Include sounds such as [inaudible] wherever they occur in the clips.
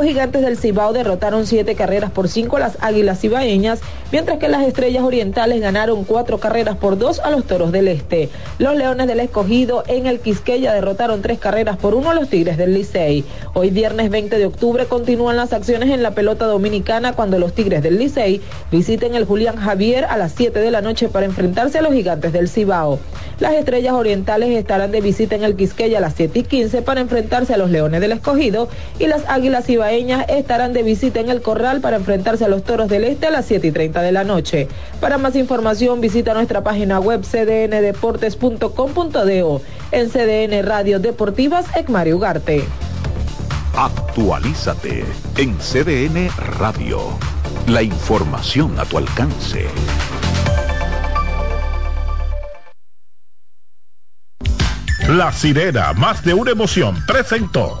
Los gigantes del Cibao derrotaron siete carreras por cinco a las águilas cibaeñas, mientras que las estrellas orientales ganaron cuatro carreras por dos a los toros del Este. Los leones del escogido en el Quisqueya derrotaron tres carreras por uno a los tigres del Licey. Hoy viernes 20 de octubre continúan las acciones en la pelota dominicana cuando los tigres del Licey visiten el Julián Javier a las 7 de la noche para enfrentarse a los gigantes del Cibao. Las estrellas orientales estarán de visita en el Quisqueya a las 7 y 15 para enfrentarse a los leones del escogido y las águilas cibaeñas estarán de visita en el Corral para enfrentarse a los Toros del Este a las 7 y 30 de la noche. Para más información visita nuestra página web cdndeportes.com.do. En CDN Radio Deportivas, Ecmario Ugarte. Actualízate en CDN Radio. La información a tu alcance. La sirena, más de una emoción, presentó.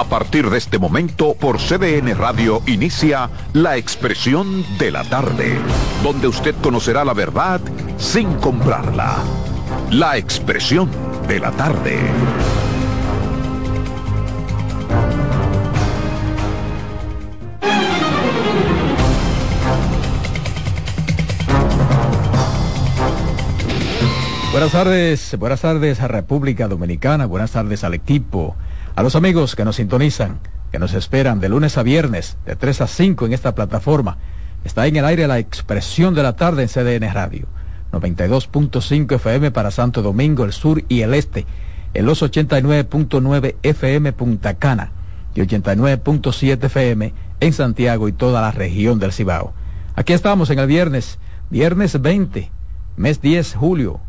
A partir de este momento, por CDN Radio inicia La Expresión de la Tarde, donde usted conocerá la verdad sin comprarla. La Expresión de la Tarde. Buenas tardes, buenas tardes a República Dominicana, buenas tardes al equipo a los amigos que nos sintonizan, que nos esperan de lunes a viernes, de 3 a 5 en esta plataforma. Está en el aire la expresión de la tarde en CDN Radio. 92.5 FM para Santo Domingo, el sur y el este. En los 89.9 FM Punta Cana y 89.7 FM en Santiago y toda la región del Cibao. Aquí estamos en el viernes, viernes 20, mes 10, julio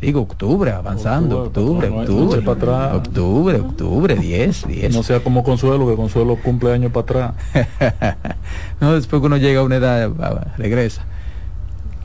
Digo, octubre, avanzando, octubre, octubre, octubre, octubre, octubre, 10, 10. No sea como Consuelo, que Consuelo cumple años para atrás. [laughs] no, después que uno llega a una edad, regresa.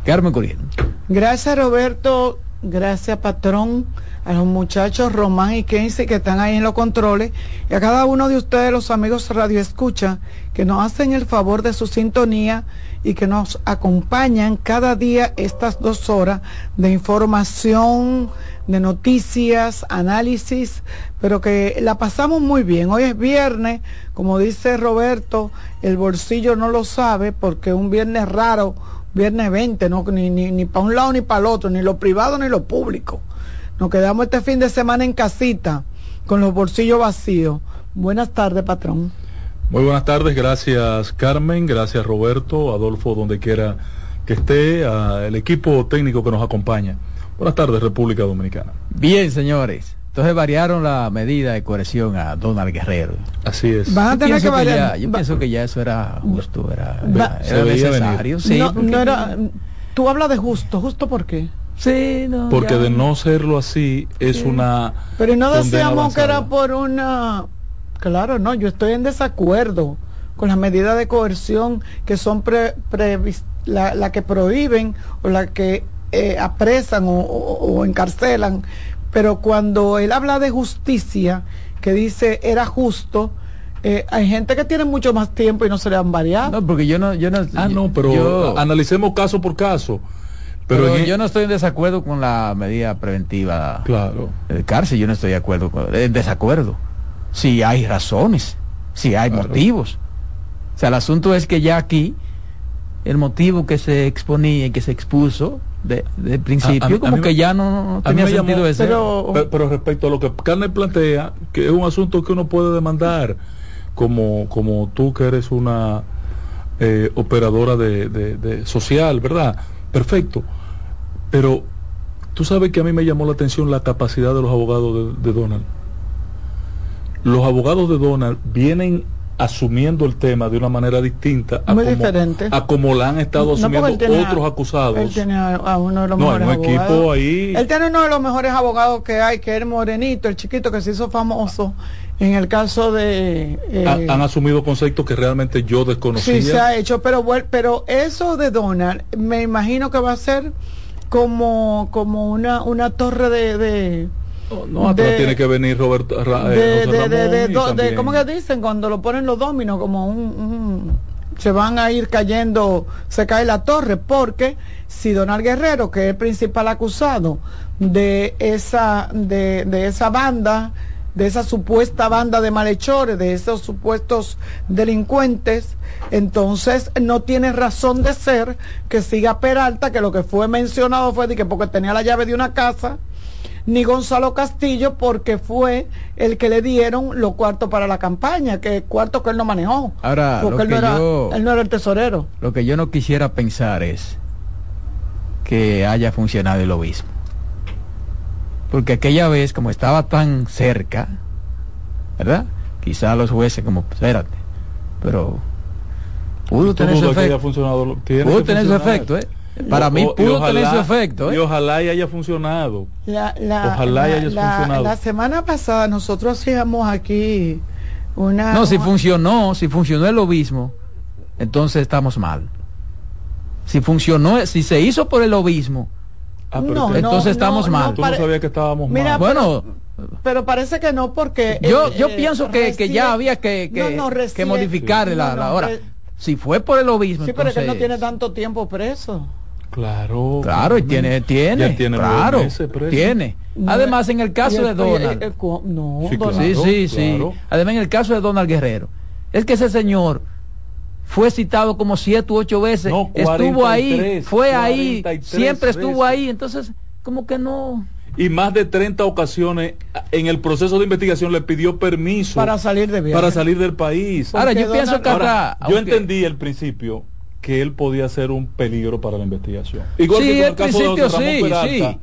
Carmen Corriendo. Gracias, Roberto. Gracias, patrón a los muchachos Román y Kenzie que están ahí en los controles y a cada uno de ustedes, los amigos Radio Escucha, que nos hacen el favor de su sintonía y que nos acompañan cada día estas dos horas de información, de noticias, análisis, pero que la pasamos muy bien. Hoy es viernes, como dice Roberto, el bolsillo no lo sabe porque un viernes raro, viernes 20, no, ni, ni, ni para un lado ni para el otro, ni lo privado ni lo público. Nos quedamos este fin de semana en casita, con los bolsillos vacíos. Buenas tardes, patrón. Muy buenas tardes, gracias Carmen, gracias Roberto, Adolfo, donde quiera que esté, al equipo técnico que nos acompaña. Buenas tardes, República Dominicana. Bien, señores. Entonces variaron la medida de coerción a Donald Guerrero. Así es. Van a tener que variar. yo pienso que ya eso era justo, era, necesario. Sí, no, no era, tú hablas de justo, ¿justo por qué? Sí, no, Porque de no serlo así es una. Pero no decíamos que era por una. Claro, no, yo estoy en desacuerdo con las medidas de coerción que son pre, la, que prohíben o la que eh, apresan o, encarcelan. Pero cuando él habla de justicia, que dice era justo, eh, hay gente que tiene mucho más tiempo y no se le han variado. No, porque yo no, yo no. Ah, no, pero analicemos caso por caso. Pero, yo no estoy en desacuerdo con la medida preventiva claro. de cárcel, yo no estoy de acuerdo con, en desacuerdo. Si hay razones, si hay motivos. O sea, el asunto es que ya aquí el motivo que se exponía y que se expuso de, principio, como que ya no, tenía sentido ese. Pero, pero, respecto a lo que Carne plantea, que es un asunto que uno puede demandar, como, como tú que eres una eh, operadora de, de social, ¿verdad? Perfecto. Pero tú sabes que a mí me llamó la atención la capacidad de los abogados de, Donald. Los abogados de Donald vienen asumiendo el tema de una manera distinta a, Muy como, diferente. a como la han estado asumiendo otros acusados. Él tiene a, uno de los mejores abogados. ahí. Él tiene uno de los mejores abogados que hay, que es el morenito, el chiquito que se hizo famoso en el caso de... Eh, han asumido conceptos que realmente yo desconocía. Sí, se ha hecho, pero, pero eso de Donald, me imagino que va a ser como, como una, una torre de no, atrás tiene que venir Roberto. De, ¿Cómo que dicen? Cuando lo ponen los dominos, como un, se van a ir cayendo, se cae la torre, porque si Donald Guerrero, que es el principal acusado de esa, de, de esa banda, de esa supuesta banda de malhechores, de esos supuestos delincuentes, entonces no tiene razón de ser que siga Peralta, que lo que fue mencionado fue de que porque tenía la llave de una casa, ni Gonzalo Castillo porque fue el que le dieron los cuartos para la campaña, que cuartos que él no manejó. Ahora, porque él, no era, él no era el tesorero. Lo que yo no quisiera pensar es que haya funcionado el obispo. Porque aquella vez, como estaba tan cerca, ¿verdad? Quizá los jueces como, espérate, pero pudo tener su efecto. Pudo tener su efecto, ¿eh? Para mí pudo tener su efecto. ¿eh? Y ojalá y haya funcionado. La, ojalá y haya funcionado. La semana pasada nosotros hacíamos aquí una... No, si funcionó, si funcionó el obismo, entonces estamos mal. Si funcionó, si se hizo por el obismo, ah, entonces estamos mal. Tú no sabías que estábamos mal. Bueno, pero, parece que no porque... Yo, yo eh, pienso que, que, ya había que, que, que modificar la, la hora. Si fue por el obismo. Sí, pero es que no tiene tanto tiempo preso. Claro. Claro, y tiene, tiene, tiene claro, tiene. Además, en el caso de Donald. no, sí, sí, sí, Además, en el caso de Donald Guerrero, es que ese señor fue citado como siete u ocho veces, estuvo ahí, fue ahí, siempre estuvo ahí, entonces, como que no. Y más de 30 ocasiones en el proceso de investigación le pidió permiso para salir de para salir del país. Ahora yo pienso que ahora, yo entendí el principio que él podía ser un peligro para la investigación. Igual que en el caso de Ramón Peralta,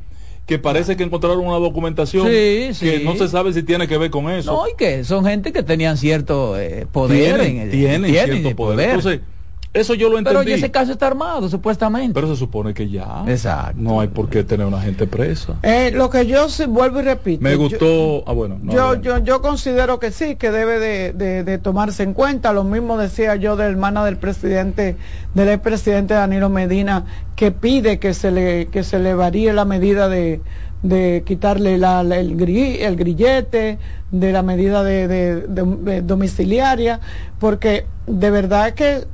que parece que encontraron una documentación que no se sabe si tiene que ver con eso. No, y que son gente que tenían cierto eh, poder. Tienen, en, cierto poder. Entonces, eso yo lo entendí. Pero ese caso está armado, supuestamente. Pero se supone que ya. Exacto. No hay por qué tener una gente presa. Eh, lo que yo vuelvo y repito. Me gustó. ah, bueno. yo, yo, yo considero que sí, que debe de, tomarse en cuenta. Lo mismo decía yo de hermana del presidente, del expresidente Danilo Medina, que pide que se le, que se le varíe la medida de, de quitarle la, el, el grillete, de la medida de, de domiciliaria, porque de verdad que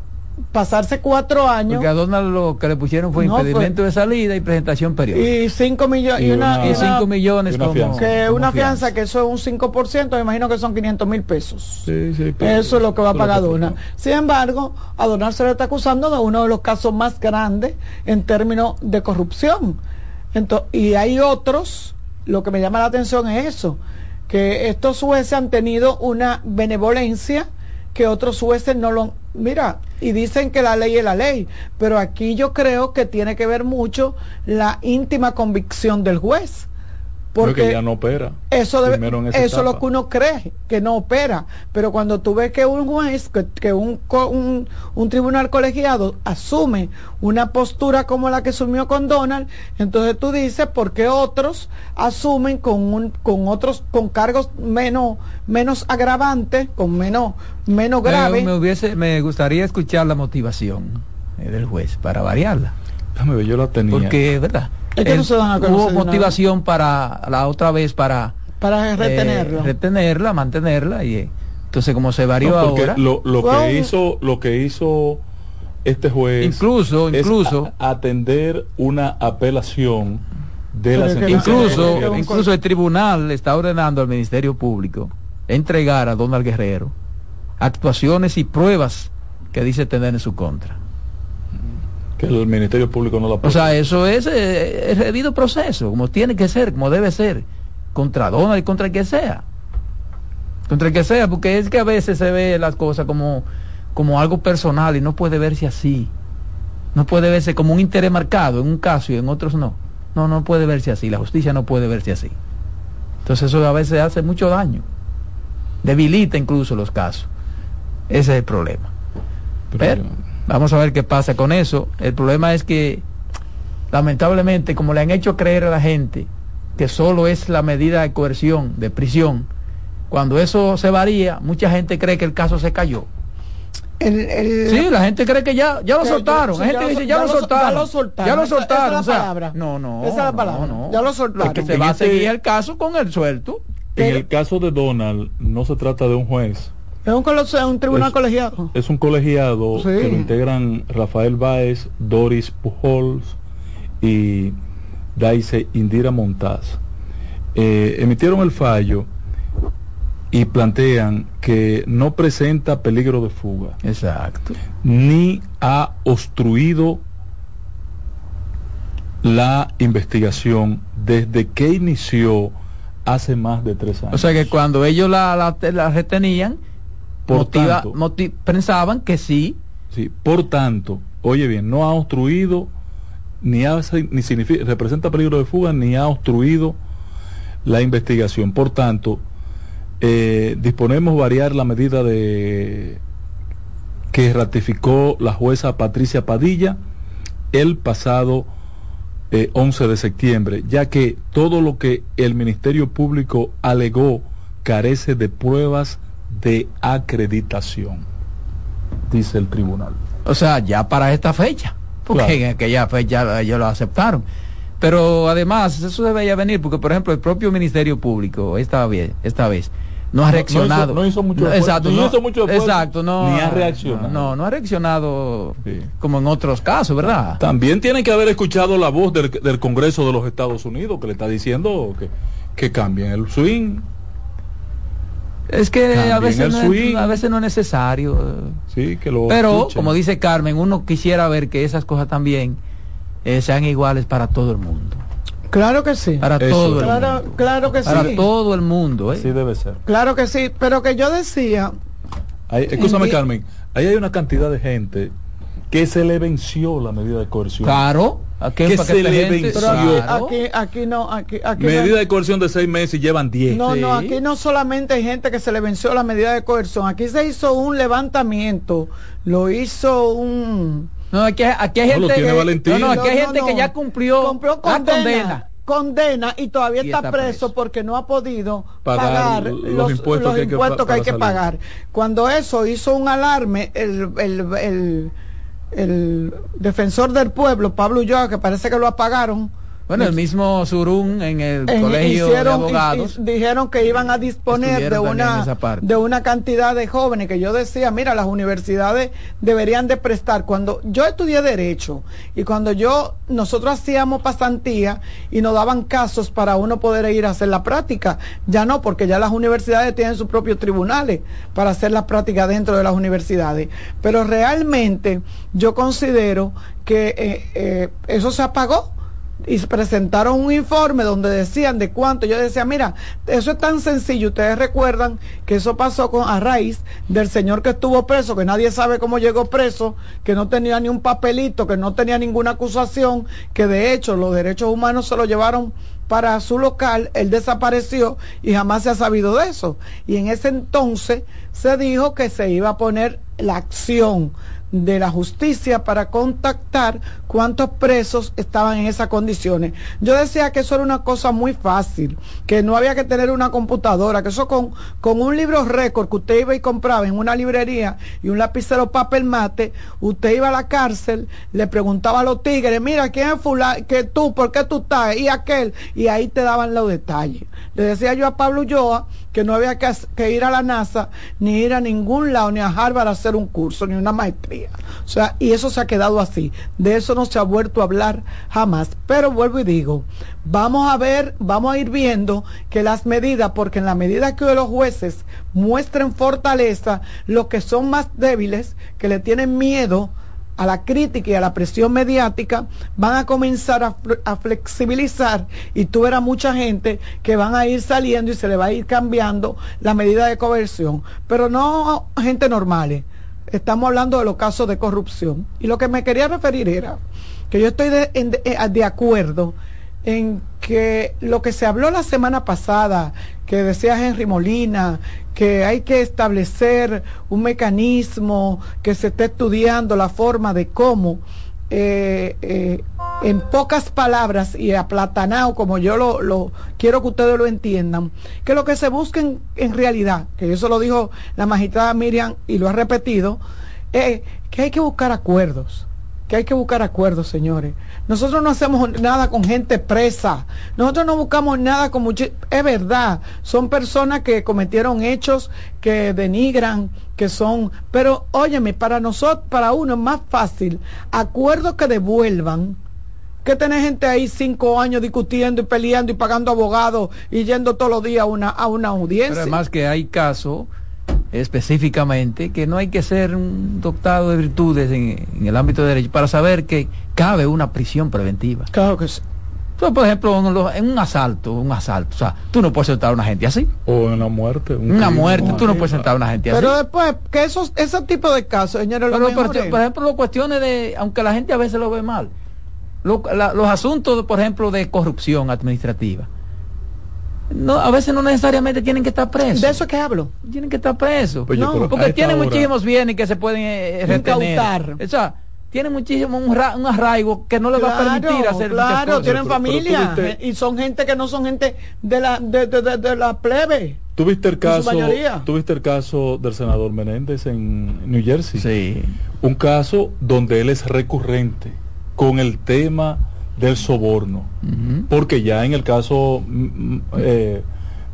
pasarse cuatro años. Porque a Donald lo que le pusieron fue impedimento de salida y presentación periódica. Y cinco millones. Y, una, cinco millones una como, Que una fianza. que eso es un 5%, me imagino que son 500 mil pesos. eso es lo que va a pagar Donald. Sin embargo, a Donald se le está acusando de uno de los casos más grandes en términos de corrupción. Entonces, y hay otros, lo que me llama la atención es eso, que estos jueces han tenido una benevolencia que otros jueces no lo mira y dicen que la ley es la ley pero aquí yo creo que tiene que ver mucho la íntima convicción del juez porque ya no opera. Eso, debe, eso es lo que uno cree, que no opera. Pero cuando tú ves que un juez, que, un, un, tribunal colegiado asume una postura como la que asumió con Donald, entonces tú dices, ¿por qué otros asumen con, un, con otros, con cargos menos, menos agravantes, con menos, menos graves? Me, hubiese, me gustaría escuchar la motivación eh, del juez para variarla. Déjame ver, yo la tenía. Porque, ¿verdad? Hubo motivación para la otra vez para para eh, retenerla retenerla mantenerla y eh, entonces como se varió ahora lo, lo que hizo lo que hizo este juez incluso incluso atender una apelación de la incluso incluso el tribunal está ordenando al ministerio público entregar a Donald Guerrero actuaciones y pruebas que dice tener en su contra que el Ministerio Público no lo O sea, eso es eh, el debido proceso, como tiene que ser, como debe ser, contra Donald y contra el que sea. Contra el que sea, porque es que a veces se ve las cosas como, como algo personal y no puede verse así. No puede verse como un interés marcado en un caso y en otros no. No, no puede verse así. La justicia no puede verse así. Entonces eso a veces hace mucho daño. Debilita incluso los casos. Ese es el problema. Pero, vamos a ver qué pasa con eso. El problema es que, lamentablemente, como le han hecho creer a la gente que solo es la medida de coerción, de prisión, cuando eso se varía, mucha gente cree que el caso se cayó. sí, la gente cree que ya, ya lo soltaron. la gente dice, ya, lo soltaron. Ya lo soltaron. Ya lo soltaron. Esa, es la palabra. No, no. Esa es la palabra. No, Ya lo soltaron. Que se va a seguir el caso con el suelto. En el caso de Donald, no se trata de un juez. Es un, un tribunal colegiado. Es un colegiado que lo integran Rafael Báez, Doris Pujols y Daisy Indira Montaz. Eh, emitieron el fallo y plantean que no presenta peligro de fuga. Exacto. Ni ha obstruido la investigación desde que inició hace más de tres años. O sea que cuando ellos la, la, retenían, por tanto, pensaban que sí. Sí, por tanto, oye bien, no ha obstruido, ni, ni significa, representa peligro de fuga, ni ha obstruido la investigación. Por tanto, eh, disponemos variar la medida de que ratificó la jueza Patricia Padilla el pasado 11 eh, de septiembre, ya que todo lo que el Ministerio Público alegó carece de pruebas de acreditación, dice el tribunal. O sea, ya para esta fecha, porque en aquella fecha ellos lo aceptaron. Pero además, eso debería venir, porque por ejemplo el propio Ministerio Público, esta vez, esta vez no ha reaccionado. No, hizo, mucho exacto, no, hizo mucho exacto, no, ni ha reaccionado. No, no ha reaccionado como en otros casos, ¿verdad? También tiene que haber escuchado la voz del, del Congreso de los Estados Unidos que le está diciendo que, que cambien el swing. Es que a veces, no es, a veces no es necesario. Sí, que lo Pero, como dice Carmen, uno quisiera ver que esas cosas también eh, sean iguales para todo el mundo. Claro que sí. Para todo el claro, mundo. Claro que sí. Para todo el mundo. ¿eh? Sí debe ser. Claro que sí, pero que yo decía... escúchame Carmen, ahí hay una cantidad de gente que se le venció la medida de coerción. Claro. Que se le venció. Aquí, aquí, no, aquí, aquí medida de coerción de seis meses y llevan diez. No, no, aquí no solamente hay gente que se le venció la medida de coerción, aquí se hizo un levantamiento, lo hizo un no, aquí, aquí hay gente, que, no, aquí hay gente que ya cumplió, condena, condena. y todavía está, preso, porque no ha podido pagar, los, impuestos, que, hay que, pagar. Cuando eso hizo un alarme, el, el, el, defensor del pueblo, Pablo Ulloa, que parece que lo apagaron, bueno, el mismo Surún en el colegio de abogados dijeron que iban a disponer de una de una cantidad de jóvenes que yo decía, mira, las universidades deberían de prestar. Cuando yo estudié derecho y cuando yo nosotros hacíamos pasantía y nos daban casos para uno poder ir a hacer la práctica, ya no, porque ya las universidades tienen sus propios tribunales para hacer la práctica dentro de las universidades. Pero realmente yo considero que eh, eh, eso se apagó y presentaron un informe donde decían de cuánto. Yo decía, mira, eso es tan sencillo. Ustedes recuerdan que eso pasó con a raíz del señor que estuvo preso, que nadie sabe cómo llegó preso, que no tenía ni un papelito, que no tenía ninguna acusación, que de hecho los derechos humanos se lo llevaron para su local, él desapareció y jamás se ha sabido de eso. Y en ese entonces se dijo que se iba a poner la acción de la justicia para contactar cuántos presos estaban en esas condiciones. Yo decía que eso era una cosa muy fácil, que no había que tener una computadora, que eso con, con un libro récord que usted iba y compraba en una librería y un lapicero papel mate, usted iba a la cárcel, le preguntaba a los tigres, mira, ¿quién es fulano? que tú? ¿Por qué tú estás? Y aquel, y ahí te daban los detalles. Le decía yo a Pablo Ulloa que no había que, que ir a la NASA, ni ir a ningún lado, ni a Harvard a hacer un curso, ni una maestría. O sea, y eso se ha quedado así. De eso no se ha vuelto a hablar jamás. Pero vuelvo y digo, vamos a ver, vamos a ir viendo que las medidas, porque en la medida que los jueces muestren fortaleza, los que son más débiles, que le tienen miedo, a la crítica y a la presión mediática, van a comenzar a, flexibilizar y tú verás mucha gente que van a ir saliendo y se le va a ir cambiando la medida de coerción, pero no gente normales estamos hablando de los casos de corrupción. Y lo que me quería referir era que yo estoy de, eh, de, acuerdo en que lo que se habló la semana pasada, que decía Henry Molina, que hay que establecer un mecanismo, que se esté estudiando la forma de cómo, eh, eh, en pocas palabras y aplatanado, como yo lo, lo, quiero que ustedes lo entiendan, que lo que se busca en, realidad, que eso lo dijo la magistrada Miriam y lo ha repetido, es que hay que buscar acuerdos que hay que buscar acuerdos, señores. Nosotros no hacemos nada con gente presa. Nosotros no buscamos nada con mucho... Es verdad, son personas que cometieron hechos que denigran, que son... Pero, óyeme, para nosotros, para uno es más fácil acuerdos que devuelvan que tener gente ahí cinco años discutiendo y peleando y pagando abogados y yendo todos los días a una, a una audiencia. Pero además que hay casos específicamente que no hay que ser un doctorado de virtudes en, el ámbito de derecho para saber que cabe una prisión preventiva. Claro que sí. por ejemplo, en un asalto, un asalto, o sea, tú no puedes sentar a una gente así. O en la muerte. una muerte, tú no puedes sentar a una gente así. Pero después, que esos, ese tipo de casos, señores, Pero, por, por, ejemplo, cuestiones de, aunque la gente a veces lo ve mal, los asuntos, por ejemplo, de corrupción administrativa no, a veces no necesariamente tienen que estar presos. ¿De eso que hablo? Tienen que estar presos. Pues porque tienen muchísimos bienes que se pueden eh, retener. O sea, tienen muchísimo un, arraigo que no les va a permitir hacer Claro, tienen familia y son gente que no son gente de la de, de, la plebe. ¿Tuviste el caso tuviste el caso del senador Menéndez en New Jersey? Sí. Un caso donde él es recurrente con el tema del soborno. Porque ya en el caso mm, mm, eh,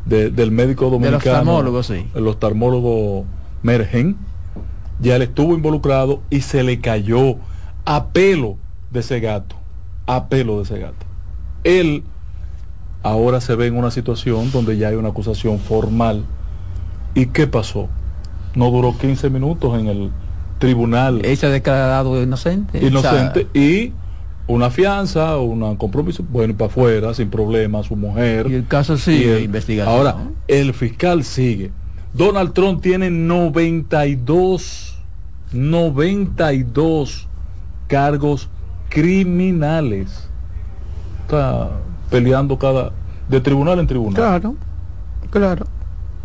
del médico dominicano, el oftalmólogo Mergen, ya él estuvo involucrado y se le cayó a pelo de ese gato, a pelo de ese gato. Él ahora se ve en una situación donde ya hay una acusación formal. ¿Y qué pasó? No duró 15 minutos en el tribunal. Ha declarado inocente. Inocente y una fianza, un compromiso, bueno, para afuera, sin problema, su mujer. Y el caso sigue investigación. Ahora, el fiscal sigue. Donald Trump tiene 92, 92 cargos criminales. Está peleando cada, de tribunal en tribunal. Claro, claro.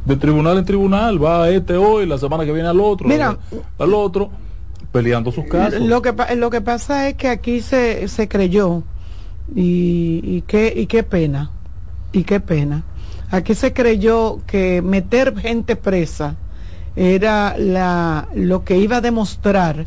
De tribunal en tribunal, va a este hoy, la semana que viene al otro, Mira, al otro peleando sus casos. Lo que, lo que pasa es que aquí se, se creyó, y, y, qué, y qué pena, y qué pena. Aquí se creyó que meter gente presa era la, lo que iba a demostrar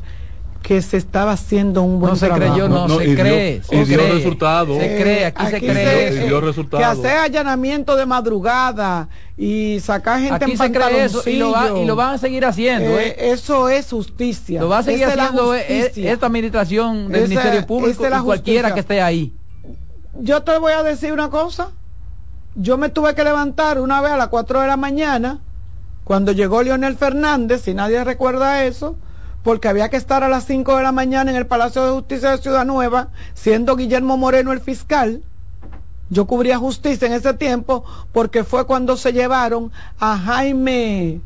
que se estaba haciendo un buen no se creyó no, se cree se dio resultado. se cree aquí, se cree. Que hacer allanamiento de madrugada y sacar gente aquí en se cree eso y lo, va, y lo van a seguir haciendo eh, ¿eh? eso es justicia. Lo va a seguir haciendo eh, esta administración del ministerio público y cualquiera que esté ahí. Yo te voy a decir una cosa. Yo me tuve que levantar una vez a las 4 de la mañana cuando llegó Leonel Fernández si nadie recuerda eso porque había que estar a las 5 de la mañana en el Palacio de Justicia de Ciudad Nueva, siendo Guillermo Moreno el fiscal. Yo cubría justicia en ese tiempo porque fue cuando se llevaron a Jaime,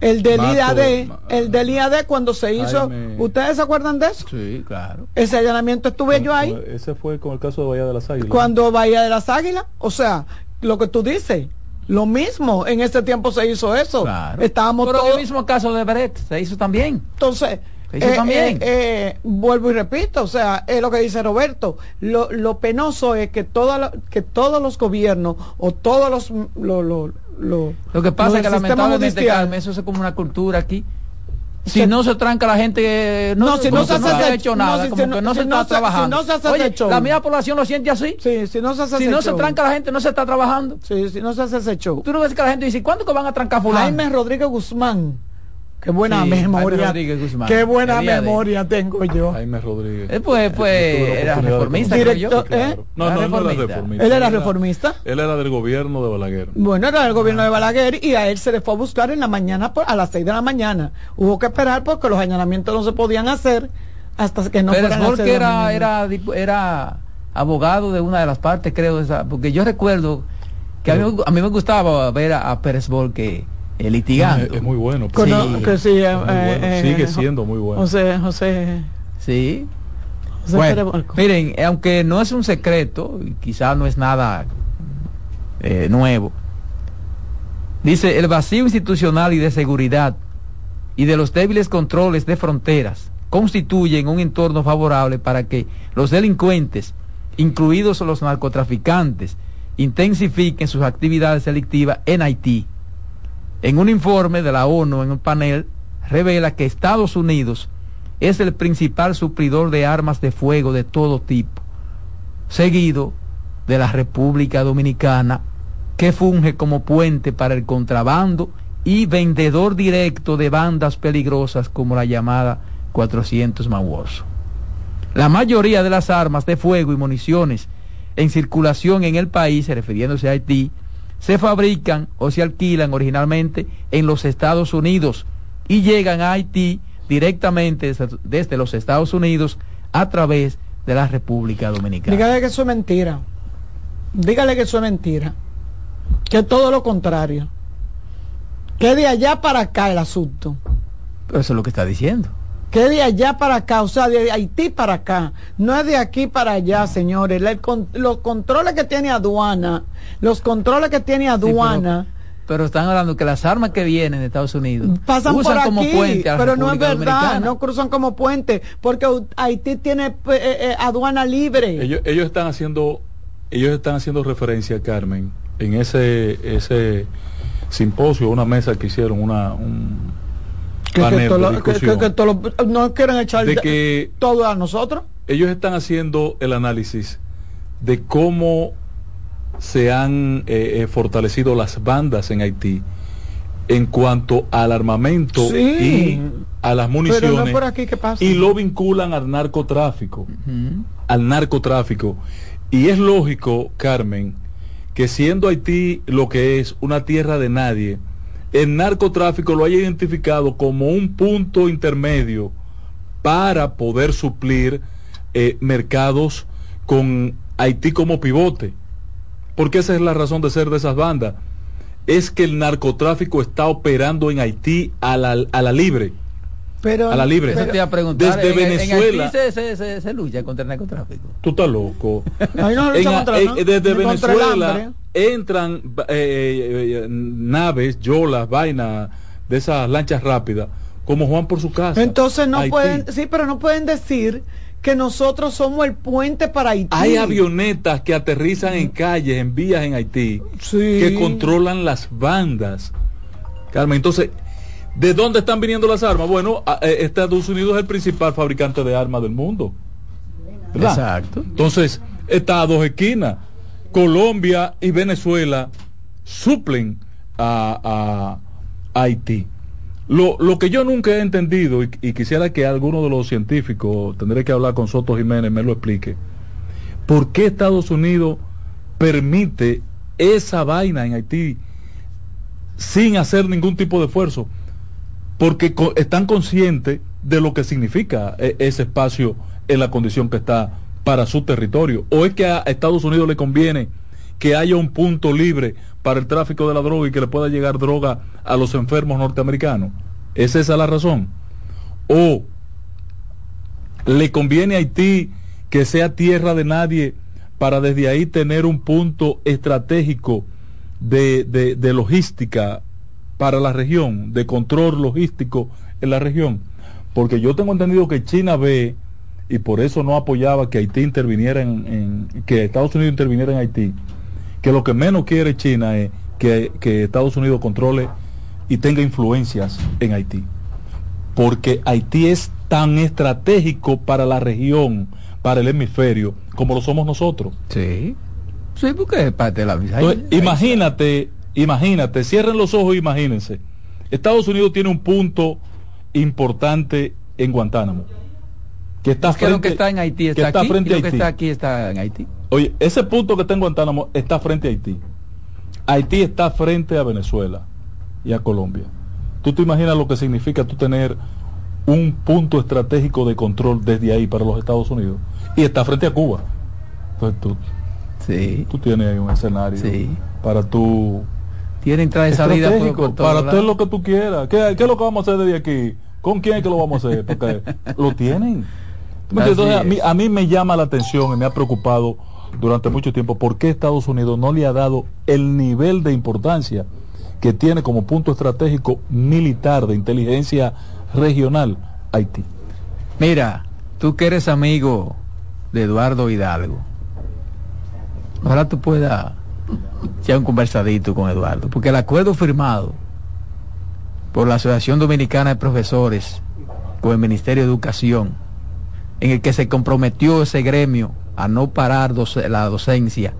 el del IAD, el del IAD cuando se hizo. ¿Ustedes se acuerdan de eso? Sí, claro. Ese allanamiento estuve yo ahí. Ese fue con el caso de Bahía de las Águilas. Cuando Bahía de las Águilas, o sea, lo que tú dices, lo mismo, en ese tiempo se hizo eso. Estábamos Pero el mismo caso de Brett se hizo también. Entonces, eh, también. Eh, eh, vuelvo y repito, o sea, es lo que dice Roberto. Lo, lo penoso es que, toda que todos los gobiernos o todos los... Lo, lo, lo que pasa es que lamentablemente, Carmen, eso es como una cultura aquí si no se tranca la gente no, si no, se, ha hecho nada como que no se está trabajando. Oye, la misma población lo siente así sí, si no se hace si no se tranca la gente no se está trabajando. Sí, si no se hace ese show. Tú no ves que la gente dice ¿cuándo que van a trancar fulano? Jaime Rodríguez Guzmán Qué buena memoria. Qué buena memoria tengo yo. Jaime Rodríguez. Eh, pues, pues era reformista. Directo, ¿eh? No, no, no era reformista. ¿Él era reformista? Él era del gobierno de Balaguer. Bueno, era del gobierno de Balaguer y a él se le fue a buscar en la mañana, a las 6 de la mañana. Hubo que esperar porque los allanamientos no se podían hacer hasta que no Pero fueran porque era, era, era abogado de una de las partes, creo, esa, porque yo recuerdo que a mí, a mí me gustaba ver a, a Pérez Bol que el litigando. es, muy bueno. Sí. Que sí, eh, eh, Sigue siendo muy bueno. José, José. Sí. miren, aunque no es un secreto, y quizás no es nada eh, nuevo, dice el vacío institucional y de seguridad y de los débiles controles de fronteras constituyen un entorno favorable para que los delincuentes, incluidos los narcotraficantes, intensifiquen sus actividades delictivas en Haití. En un informe de la ONU en un panel revela que Estados Unidos es el principal suplidor de armas de fuego de todo tipo, seguido de la República Dominicana, que funge como puente para el contrabando y vendedor directo de bandas peligrosas como la llamada 400 Mawoso. La mayoría de las armas de fuego y municiones en circulación en el país, refiriéndose a Haití, se fabrican o se alquilan originalmente en los Estados Unidos y llegan a Haití directamente desde, los Estados Unidos a través de la República Dominicana. Dígale que eso es mentira. Dígale que eso es mentira. Que es todo lo contrario. Que de allá para acá el asunto. Pero eso es lo que está diciendo que de allá para acá, o sea, de Haití para acá, no es de aquí para allá, señores. los controles que tiene aduana, los controles que tiene aduana. pero, están hablando que las armas que vienen de Estados Unidos pasan por aquí, como puente pero no es verdad, no cruzan como puente, porque Haití tiene eh, eh, aduana libre. Ellos, ellos están haciendo, ellos están haciendo referencia, Carmen, en ese, ese simposio, una mesa que hicieron, una, un, que, no quieren echar de que todo a nosotros. Ellos están haciendo el análisis de cómo se han eh, eh, fortalecido las bandas en Haití en cuanto al armamento y a las municiones y lo vinculan al narcotráfico. Al narcotráfico. Y es lógico Carmen que siendo Haití lo que es una tierra de nadie el narcotráfico lo haya identificado como un punto intermedio para poder suplir eh, mercados con Haití como pivote. Porque esa es la razón de ser de esas bandas. Es que el narcotráfico está operando en Haití a la, a la libre. Pero, a la libre. Desde Venezuela. se, lucha contra el narcotráfico. Tú estás loco. [laughs] desde Venezuela entran eh, eh, naves, yolas, vainas de esas lanchas rápidas, como Juan por su casa. Entonces no pueden, sí, pero no pueden decir que nosotros somos el puente para Haití. Hay avionetas que aterrizan en calles, en vías en Haití, que controlan las bandas. Carmen, entonces ¿De dónde están viniendo las armas? Bueno, eh, Estados Unidos es el principal fabricante de armas del mundo. Exacto. Entonces, está a dos esquinas. Colombia y Venezuela suplen a, Haití. Lo, que yo nunca he entendido, y, quisiera que alguno de los científicos, tendré que hablar con Soto Jiménez, me lo explique, ¿por qué Estados Unidos permite esa vaina en Haití sin hacer ningún tipo de esfuerzo? porque están conscientes de lo que significa e, ese espacio en la condición que está para su territorio. ¿O es que a Estados Unidos le conviene que haya un punto libre para el tráfico de la droga y que le pueda llegar droga a los enfermos norteamericanos? ¿Es esa la razón? ¿O le conviene a Haití que sea tierra de nadie para desde ahí tener un punto estratégico de, de logística para la región, de control logístico en la región. Porque yo tengo entendido que China ve, y por eso no apoyaba que Haití interviniera en, que Estados Unidos interviniera en Haití, que lo que menos quiere China es que, que Estados Unidos controle y tenga influencias en Haití. Porque Haití es tan estratégico para la región, para el hemisferio, como lo somos nosotros. Sí. Sí, porque es parte de la imagínate Imagínate, cierren los ojos e imagínense. Estados Unidos tiene un punto importante en Guantánamo. Que está, frente, que está en Haití está, aquí, frente a Haití. que está aquí está en Haití. Oye, ese punto que está en Guantánamo está frente a Haití. Haití está frente a Venezuela y a Colombia. ¿Tú te imaginas lo que significa tú tener un punto estratégico de control desde ahí para los Estados Unidos? Y está frente a Cuba. Entonces tú, sí. tú tienes ahí un escenario para tú tiene entrada y salida para hacer lo que tú quieras. ¿Qué, es lo que vamos a hacer desde aquí? ¿Con quién es que lo vamos a hacer? Porque [laughs] lo tienen. A, mí, a mí me llama la atención y me ha preocupado durante mucho tiempo por qué Estados Unidos no le ha dado el nivel de importancia que tiene como punto estratégico militar de inteligencia regional Haití. Mira, tú que eres amigo de Eduardo Hidalgo, ojalá tú puedas echar un conversadito con Eduardo, porque el acuerdo firmado por la Asociación Dominicana de Profesores con el Ministerio de Educación, en el que se comprometió ese gremio a no parar la docencia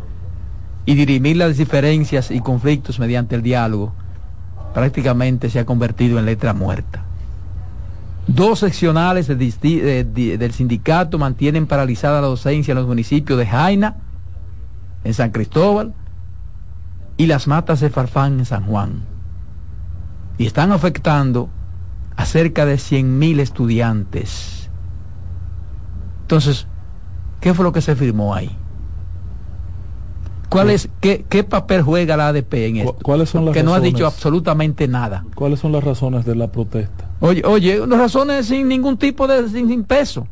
y dirimir las diferencias y conflictos mediante el diálogo, prácticamente se ha convertido en letra muerta. Dos seccionales del sindicato mantienen paralizada la docencia en los municipios de Jaina, en San Cristóbal, y las matas de Farfán en San Juan. Y están afectando a cerca de 100.000 estudiantes. Entonces, ¿qué fue lo que se firmó ahí? ¿Cuál es, qué, qué, papel juega la ADP en esto? ¿Cuáles son las que no ha dicho absolutamente nada. ¿Cuáles son las razones de la protesta? Oye, oye, las razones sin ningún tipo de sin, peso.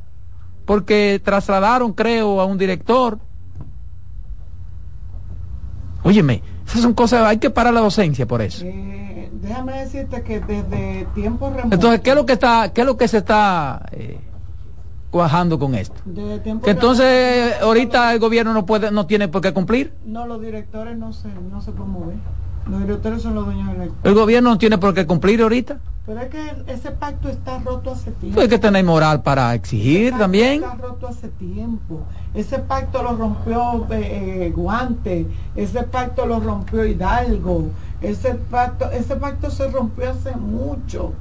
Porque trasladaron, creo, a un director. Óyeme, esas son cosas, hay que parar la docencia por eso. Eh, déjame decirte que desde tiempo remoto. Entonces, ¿qué es lo que está, qué es lo que se está eh, cuajando con esto. Que entonces ahorita el gobierno no puede, no tiene por qué cumplir. No, los directores no se, no se promueven. Los directores son los dueños del El gobierno no tiene por qué cumplir ahorita. Pero es que ese pacto está roto hace tiempo. hay que tener moral para exigir también. Está roto hace tiempo. Ese pacto lo rompió eh, Guante, ese pacto lo rompió Hidalgo, ese pacto, ese pacto se rompió hace mucho.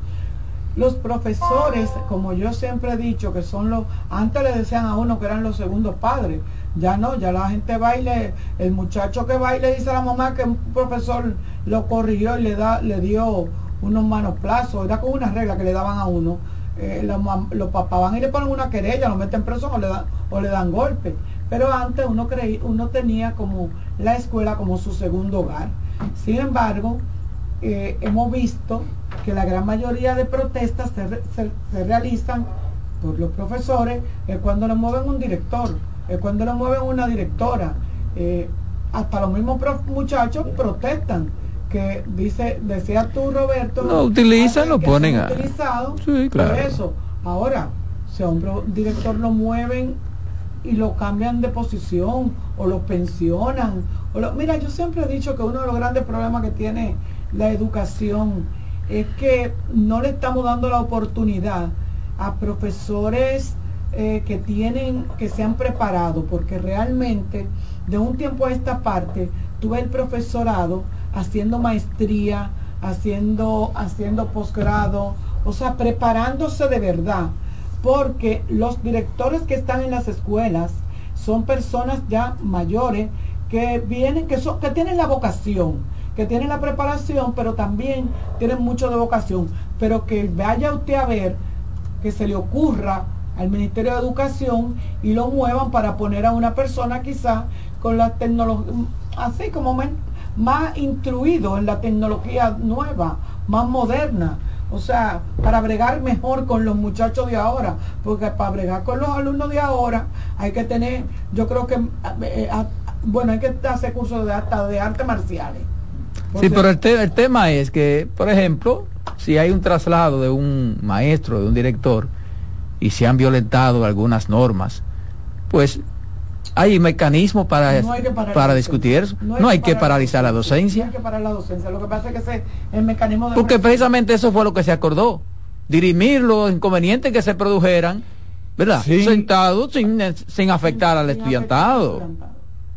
Los profesores, como yo siempre he dicho, que son los, antes le decían a uno que eran los segundos padres, ya no, ya la gente baile, el muchacho que baile dice a la mamá que un profesor lo corrigió y le da, le dio unos manoplazos, era como una regla que le daban a uno. Eh, los, papás van y le ponen una querella, lo meten preso o le dan, o le dan golpe. Pero antes uno creí, uno tenía como la escuela como su segundo hogar. Sin embargo, eh, hemos visto que la gran mayoría de protestas se, realizan por los profesores es cuando le mueven un director, es cuando le mueven una directora. Eh, hasta los mismos muchachos protestan que dice decía tú Roberto lo utilizan lo ponen a utilizado sí, claro. por eso ahora si a un director lo mueven y lo cambian de posición o lo pensionan o lo, mira yo siempre he dicho que uno de los grandes problemas que tiene la educación. Es que no le estamos dando la oportunidad a profesores eh, que tienen, que se han preparado, porque realmente de un tiempo a esta parte tuve el profesorado haciendo maestría, haciendo, haciendo posgrado, o sea, preparándose de verdad, porque los directores que están en las escuelas son personas ya mayores que vienen, que son, que tienen la vocación que tienen la preparación, pero también tienen mucho de vocación. Pero que vaya usted a ver que se le ocurra al Ministerio de Educación y lo muevan para poner a una persona quizá con la tecnología, así como más, instruido en la tecnología nueva, más moderna. O sea, para bregar mejor con los muchachos de ahora, porque para bregar con los alumnos de ahora hay que tener, yo creo que, eh, bueno, hay que hacer cursos de, hasta de artes marciales Sí, pero el, el tema es que, por ejemplo, si hay un traslado de un maestro, de un director, y se han violentado algunas normas, pues hay mecanismos para, para discutir eso. No hay, que, paralizar la docencia. No hay que parar la docencia. Lo que pasa es que el mecanismo de Porque precisamente eso fue lo que se acordó. Dirimir los inconvenientes que se produjeran, ¿verdad? Sentados sin, sin afectar al estudiantado.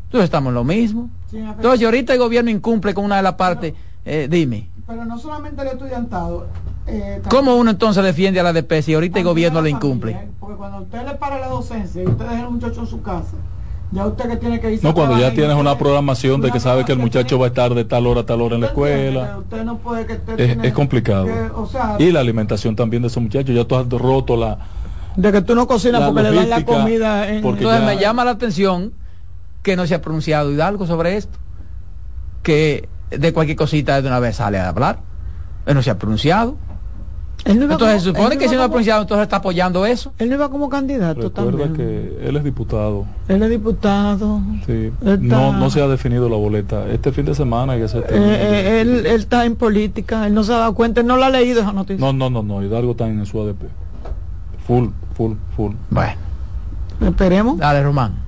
Entonces estamos en lo mismo. Entonces, ahorita el gobierno incumple con una de las partes. Eh, dime. Pero no solamente el estudiantado. Eh, ¿Cómo uno entonces defiende a la DP si ahorita el gobierno le incumple? ¿eh? porque cuando usted le para la docencia y usted deja al muchacho en su casa, ya usted que tiene que irse No, cuando ya tienes una programación de que sabe que el muchacho va a estar de tal hora a tal hora en la escuela. Usted no puede que es, complicado. y la alimentación también de esos muchachos. Ya tú has roto la. De que tú no cocinas porque le dan la comida. En... Entonces me llama la atención que no se ha pronunciado Hidalgo sobre esto, que de cualquier cosita de una vez sale a hablar, no se ha pronunciado. entonces se supone que si no ha pronunciado, entonces está apoyando eso. Él no iba como candidato Recuerda que él es diputado. Él es diputado. Sí. No, no se ha definido la boleta. Este fin de semana que se eh, eh, él, él, está en política, él no se ha dado cuenta, él no la ha leído esa noticia. No, no, no, no. Hidalgo está en su ADP. Full, full, full. Bueno. Esperemos. Dale, Román.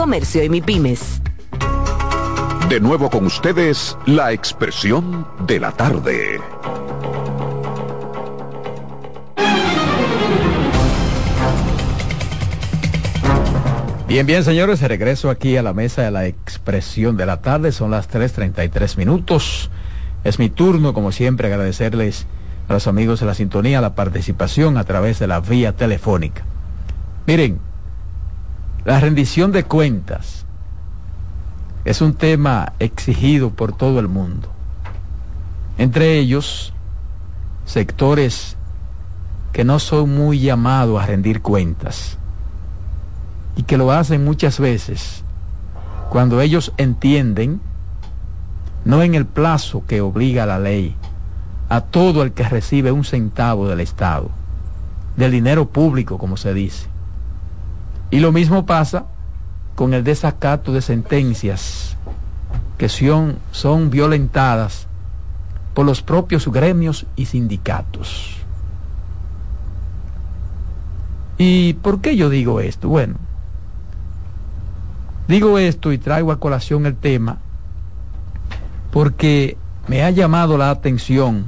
Comercio y MIPIMES. De nuevo con ustedes, la expresión de la tarde. Bien, bien, señores, regreso aquí a la mesa de la expresión de la tarde. Son las 3.33 minutos. Es mi turno, como siempre, agradecerles a los amigos de la sintonía la participación a través de la vía telefónica. Miren, la rendición de cuentas es un tema exigido por todo el mundo. Entre ellos, sectores que no son muy llamados a rendir cuentas y que lo hacen muchas veces cuando ellos entienden, no en el plazo que obliga la ley, a todo el que recibe un centavo del Estado, del dinero público, como se dice Y lo mismo pasa con el desacato de sentencias que son, son violentadas por los propios gremios y sindicatos. ¿Y por qué yo digo esto? Bueno, digo esto y traigo a colación el tema porque me ha llamado la atención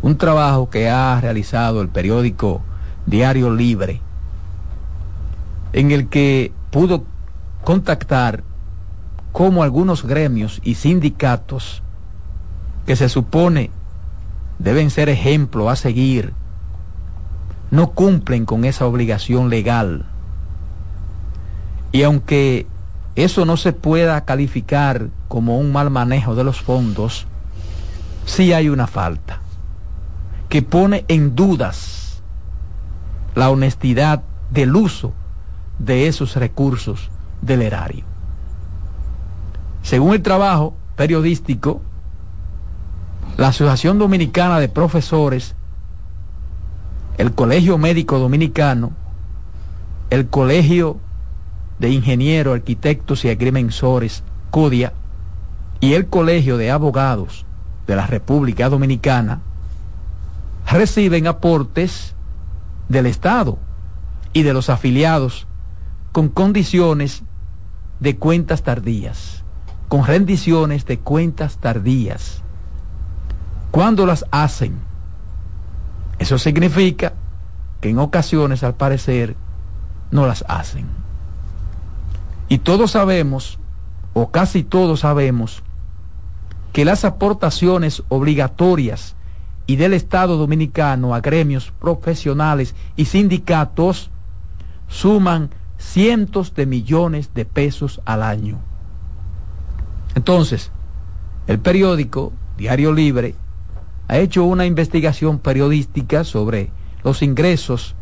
un trabajo que ha realizado el periódico Diario Libre, en el que pudo contactar cómo algunos gremios y sindicatos que se supone deben ser ejemplo a seguir, no cumplen con esa obligación legal. Y aunque eso no se pueda calificar como un mal manejo de los fondos, sí hay una falta que pone en dudas la honestidad del uso de esos recursos del erario. Según el trabajo periodístico, la Asociación Dominicana de Profesores, el Colegio Médico Dominicano, el Colegio de Ingenieros, Arquitectos y Agrimensores, CODIA, y el Colegio de Abogados de la República Dominicana, reciben aportes del Estado y de los afiliados con condiciones de cuentas tardías, con rendiciones de cuentas tardías. Cuando las hacen, eso significa que en ocasiones, al parecer, no las hacen. Y todos sabemos, o casi todos sabemos, que las aportaciones obligatorias y del Estado dominicano a gremios profesionales y sindicatos suman cientos de millones de pesos al año. Entonces, el periódico Diario Libre ha hecho una investigación periodística sobre los ingresos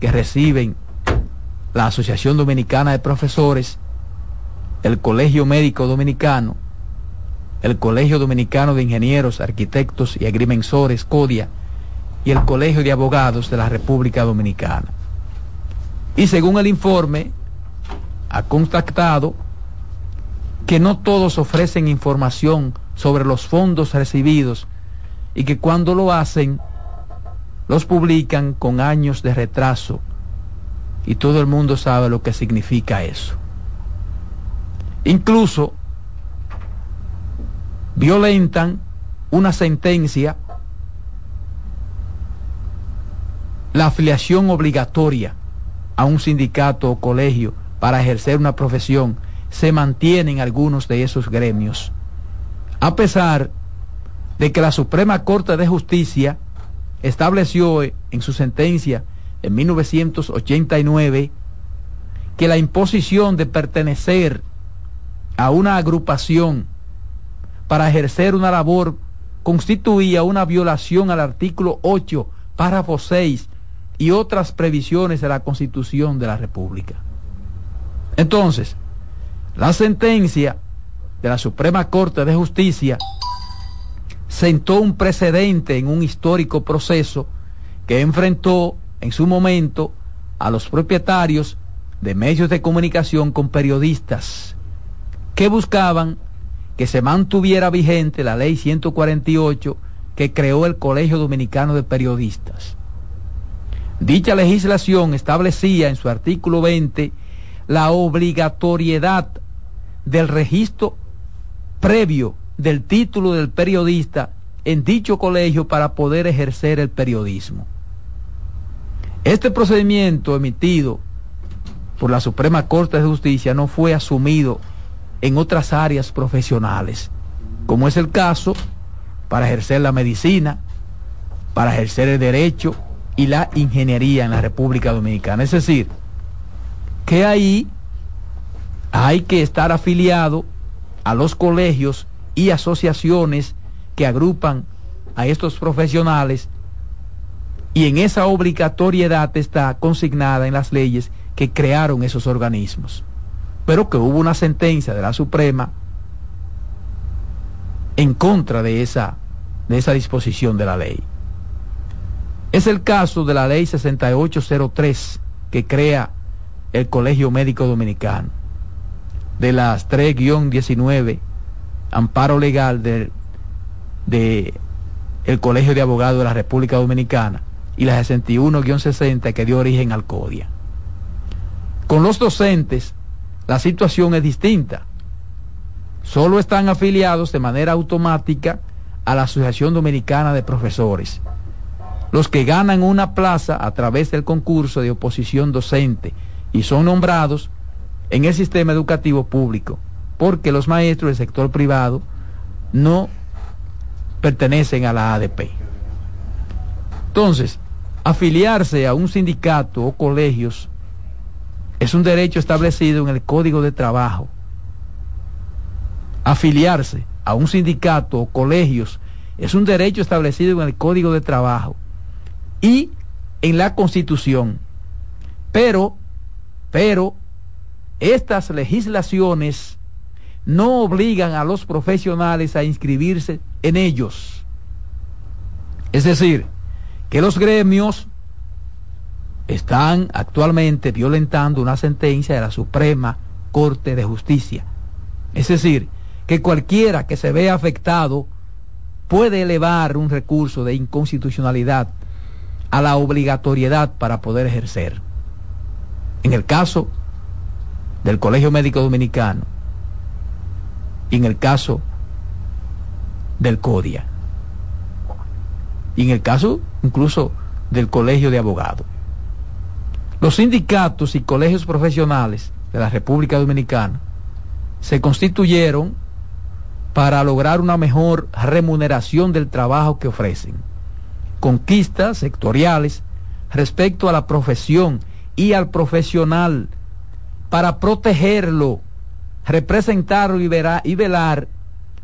que reciben la Asociación Dominicana de Profesores, el Colegio Médico Dominicano, el Colegio Dominicano de Ingenieros, Arquitectos y Agrimensores, CODIA, y el Colegio de Abogados de la República Dominicana. Y según el informe, ha contactado que no todos ofrecen información sobre los fondos recibidos y que cuando lo hacen, los publican con años de retraso. Y todo el mundo sabe lo que significa eso. Incluso violentan una sentencia, la afiliación obligatoria a un sindicato o colegio para ejercer una profesión, se mantienen algunos de esos gremios. A pesar de que la Suprema Corte de Justicia estableció en su sentencia en 1989 que la imposición de pertenecer a una agrupación para ejercer una labor constituía una violación al artículo 8, párrafo 6 y otras previsiones de la Constitución de la República. Entonces, la sentencia de la Suprema Corte de Justicia sentó un precedente en un histórico proceso que enfrentó en su momento a los propietarios de medios de comunicación con periodistas que buscaban que se mantuviera vigente la ley 148 que creó el Colegio Dominicano de Periodistas. Dicha legislación establecía en su artículo 20 la obligatoriedad del registro previo del título del periodista en dicho colegio para poder ejercer el periodismo. Este procedimiento emitido por la Suprema Corte de Justicia no fue asumido en otras áreas profesionales, como es el caso para ejercer la medicina, para ejercer el derecho y la ingeniería en la República Dominicana. Es decir, que ahí hay que estar afiliado a los colegios y asociaciones que agrupan a estos profesionales y en esa obligatoriedad está consignada en las leyes que crearon esos organismos pero que hubo una sentencia de la Suprema en contra de esa, de esa disposición de la ley. Es el caso de la ley 6803 que crea el Colegio Médico Dominicano. De las 3-19, amparo legal del de el Colegio de Abogados de la República Dominicana y la 61-60 que dio origen al CODIA. Con los docentes, la situación es distinta. Solo están afiliados de manera automática a la Asociación Dominicana de Profesores. Los que ganan una plaza a través del concurso de oposición docente y son nombrados en el sistema educativo público, porque los maestros del sector privado no pertenecen a la ADP. Entonces, afiliarse a un sindicato o colegios es un derecho establecido en el Código de Trabajo. Afiliarse a un sindicato o colegios es un derecho establecido en el Código de Trabajo y en la Constitución. Pero, pero, estas legislaciones no obligan a los profesionales a inscribirse en ellos. Es decir, que los gremios están actualmente violentando una sentencia de la Suprema Corte de Justicia. Es decir, que cualquiera que se vea afectado puede elevar un recurso de inconstitucionalidad a la obligatoriedad para poder ejercer. En el caso del Colegio Médico Dominicano y en el caso del CODIA y en el caso incluso del Colegio de Abogados. Los sindicatos y colegios profesionales de la República Dominicana se constituyeron para lograr una mejor remuneración del trabajo que ofrecen, conquistas sectoriales respecto a la profesión y al profesional, para protegerlo, representarlo y, y velar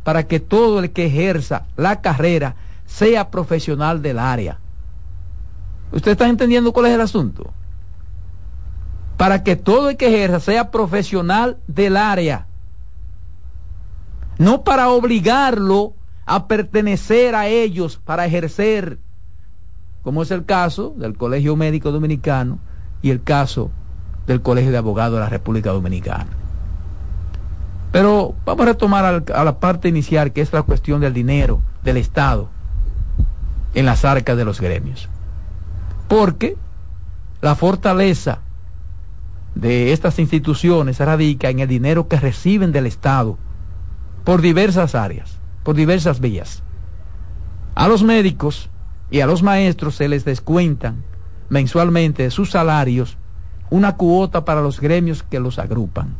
para que todo el que ejerza la carrera sea profesional del área. ¿Usted está entendiendo cuál es el asunto? para que todo el que ejerza sea profesional del área. No para obligarlo a pertenecer a ellos para ejercer, como es el caso del Colegio Médico Dominicano y el caso del Colegio de Abogados de la República Dominicana. Pero vamos a retomar a la parte inicial, que es la cuestión del dinero del Estado en las arcas de los gremios. Porque la fortaleza de estas instituciones radica en el dinero que reciben del Estado por diversas áreas, por diversas vías. A los médicos y a los maestros se les descuentan mensualmente de sus salarios una cuota para los gremios que los agrupan.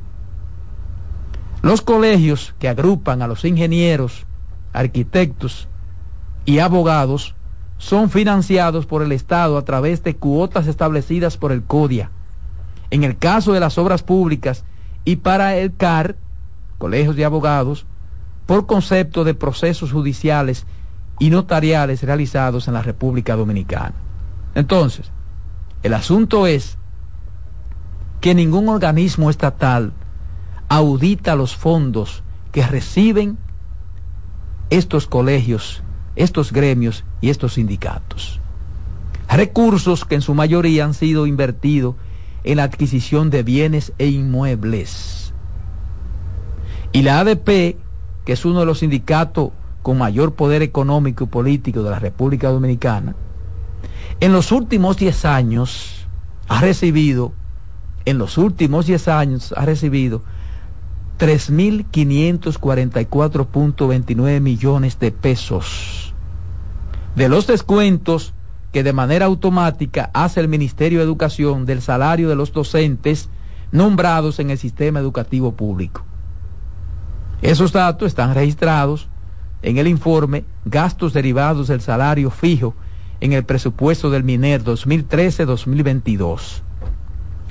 Los colegios que agrupan a los ingenieros, arquitectos y abogados son financiados por el Estado a través de cuotas establecidas por el CODIA en el caso de las obras públicas y para el CAR, colegios de abogados, por concepto de procesos judiciales y notariales realizados en la República Dominicana. Entonces, el asunto es que ningún organismo estatal audita los fondos que reciben estos colegios, estos gremios y estos sindicatos. Recursos que en su mayoría han sido invertidos en la adquisición de bienes e inmuebles. Y la ADP, que es uno de los sindicatos con mayor poder económico y político de la República Dominicana, en los últimos 10 años ha recibido, en los últimos 10 años ha recibido 3.544.29 millones de pesos. De los descuentos que de manera automática hace el Ministerio de Educación del salario de los docentes nombrados en el sistema educativo público. Esos datos están registrados en el informe Gastos derivados del salario fijo en el presupuesto del MINER 2013-2022.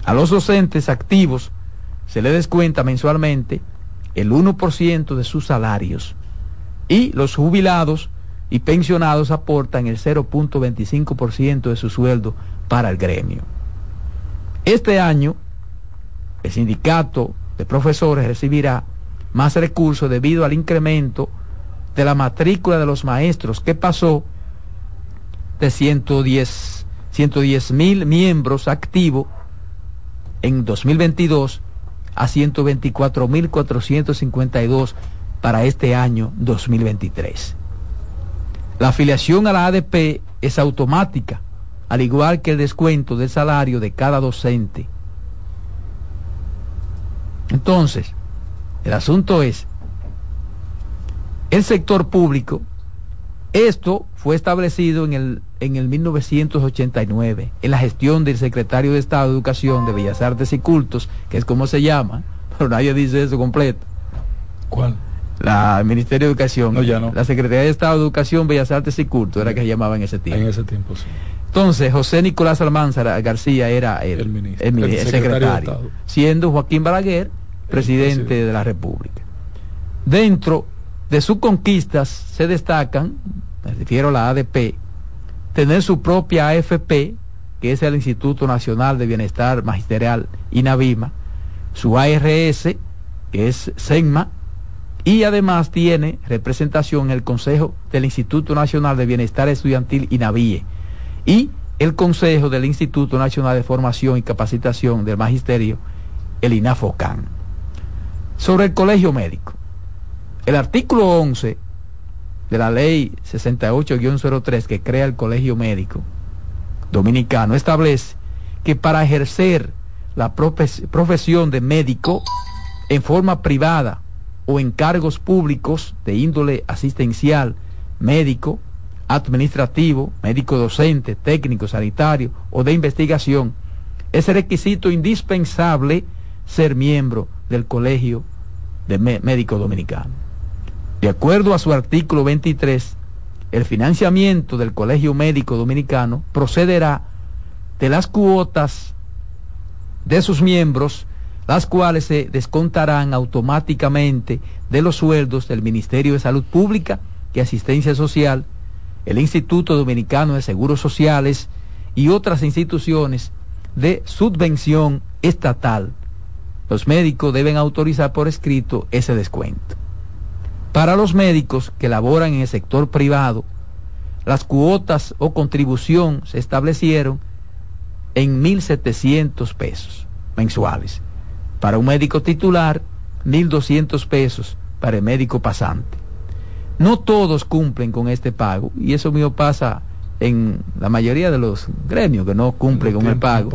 A los docentes activos se le descuenta mensualmente el 1% de sus salarios y los jubilados y pensionados aportan el 0.25% de su sueldo para el gremio. Este año, el sindicato de profesores recibirá más recursos debido al incremento de la matrícula de los maestros que pasó de 110 mil miembros activos en 2022 a 124.452 para este año 2023. La afiliación a la ADP es automática, al igual que el descuento del salario de cada docente. Entonces, el asunto es, el sector público, esto fue establecido en el, en el 1989, en la gestión del secretario de Estado de Educación de Bellas Artes y Cultos, que es como se llama, [laughs] pero nadie dice eso completo. ¿Cuál? La el Ministerio de Educación. No, ya no. La Secretaría de Estado de Educación, Bellas Artes y Cultos, era que se llamaba en ese tiempo. En ese tiempo, sí. Entonces, José Nicolás Almanzara García era el, El ministro, el secretario siendo Joaquín Balaguer presidente presidente. de la República. Dentro de sus conquistas se destacan, me refiero a la ADP, tener su propia AFP, que es el Instituto Nacional de Bienestar Magisterial INAVIMA, su ARS, que es SENMA, y además tiene representación en el Consejo del Instituto Nacional de Bienestar Estudiantil INAVIE y el Consejo del Instituto Nacional de Formación y Capacitación del Magisterio, el INAFOCAN. Sobre el colegio médico. El artículo 11 de la ley 68-03 que crea el colegio médico dominicano establece que para ejercer la profes- profesión de médico en forma privada o en cargos públicos de índole asistencial, médico, administrativo, médico docente, técnico, sanitario o de investigación, es requisito indispensable ser miembro del Colegio de Mé- Médico Dominicano. De acuerdo a su artículo 23, el financiamiento del Colegio Médico Dominicano procederá de las cuotas de sus miembros, las cuales se descontarán automáticamente de los sueldos del Ministerio de Salud Pública y Asistencia Social, el Instituto Dominicano de Seguros Sociales y otras instituciones de subvención estatal. Los médicos deben autorizar por escrito ese descuento. Para los médicos que laboran en el sector privado, las cuotas o contribución se establecieron en 1.700 pesos mensuales. Para un médico titular, 1.200 pesos para el médico pasante. No todos cumplen con este pago y eso mío pasa en la mayoría de los gremios que no cumplen con el pago.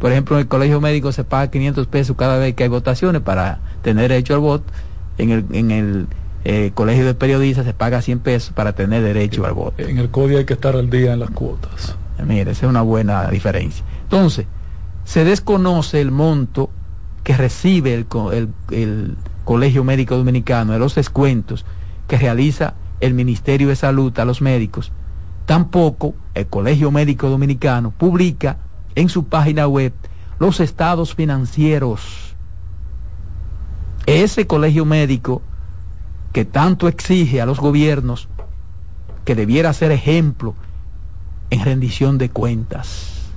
Por ejemplo, en el colegio médico se paga 500 pesos cada vez que hay votaciones para tener derecho al voto. En el, en el eh, colegio de periodistas se paga 100 pesos para tener derecho al voto. En el código hay que estar al día en las cuotas. Mira, esa es una buena diferencia. Entonces, se desconoce el monto que recibe el, el- el Colegio Médico Dominicano de los descuentos que realiza el Ministerio de Salud a los médicos. Tampoco el Colegio Médico Dominicano publica en su página web los estados financieros. Ese colegio médico que tanto exige a los gobiernos que debiera ser ejemplo en rendición de cuentas.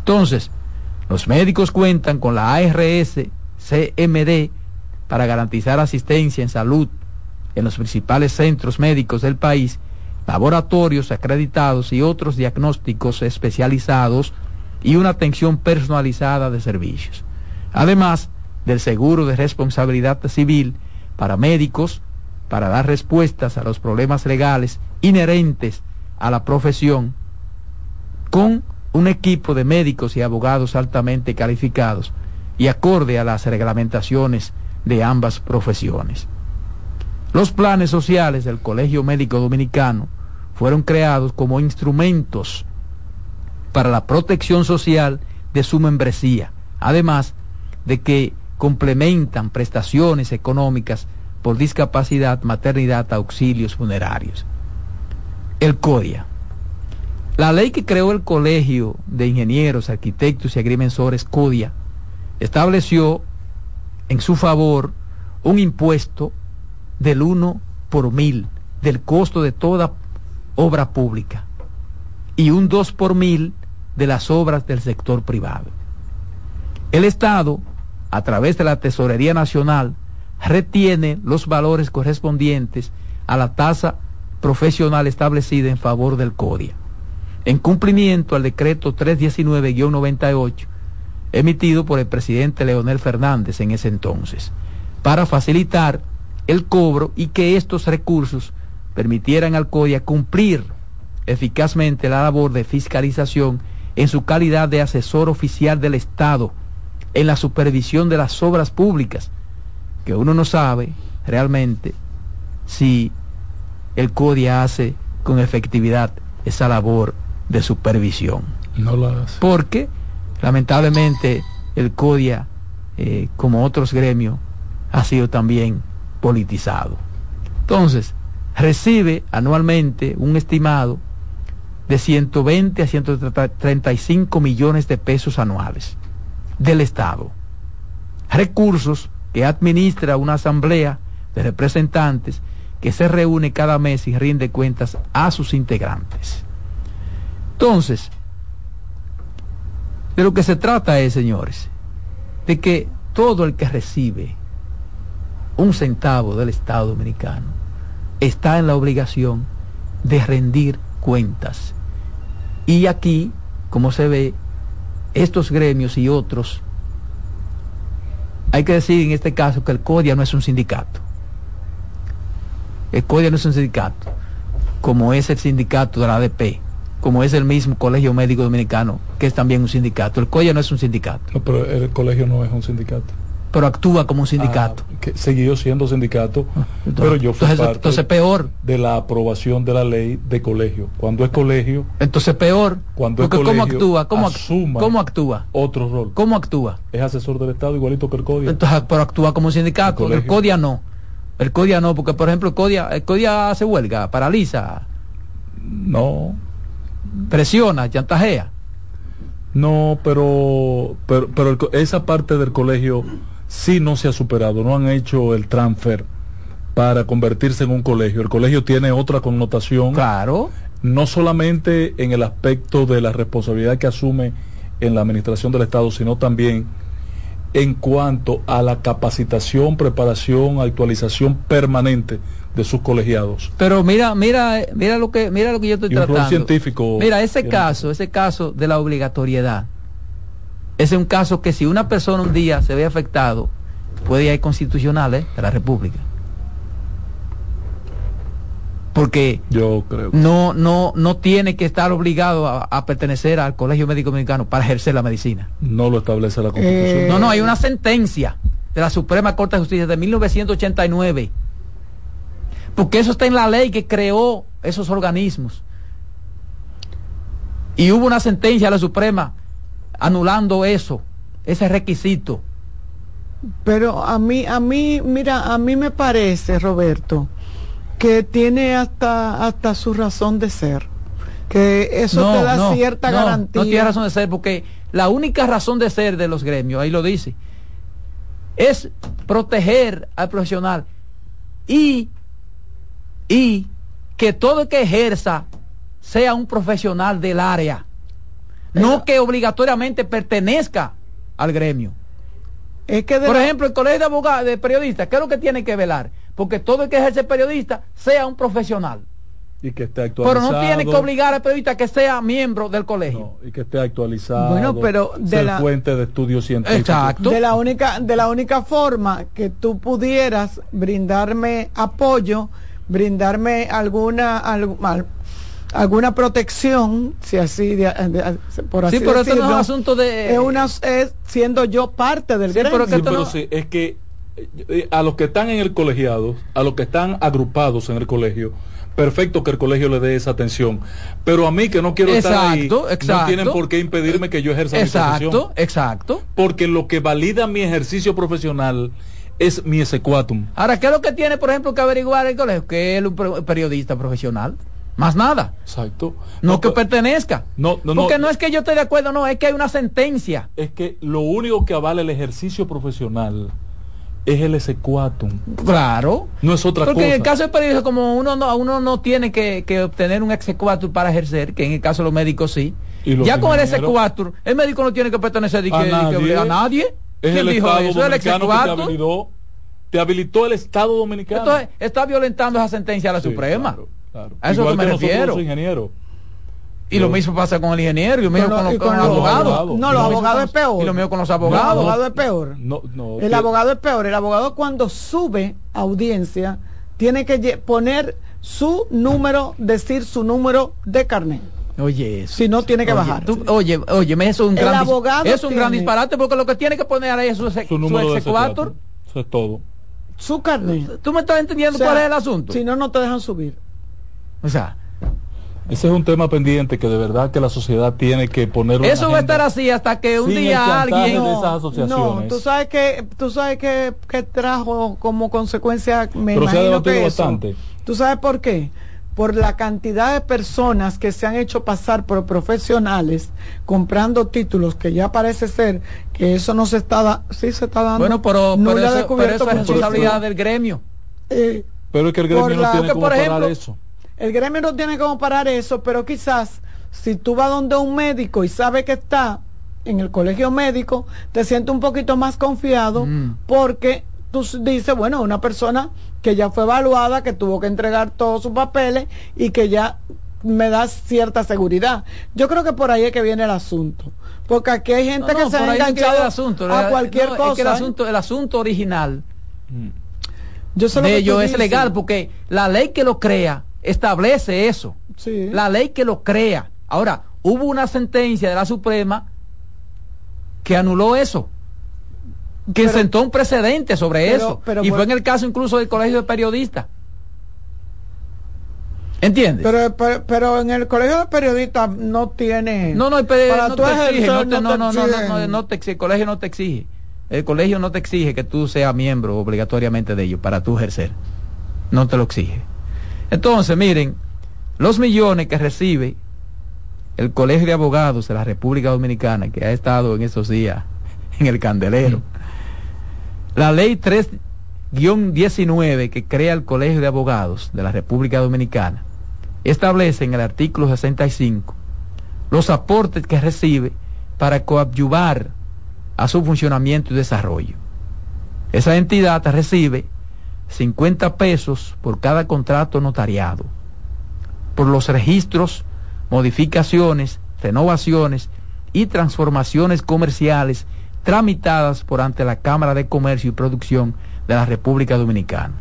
Entonces, los médicos cuentan con la ARS CMD para garantizar asistencia en salud en los principales centros médicos del país, laboratorios acreditados y otros diagnósticos especializados y una atención personalizada de servicios. Además del seguro de responsabilidad civil para médicos, para dar respuestas a los problemas legales inherentes a la profesión, con un equipo de médicos y abogados altamente calificados y acorde a las reglamentaciones de ambas profesiones. Los planes sociales del Colegio Médico Dominicano fueron creados como instrumentos para la protección social de su membresía, además de que complementan prestaciones económicas por discapacidad, maternidad, auxilios funerarios. El CODIA. La ley que creó el Colegio de Ingenieros, Arquitectos y Agrimensores, CODIA, estableció en su favor un impuesto del 1 por mil del costo de toda obra pública y un 2 por mil de las obras del sector privado. El Estado, a través de la Tesorería Nacional, retiene los valores correspondientes a la tasa profesional establecida en favor del CODIA. En cumplimiento al decreto 319-98, emitido por el presidente Leonel Fernández en ese entonces, para facilitar el cobro y que estos recursos permitieran al CODIA cumplir eficazmente la labor de fiscalización en su calidad de asesor oficial del Estado en la supervisión de las obras públicas, que uno no sabe realmente si el CODIA hace con efectividad esa labor de supervisión. No la hace. Porque lamentablemente el CODIA, eh, como otros gremios, ha sido también politizado. Entonces, recibe anualmente un estimado de 120 a 135 millones de pesos anuales del Estado. Recursos que administra una asamblea de representantes que se reúne cada mes y rinde cuentas a sus integrantes. Entonces, de lo que se trata es, señores, de que todo el que recibe un centavo del Estado dominicano está en la obligación de rendir cuentas. Y aquí, como se ve, estos gremios y otros, hay que decir en este caso que el CODIA no es un sindicato. El CODIA no es un sindicato, como es el sindicato de la ADP, como es el mismo Colegio Médico Dominicano, que es también un sindicato. El CODIA no es un sindicato. No, pero el colegio no es un sindicato. Pero actúa como un sindicato. Ah, que siguió siendo sindicato, entonces, pero yo fui entonces, parte entonces peor. de la aprobación de la ley de colegio. Cuando es colegio, Entonces peor. cuando Porque es ¿cómo colegio, actúa? ¿Cómo, asuma ¿Cómo actúa? otro rol. ¿Cómo actúa? Es asesor del Estado igualito que el CODIA. Entonces, pero actúa como un sindicato. El El. CODIA no. El CODIA no, porque por ejemplo el CODIA, el CODIA hace huelga, paraliza, No, presiona, chantajea. no, pero, pero, pero el esa parte del colegio sí no se ha superado. No han hecho el transfer para convertirse en un colegio. El colegio tiene otra connotación. Claro. no solamente en el aspecto de la responsabilidad que asume en la administración del Estado, sino también en cuanto a la capacitación, preparación, actualización permanente de sus colegiados. Pero mira, mira, mira lo que, mira lo que yo estoy Y un rol tratando. científico. Mira, ese caso, ese caso de la obligatoriedad, ese es un caso que si una persona un día se ve afectado, puede ir a constitucional ¿eh? de la República. Porque Yo creo. no, no, no tiene que estar obligado a, a pertenecer al Colegio Médico Dominicano para ejercer la medicina. No lo establece la Constitución. No, no, hay una sentencia de la Suprema Corte de Justicia de 1989. Porque eso está en la ley que creó esos organismos. Y hubo una sentencia de la Suprema anulando eso, ese requisito. Pero a mí, a mí, mira, a mí me parece, Roberto, que tiene hasta, hasta su razón de ser. Que eso te da cierta no, garantía. No tiene razón de ser, porque la única razón de ser de los gremios, ahí lo dice, es proteger al profesional y, y que todo el que ejerza sea un profesional del área, no que obligatoriamente pertenezca al gremio. Es que Por la- ejemplo, el colegio de abogados, de periodistas, ¿qué es lo que tiene que velar? Porque todo el que ejerce periodista sea un profesional. Y que esté Pero actualizado. no tiene que obligar al periodista que sea miembro del colegio. Y que esté actualizado. Bueno, pero de ser la- fuente de estudios científicos. Exacto. De la única, de la única forma que tú pudieras brindarme apoyo, brindarme alguna, algu- al- alguna protección, si así, de- de- por así Sí, pero esto no es decirlo, un asunto de- es una, es siendo yo parte del Sí, gremio. pero que Sí, pero no- sí, es que eh, a los que están en el colegiado, a los que están agrupados en el colegio, perfecto que el colegio le dé esa atención. Pero a mí que no quiero estar ahí, Exacto, no exacto. tienen por qué impedirme que yo ejerza mi Exacto, profesión. exacto. Porque lo que valida mi ejercicio profesional es mi exequatum. Ahora, ¿qué es lo que tiene, por ejemplo, que averiguar el colegio? Que él es un per- periodista profesional. Más nada. Exacto. No, que pero- pertenezca. No, no, no. Porque no es que yo esté de acuerdo, no, es que hay una sentencia. Es que lo único que avala el ejercicio profesional es el exequatum. Claro. No es otra Porque cosa. en el caso del periodista, como uno no, uno no tiene que, que obtener un exequatur para ejercer, que en el caso de los médicos sí. ¿Y los Ya con el exequatur, el médico no tiene que pertenecer de A que- de que nadie. a nadie. Es ¿Quién el dijo Estado eso? El te habilitó. El Estado dominicano. Entonces, está violentando esa sentencia de la Sí, Suprema. claro, claro. A eso Igual que me refiero. Y lo mismo pasa con el ingeniero, y lo mismo Con con, lo- los, y con con los los abogados. abogados. No, los lo abogados es peor. Y lo mismo con los El abogados. abogado es peor. No, no. El que- abogado es peor. El abogado cuando sube audiencia tiene que poner su número, decir su número de carnet. Oye, eso. Si no, tiene que Oye, bajar. tú- oye, oye, me- eso es un El gran, abogado es un gran disparate porque lo que tiene que poner ahí es su, su su número de exequatur. exequatur. Eso es todo. Su carnet. ¿Tú me estás entendiendo O sea, cuál es el asunto? Si no, no te dejan subir. O sea, Ese es un tema pendiente que de verdad que la sociedad tiene que ponerlo en eso va a estar así hasta que un día alguien... de esas No, asociaciones. tú sabes que tú sabes que, que trajo como consecuencia me Pero se ha imagino que eso. bastante. ¿Tú sabes por qué? Por la cantidad de personas que se han hecho pasar por profesionales comprando títulos que ya parece ser que eso no se está da- sí se está dando. Bueno, pero, No pero eso, pero descubierto eso es responsabilidad del gremio. Eh, Pero es que el gremio la- no tiene que, como por parar eso. El gremio no tiene como parar eso, pero quizás si tú vas donde un médico y sabe que está en el colegio médico, te sientes un poquito más confiado Mm. porque tú dices, bueno, una persona que ya fue evaluada, que tuvo que entregar todos sus papeles y que ya me da cierta seguridad. Yo creo que por ahí es que viene el asunto. Porque aquí hay gente No, que no, se ha enganchado el asunto. a cualquier no, cosa. Es que el ¿eh? asunto, el asunto original Yo sé lo de que ello es dices. legal porque la ley que lo crea establece eso. Sí. La ley que lo crea. Ahora, hubo una sentencia de la Suprema que anuló eso. Que Pero- sentó un precedente sobre pero- eso. pero y fue en el caso incluso del Colegio de Periodistas. ¿Entiendes? Pero, pero, pero en el colegio de periodistas no tiene. No, no, el pe- para no tú te exige, no, te- no, no, no, no, no te exige, el colegio no te exige. El colegio no te exige que tú seas miembro obligatoriamente de ellos para tú ejercer. No te lo exige. Entonces, miren, los millones que recibe el Colegio de Abogados de la República Dominicana, que ha estado en estos días [laughs] en el candelero, la ley 3-19 que crea el Colegio de Abogados de la República Dominicana establece en el artículo 65 los aportes que recibe para coadyuvar a su funcionamiento y desarrollo. Esa entidad recibe 50 pesos por cada contrato notariado, por los registros, modificaciones, renovaciones y transformaciones comerciales tramitadas por ante la Cámara de Comercio y Producción de la República Dominicana,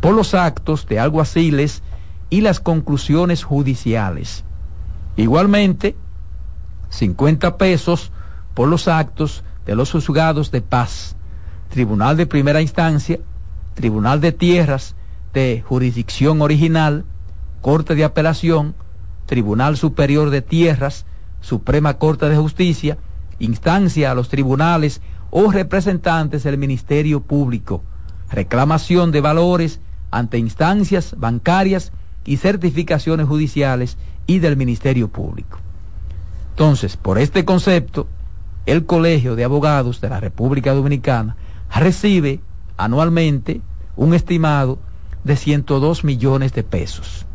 por los actos de alguaciles y las conclusiones judiciales. Igualmente, 50 pesos por los actos de los juzgados de paz, Tribunal de Primera Instancia, Tribunal de Tierras de Jurisdicción Original, Corte de Apelación, Tribunal Superior de Tierras, Suprema Corte de Justicia, instancia a los tribunales o representantes del Ministerio Público, reclamación de valores ante instancias bancarias y certificaciones judiciales y del Ministerio Público. Entonces, por este concepto, el Colegio de Abogados de la República Dominicana recibe anualmente un estimado de 102 millones de pesos.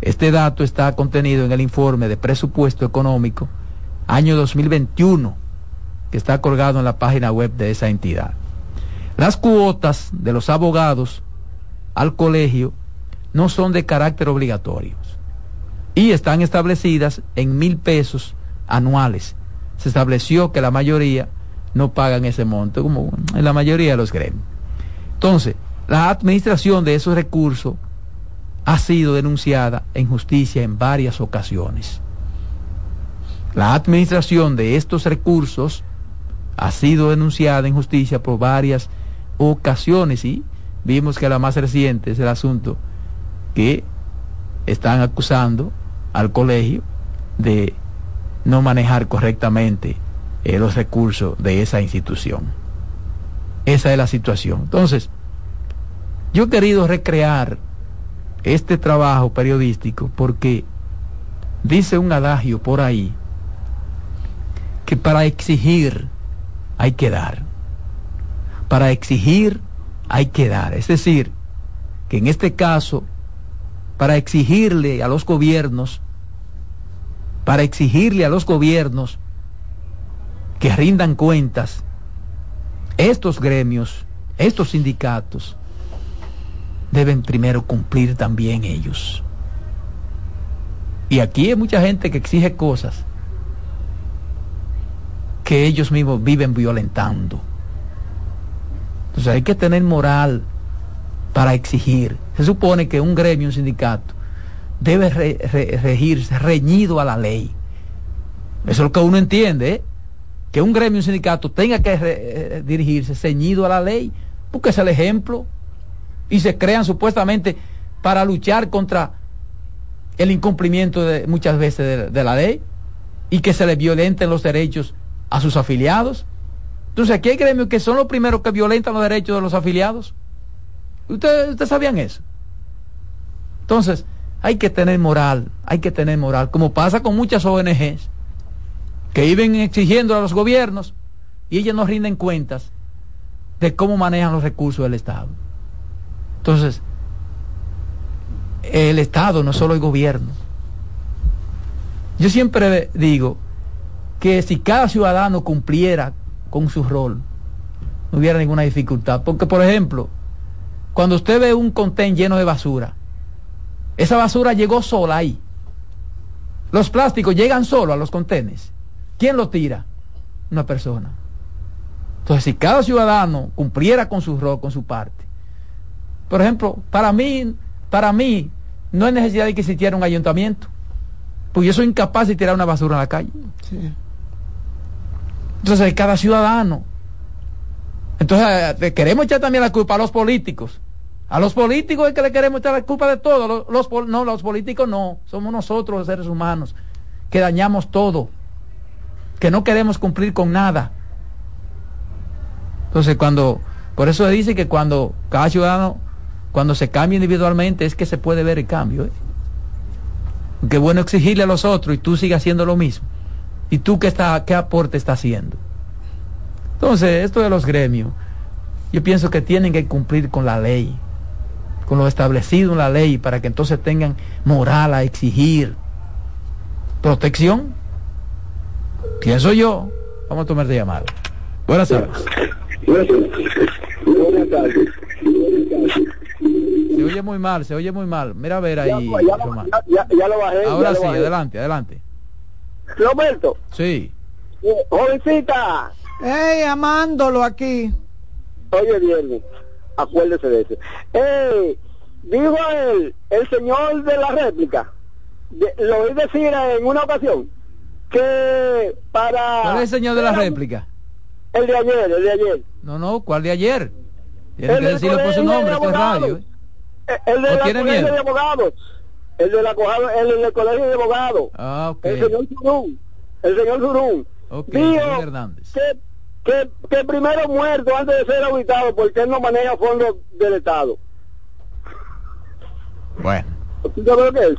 Este dato está contenido en el informe de presupuesto económico año 2021 que está colgado en la página web de esa entidad. Las cuotas de los abogados al colegio no son de carácter obligatorio y están establecidas en mil pesos anuales. Se estableció que la mayoría no pagan ese monto, como en la mayoría de los gremios. Entonces, la administración de esos recursos ha sido denunciada en justicia en varias ocasiones. La administración de estos recursos ha sido denunciada en justicia por varias ocasiones y vimos que la más reciente es el asunto que están acusando al colegio de no manejar correctamente eh, los recursos de esa institución. Esa es la situación. Entonces, yo he querido recrear este trabajo periodístico porque dice un adagio por ahí que para exigir hay que dar. Para exigir hay que dar. Es decir, que en este caso, para exigirle a los gobiernos, para exigirle a los gobiernos que rindan cuentas, estos gremios, estos sindicatos, deben primero cumplir también ellos. Y aquí hay mucha gente que exige cosas que ellos mismos viven violentando. Entonces hay que tener moral para exigir. Se supone que un gremio, un sindicato, debe regirse reñido a la ley. Eso es lo que uno entiende, ¿eh? Que un gremio, un sindicato tenga que eh, dirigirse ceñido a la ley, porque es el ejemplo. Y se crean supuestamente para luchar contra el incumplimiento de, muchas veces de, la ley y que se le violenten los derechos a sus afiliados. Entonces aquí hay gremios que son los primeros que violentan los derechos de los afiliados. ¿Ustedes, sabían eso? Entonces, hay que tener moral, hay que tener moral, como pasa con muchas ONGs que viven exigiendo a los gobiernos y ellos no rinden cuentas de cómo manejan los recursos del Estado. Entonces, el Estado no solo el gobierno. Yo siempre digo que si cada ciudadano cumpliera con su rol, no hubiera ninguna dificultad. Porque, por ejemplo, cuando usted ve un contén lleno de basura, esa basura llegó sola ahí. Los plásticos llegan solo a los contenes. ¿Quién los tira? Una persona. Entonces, si cada ciudadano cumpliera con su rol, con su parte. Por ejemplo, para mí, para mí, no hay necesidad de que existiera un ayuntamiento. Porque yo soy incapaz de tirar una basura en la calle. Entonces, cada ciudadano entonces, le queremos echar también la culpa a los políticos. A los políticos es que le queremos echar la culpa de todo. Los, no, los políticos no. Somos nosotros los seres humanos que dañamos todo. Que no queremos cumplir con nada. Entonces, cuando, por eso se dice que cuando cada ciudadano, cuando se cambia individualmente, es que se puede ver el cambio. ¿eh? Qué bueno exigirle a los otros y tú sigas haciendo lo mismo. ¿Y tú qué, está, qué aporte estás haciendo? Entonces, esto de los gremios, yo pienso que tienen que cumplir con la ley, con lo establecido en la ley, para que entonces tengan moral a exigir protección. Pienso yo. Vamos a tomar de llamada. Buenas tardes. Buenas tardes. Se oye muy mal, se oye muy mal. Mira a ver ahí. Ya, ya, lo bajé. Ahora sí, adelante, adelante. Roberto. Sí. Jovencita. ¡Ey, amándolo aquí! Oye, bien, acuérdese de eso. ¡Ey! Dijo él, el señor de la réplica, lo oí decir en una ocasión, que para... ¿Cuál es el señor de la réplica? El de ayer, el de ayer. No, no, ¿cuál de ayer? Tiene que decirlo por su nombre, es radio. ¿eh? Eh, el, de la colegio de abogados. El de la el, del colegio de abogados. Ah, ok. El señor Zurún. El señor Zurún. Ok, Hernández. Que que, que primero muerto antes de ser auditado porque él no maneja fondos del Estado. Bueno. ¿Tú sabes lo que es?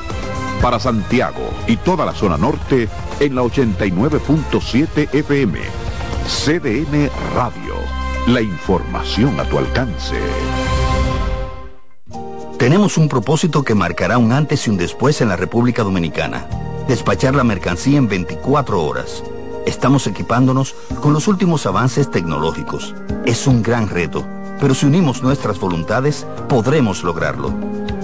Para Santiago y toda la zona norte en la 89.7 FM. CDN Radio. La información a tu alcance. Tenemos un propósito que marcará un antes y un después en la República Dominicana. Despachar la mercancía en 24 horas Estamos equipándonos con los últimos avances tecnológicos. Es un gran reto, pero si unimos nuestras voluntades, podremos lograrlo.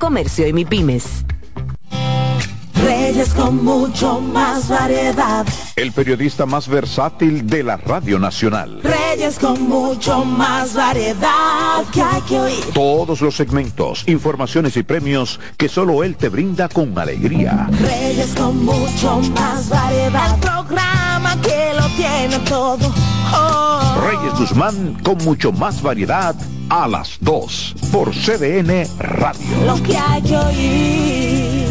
Comercio y MIPIMES. Reyes con mucho más variedad. El periodista más versátil de la Radio Nacional. Reyes con mucho más variedad que hay que oír. Todos los segmentos, informaciones y premios que solo él te brinda con alegría. Reyes con mucho más variedad. El programa que lo tiene todo. Oh. Reyes Guzmán con mucho más variedad a las 2 por CDN Radio. Lo que hay que oír.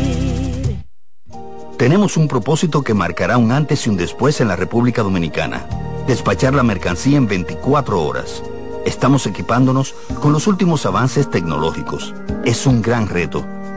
Tenemos un propósito que marcará un antes y un después en la República Dominicana. Despachar la mercancía en 24 horas. Estamos equipándonos con los últimos avances tecnológicos. Es un gran reto,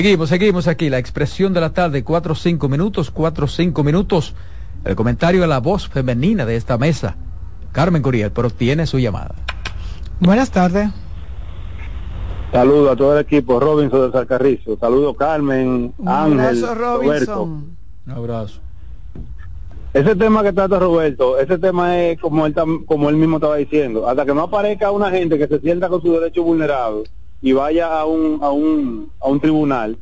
Seguimos, seguimos aquí. La expresión de la tarde, cuatro o cinco minutos, cuatro o cinco minutos. El comentario de la voz femenina de esta mesa. Carmen Curiel, pero tiene su llamada. Buenas tardes. Saludos a todo el equipo, Robinson de Salcarrizo. Saludos Carmen, Un Ángel, abrazo, Roberto. Robinson. Un abrazo. Ese tema que trata Roberto, ese tema es como él, como él mismo estaba diciendo. Hasta que no aparezca una gente que se sienta con su derecho vulnerado y vaya a un, a un, a un tribunal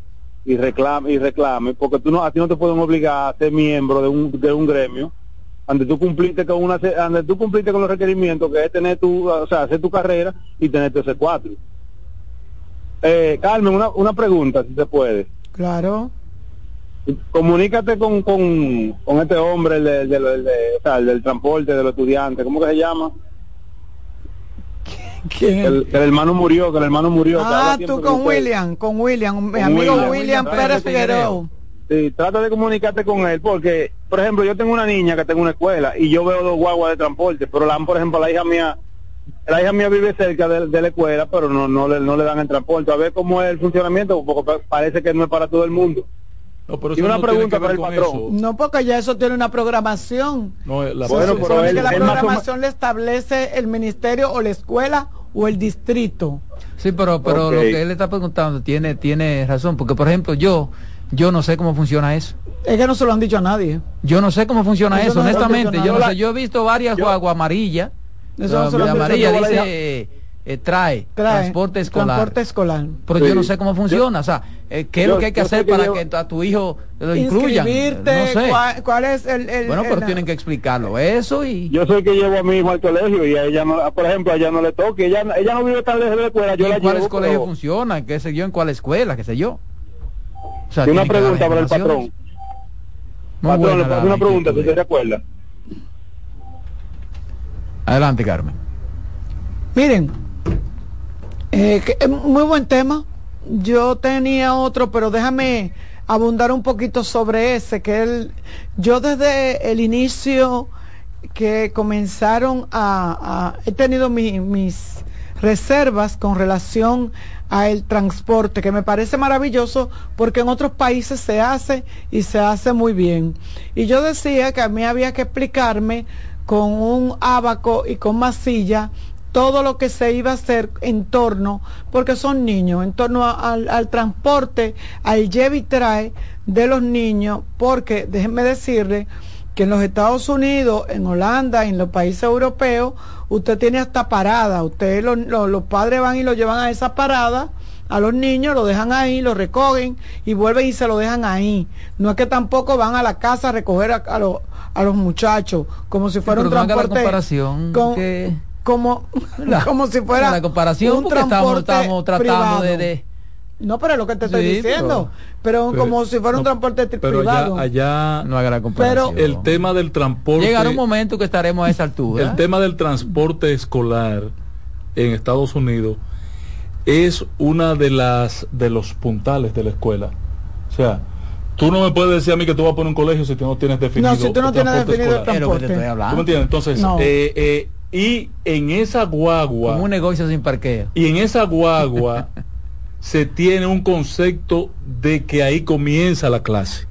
y reclame, y reclame, porque tú no, a ti no te pueden obligar a ser miembro de un, de un gremio donde tú cumpliste con una donde tú cumpliste con los requerimientos que es tener tu, o sea, hacer tu carrera y tener tu C4. Eh, Carmen, una, una pregunta, si se puede. Claro. Comunícate con, con, con este hombre, el, de- el de- el de- o sea, el del transporte, de los estudiantes, ¿cómo que se llama? ¿Quién? El, que el hermano murió, que el hermano murió. Ah, tú con. William, con William, mi amigo William. Pérez Figueroa. Sí, trata de comunicarte con él, porque, por ejemplo, yo tengo una niña que tengo una escuela y yo veo dos guaguas de transporte, pero la, por ejemplo, la hija mía, la hija mía vive cerca de, de la escuela, pero no, no, le, no le dan el transporte. A ver cómo es el funcionamiento, porque pa- parece que no es para todo el mundo. No, pero y una no pregunta para el patrón. eso. No, porque ya eso tiene una programación. No, la Bueno, pero él- que la más programación le establece el ministerio o la escuela o el distrito. Sí, pero, pero lo que él está preguntando tiene, tiene razón, porque por ejemplo yo, yo no sé cómo funciona eso. Es que no se lo han dicho a nadie. Yo no sé cómo funciona Eso no honestamente. Yo no sé, yo he visto varias Yo- guaguas amarillas. Eso no se lo han dicho. amarilla dice eh, trae, Trae, transporte escolar. Transporte escolar. Pero Sí. yo no sé cómo funciona, o sea, eh, ¿qué es Yo- lo que hay que hacer que para yo- que a tu hijo lo incluyan? Inscribirte, No sé. cuál, cuál es el... el- Bueno, pero el- tienen que explicarlo eso y... Yo soy que llevo a mi hijo al colegio y a ella, no, por ejemplo, a ella no le toque. Ella, ella no vive tan lejos de la escuela, ¿Y yo la en cuáles llevo. colegios pero- funcionan? ¿Qué sé yo? ¿En cuál escuela? ¿Qué sé yo? O sea, Y una pregunta para el patrón. Muy Patrón, buena le paso una pregunta, si usted se acuerda. Adelante, Carmen. Miren, eh, muy buen tema. Yo tenía otro, pero déjame abundar un poquito sobre ese, que él, yo desde el inicio que comenzaron a, he tenido mi- mis reservas con relación a el transporte, que me parece maravilloso porque en otros países se hace y se hace muy bien. Y yo decía que a mí había que explicarme con un abaco y con masilla todo lo que se iba a hacer en torno, porque son niños, en torno a- al, al transporte, al lleve y trae de los niños, porque déjenme decirle que en los Estados Unidos, en Holanda, en los países europeos, usted tiene hasta parada. Usted, lo- lo- los padres van y lo llevan a esa parada a los niños, lo dejan ahí, lo recogen y vuelven y se lo dejan ahí. No es que tampoco van a la casa a recoger a, a los, a los muchachos como si fuera un haga la transporte. comparación, con- que- como, La- como si fuera la comparación un estamos, transporte estamos tratando privado. de, de- No, pero es lo que te estoy Sí, diciendo. Pero, pero- como si fuera un no, transporte Pero privado. allá, allá no haga la comparación. el tema del transporte Llegará un momento que estaremos a esa altura. el tema del transporte escolar en Estados Unidos es una de las de los puntales de la escuela. O sea, tú no me puedes decir a mí que tú vas a poner un colegio si tú no tienes definido No, si tú no el tienes transporte definido el escolar. Es lo que te transporte. estoy hablando. ¿Tú me entiendes? Entonces, No. eh, eh, y en esa guagua Como un negocio sin parqueo. y en esa guagua [laughs] se tiene un concepto de que ahí comienza la clase.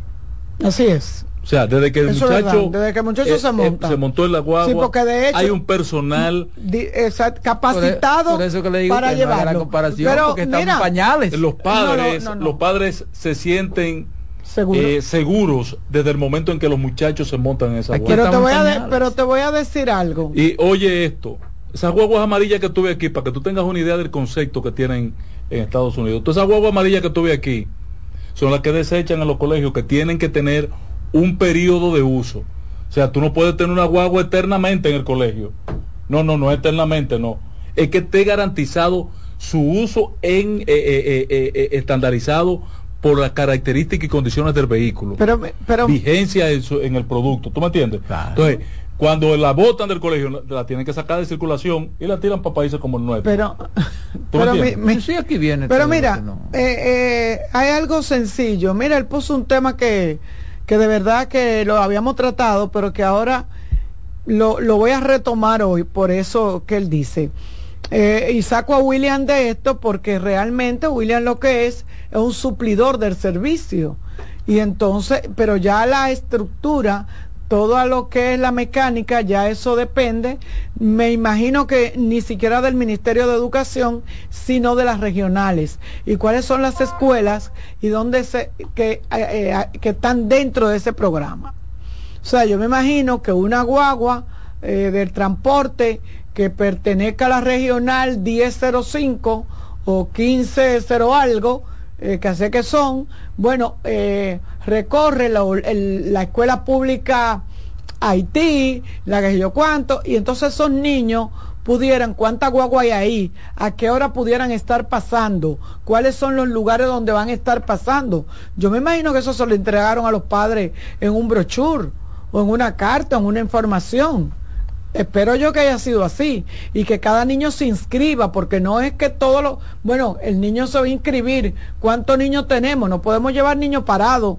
Así es. O sea, desde que el Eso es muchacho, desde que el muchacho eh, se eh, monta. se montó en la guagua, Sí, porque de hecho- hay un personal, Di- exact- capacitado Por eso que le digo para que no llevarlo. la comparación Pero porque mira, en pañales. los padres, No, no, no, no. los padres se sienten seguro. eh, seguros desde el momento en que los muchachos se montan en esa pero te voy a de- pero te voy a decir algo. Y oye esto, esas guaguas amarillas que tuve aquí, para que tú tengas una idea del concepto que tienen en Estados Unidos. Todas esas guaguas amarillas que tuve aquí son las que desechan en los colegios que tienen que tener un periodo de uso. O sea, tú no puedes tener una guagua eternamente en el colegio. No, no, no eternamente, no. Es que esté garantizado su uso en eh, eh, eh, eh, estandarizado por las características y condiciones del vehículo Pero, pero vigencia en, su- en el producto, ¿tú me entiendes? Claro. Entonces, cuando la botan del colegio, la, la tienen que sacar de circulación y la tiran para países como el nuestro. pero ¿Tú me [laughs] pero mi- mi- Sí, aquí viene. Pero mira, no- eh, eh, hay algo sencillo. Mira, él puso un tema que, que de verdad que lo habíamos tratado, pero que ahora lo, lo voy a retomar hoy, por eso que él dice. Eh, y saco a William de esto porque realmente William lo que es es un suplidor del servicio. Y entonces, pero ya la estructura, todo a lo que es la mecánica, ya eso depende, me imagino que ni siquiera del Ministerio de Educación, sino de las regionales. Y cuáles son las escuelas y dónde se, que, eh, eh, que están dentro de ese programa. O sea, yo me imagino que una guagua del transporte que pertenezca a la regional 1005 o 150 algo, eh, que sé que son, bueno, eh, recorre la escuela pública Haití, la que yo cuánto, y entonces esos niños pudieran, cuánta guagua hay ahí, a qué hora pudieran estar pasando, cuáles son los lugares donde van a estar pasando. Yo me imagino que eso se lo entregaron a los padres en un brochure o en una carta, en una información. Espero yo que haya sido así y que cada niño se inscriba, porque no es que todo lo... Bueno, el niño se va a inscribir. ¿Cuántos niños tenemos? No podemos llevar niños parados.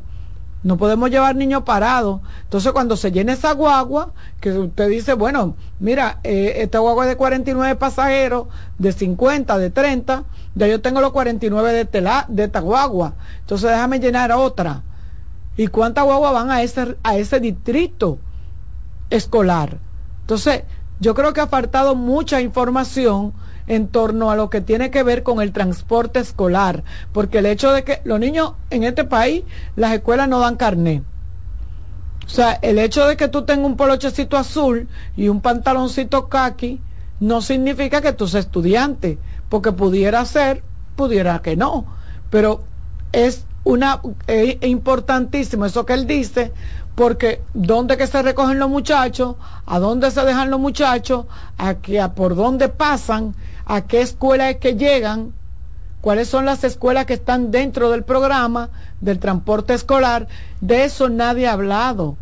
No podemos llevar niños parados. Entonces, cuando se llene esa guagua, que usted dice, bueno, mira, eh, esta guagua es de 49 pasajeros, de 50, de 30, ya yo tengo los 49 de, tela, de esta guagua. Entonces, déjame llenar otra. ¿Y cuántas guaguas van a ese, a ese distrito escolar? Entonces, yo creo que ha faltado mucha información en torno a lo que tiene que ver con el transporte escolar, porque el hecho de que los niños en este país, las escuelas no dan carnet. O sea, el hecho de que tú tengas un polochecito azul y un pantaloncito khaki no significa que tú seas estudiante, porque pudiera ser, pudiera que no, pero es una es importantísimo eso que él dice, porque dónde que se recogen los muchachos, a dónde se dejan los muchachos, a, qué, a por dónde pasan, a qué escuela es que llegan, cuáles son las escuelas que están dentro del programa del transporte escolar, de eso nadie ha hablado,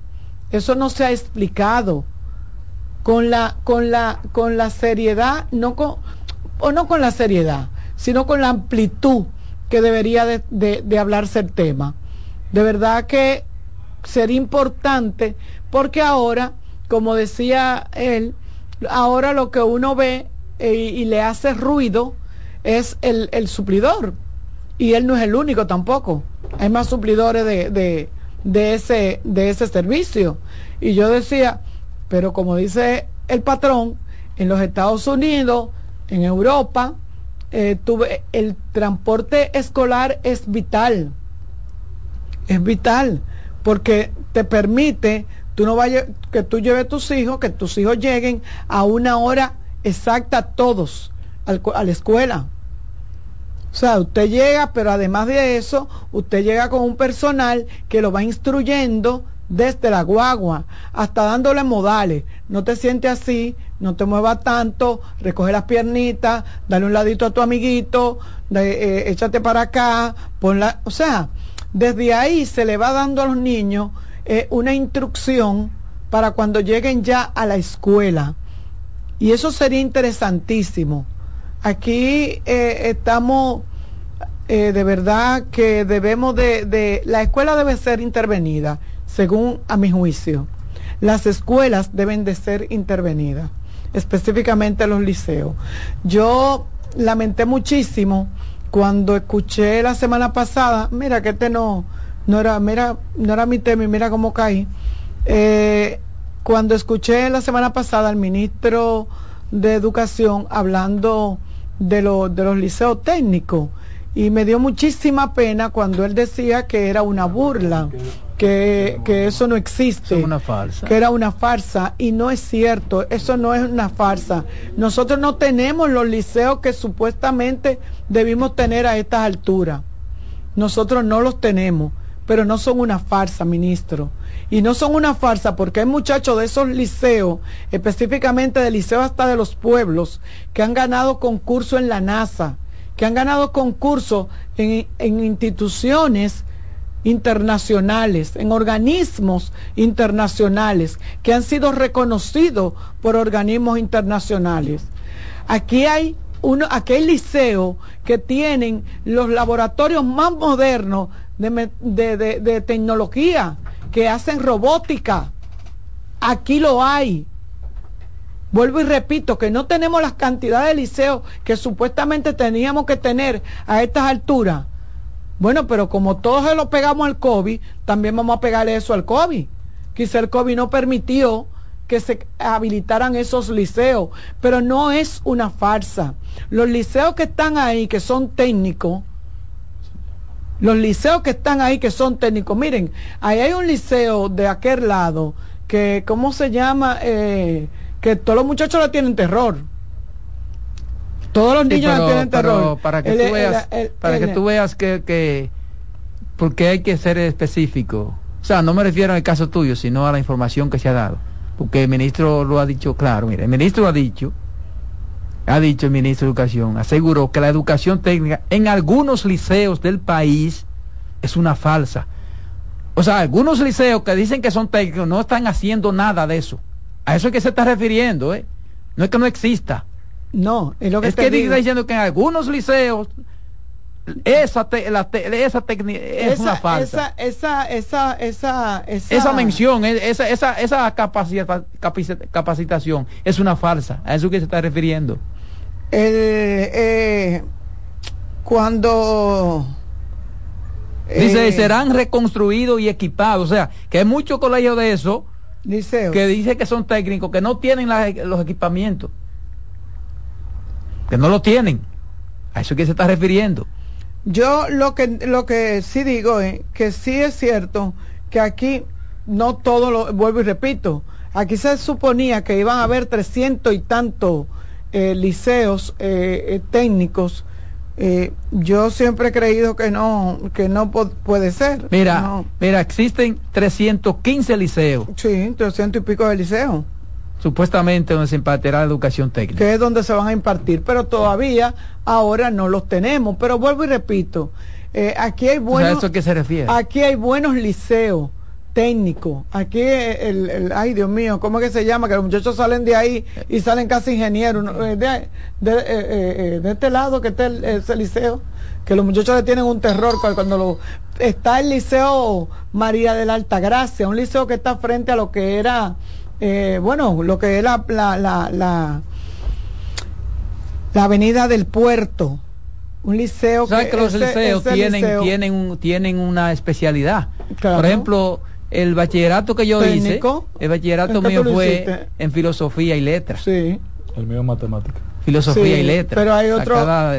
eso no se ha explicado. Con la con la con la seriedad, no con o no con la seriedad, sino con la amplitud que debería de, de, de hablarse el tema. De verdad que sería importante porque ahora, como decía él, ahora lo que uno ve eh, y le hace ruido es el, el, suplidor. Y él no es el único tampoco. Hay más suplidores de, de, de, ese, de ese servicio. Y yo decía, pero como dice el patrón, en los Estados Unidos, en Europa, eh, tuve, el transporte escolar es vital. Es vital porque te permite Tú no vayas, que tú lleves tus hijos, que tus hijos lleguen a una hora exacta todos al a la escuela. O sea, usted llega, pero además de eso, usted llega con un personal que lo va instruyendo desde la guagua hasta dándole modales. No te sientes así, no te muevas tanto, recoge las piernitas, dale un ladito a tu amiguito, eh, échate para acá, ponla, o sea, desde ahí se le va dando a los niños eh, una instrucción para cuando lleguen ya a la escuela. Y eso sería interesantísimo. Aquí eh, estamos eh, de verdad que debemos de, de- la escuela debe ser intervenida, según a mi juicio. Las escuelas deben de ser intervenidas, específicamente los liceos. Yo lamenté muchísimo cuando escuché la semana pasada, mira que este no, no era, mira, no era mi tema y mira cómo caí. Eh, cuando escuché la semana pasada al ministro de Educación hablando de, lo- de los liceos técnicos y me dio muchísima pena cuando él decía que era una burla, que, que eso no existe, una farsa. que era una farsa y no es cierto, eso no es una farsa. Nosotros no tenemos los liceos que supuestamente debimos tener a estas alturas. Nosotros no los tenemos, pero no son una farsa, ministro. Y no son una farsa porque hay muchachos de esos liceos, específicamente del liceo hasta de los pueblos, que han ganado concurso en la NASA, que han ganado concurso en, en instituciones internacionales, en organismos internacionales, que han sido reconocidos por organismos internacionales. Aquí hay uno, aquí que tienen los laboratorios más modernos de- de- de tecnología, que hacen robótica. Aquí lo hay. Vuelvo y repito que no tenemos las cantidades de liceos que supuestamente teníamos que tener a estas alturas. Bueno, pero como todos se lo pegamos al COVID, también vamos a pegarle eso al COVID. Quizá el COVID no permitió que se habilitaran esos liceos, pero no es una farsa. Los liceos que están ahí, que son técnicos, los liceos que están ahí, que son técnicos, miren, ahí hay un liceo de aquel lado, que, ¿cómo se llama? Eh, que todos los muchachos le tienen terror. Todos los Sí, niños le pero- tienen pero terror. para que El- tú el- veas, el- para que tú veas que, que porque hay que ser específico. O sea, no me refiero al caso tuyo, sino a la información que se ha dado. Porque el ministro lo ha dicho claro, mire, el ministro ha dicho, ha dicho el ministro de Educación, aseguró que la educación técnica en algunos liceos del país es una falsa. O sea, algunos liceos que dicen que son técnicos no están haciendo nada de eso. A eso es que se está refiriendo, ¿eh? No es que no exista. No, es lo que es te que digo. está diciendo que en algunos liceos esa te- la te- esa técnica es esa, una falsa. Esa, esa, esa, esa, esa, Esa mención, eh, esa, esa, esa capacita- capaci- capacitación es una falsa. A eso que se está refiriendo. el, eh, cuando Dice, eh, serán reconstruidos y equipados. O sea, que hay muchos colegios de eso que dice que son técnicos, que no tienen la- los equipamientos. Que no lo tienen. A eso que se está refiriendo. Yo lo que lo que sí digo es que sí es cierto que aquí no todo lo vuelvo y repito, aquí se suponía que iban a haber 300 y tantos eh, liceos eh, eh, técnicos. Eh, yo siempre he creído que no que no puede ser. Mira, No. mira, existen 315 liceos. Sí, 300 y pico de liceos. supuestamente donde se impartirá la educación técnica. que es donde se van a impartir, pero todavía ahora no los tenemos. Pero vuelvo y repito, eh, aquí hay ¿A buenos, eso a qué se refiere? aquí hay buenos liceos técnicos. Aquí el, el- ay Dios mío, ¿cómo es que se llama? Que los muchachos salen de ahí y salen casi ingenieros. Eh, De, de, eh, eh, eh, de este lado que está el- ese liceo, que los muchachos le tienen un terror cu- cuando lo está el liceo María de la Altagracia, un liceo que está frente a lo que era eh, bueno, lo que es la, la, la, la, avenida del puerto. Un liceo ¿Sabes que los ese- liceos ese tienen, liceo- tienen, un- tienen una especialidad? Claro. Por ejemplo, el bachillerato que yo Técnico. hice, el bachillerato ¿En qué mío fue hiciste? en filosofía y letras. Sí. El mío matemática. Filosofía Sí, y letras. Pero hay otro,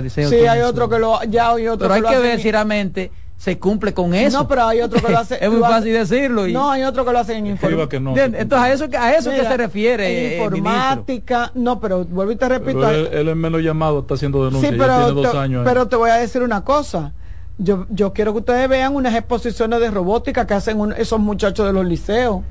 sí, tiene hay su- otro que lo, ya hay otro Pero hay que ver si realmente se cumple con eso. No, pero hay otro que lo [laughs] hace. es muy fácil decirlo. Y... No, hay otro que lo hace en informática. No, Entonces, a eso, a eso Mira, que se refiere. En informática, no, pero vuelvo y te repito. Pero él, él, es menos llamado, está haciendo denuncias. Sí, pero, tiene dos te, años pero te voy a decir una cosa. Yo, yo quiero que ustedes vean unas exposiciones de robótica que hacen esos muchachos de los liceos.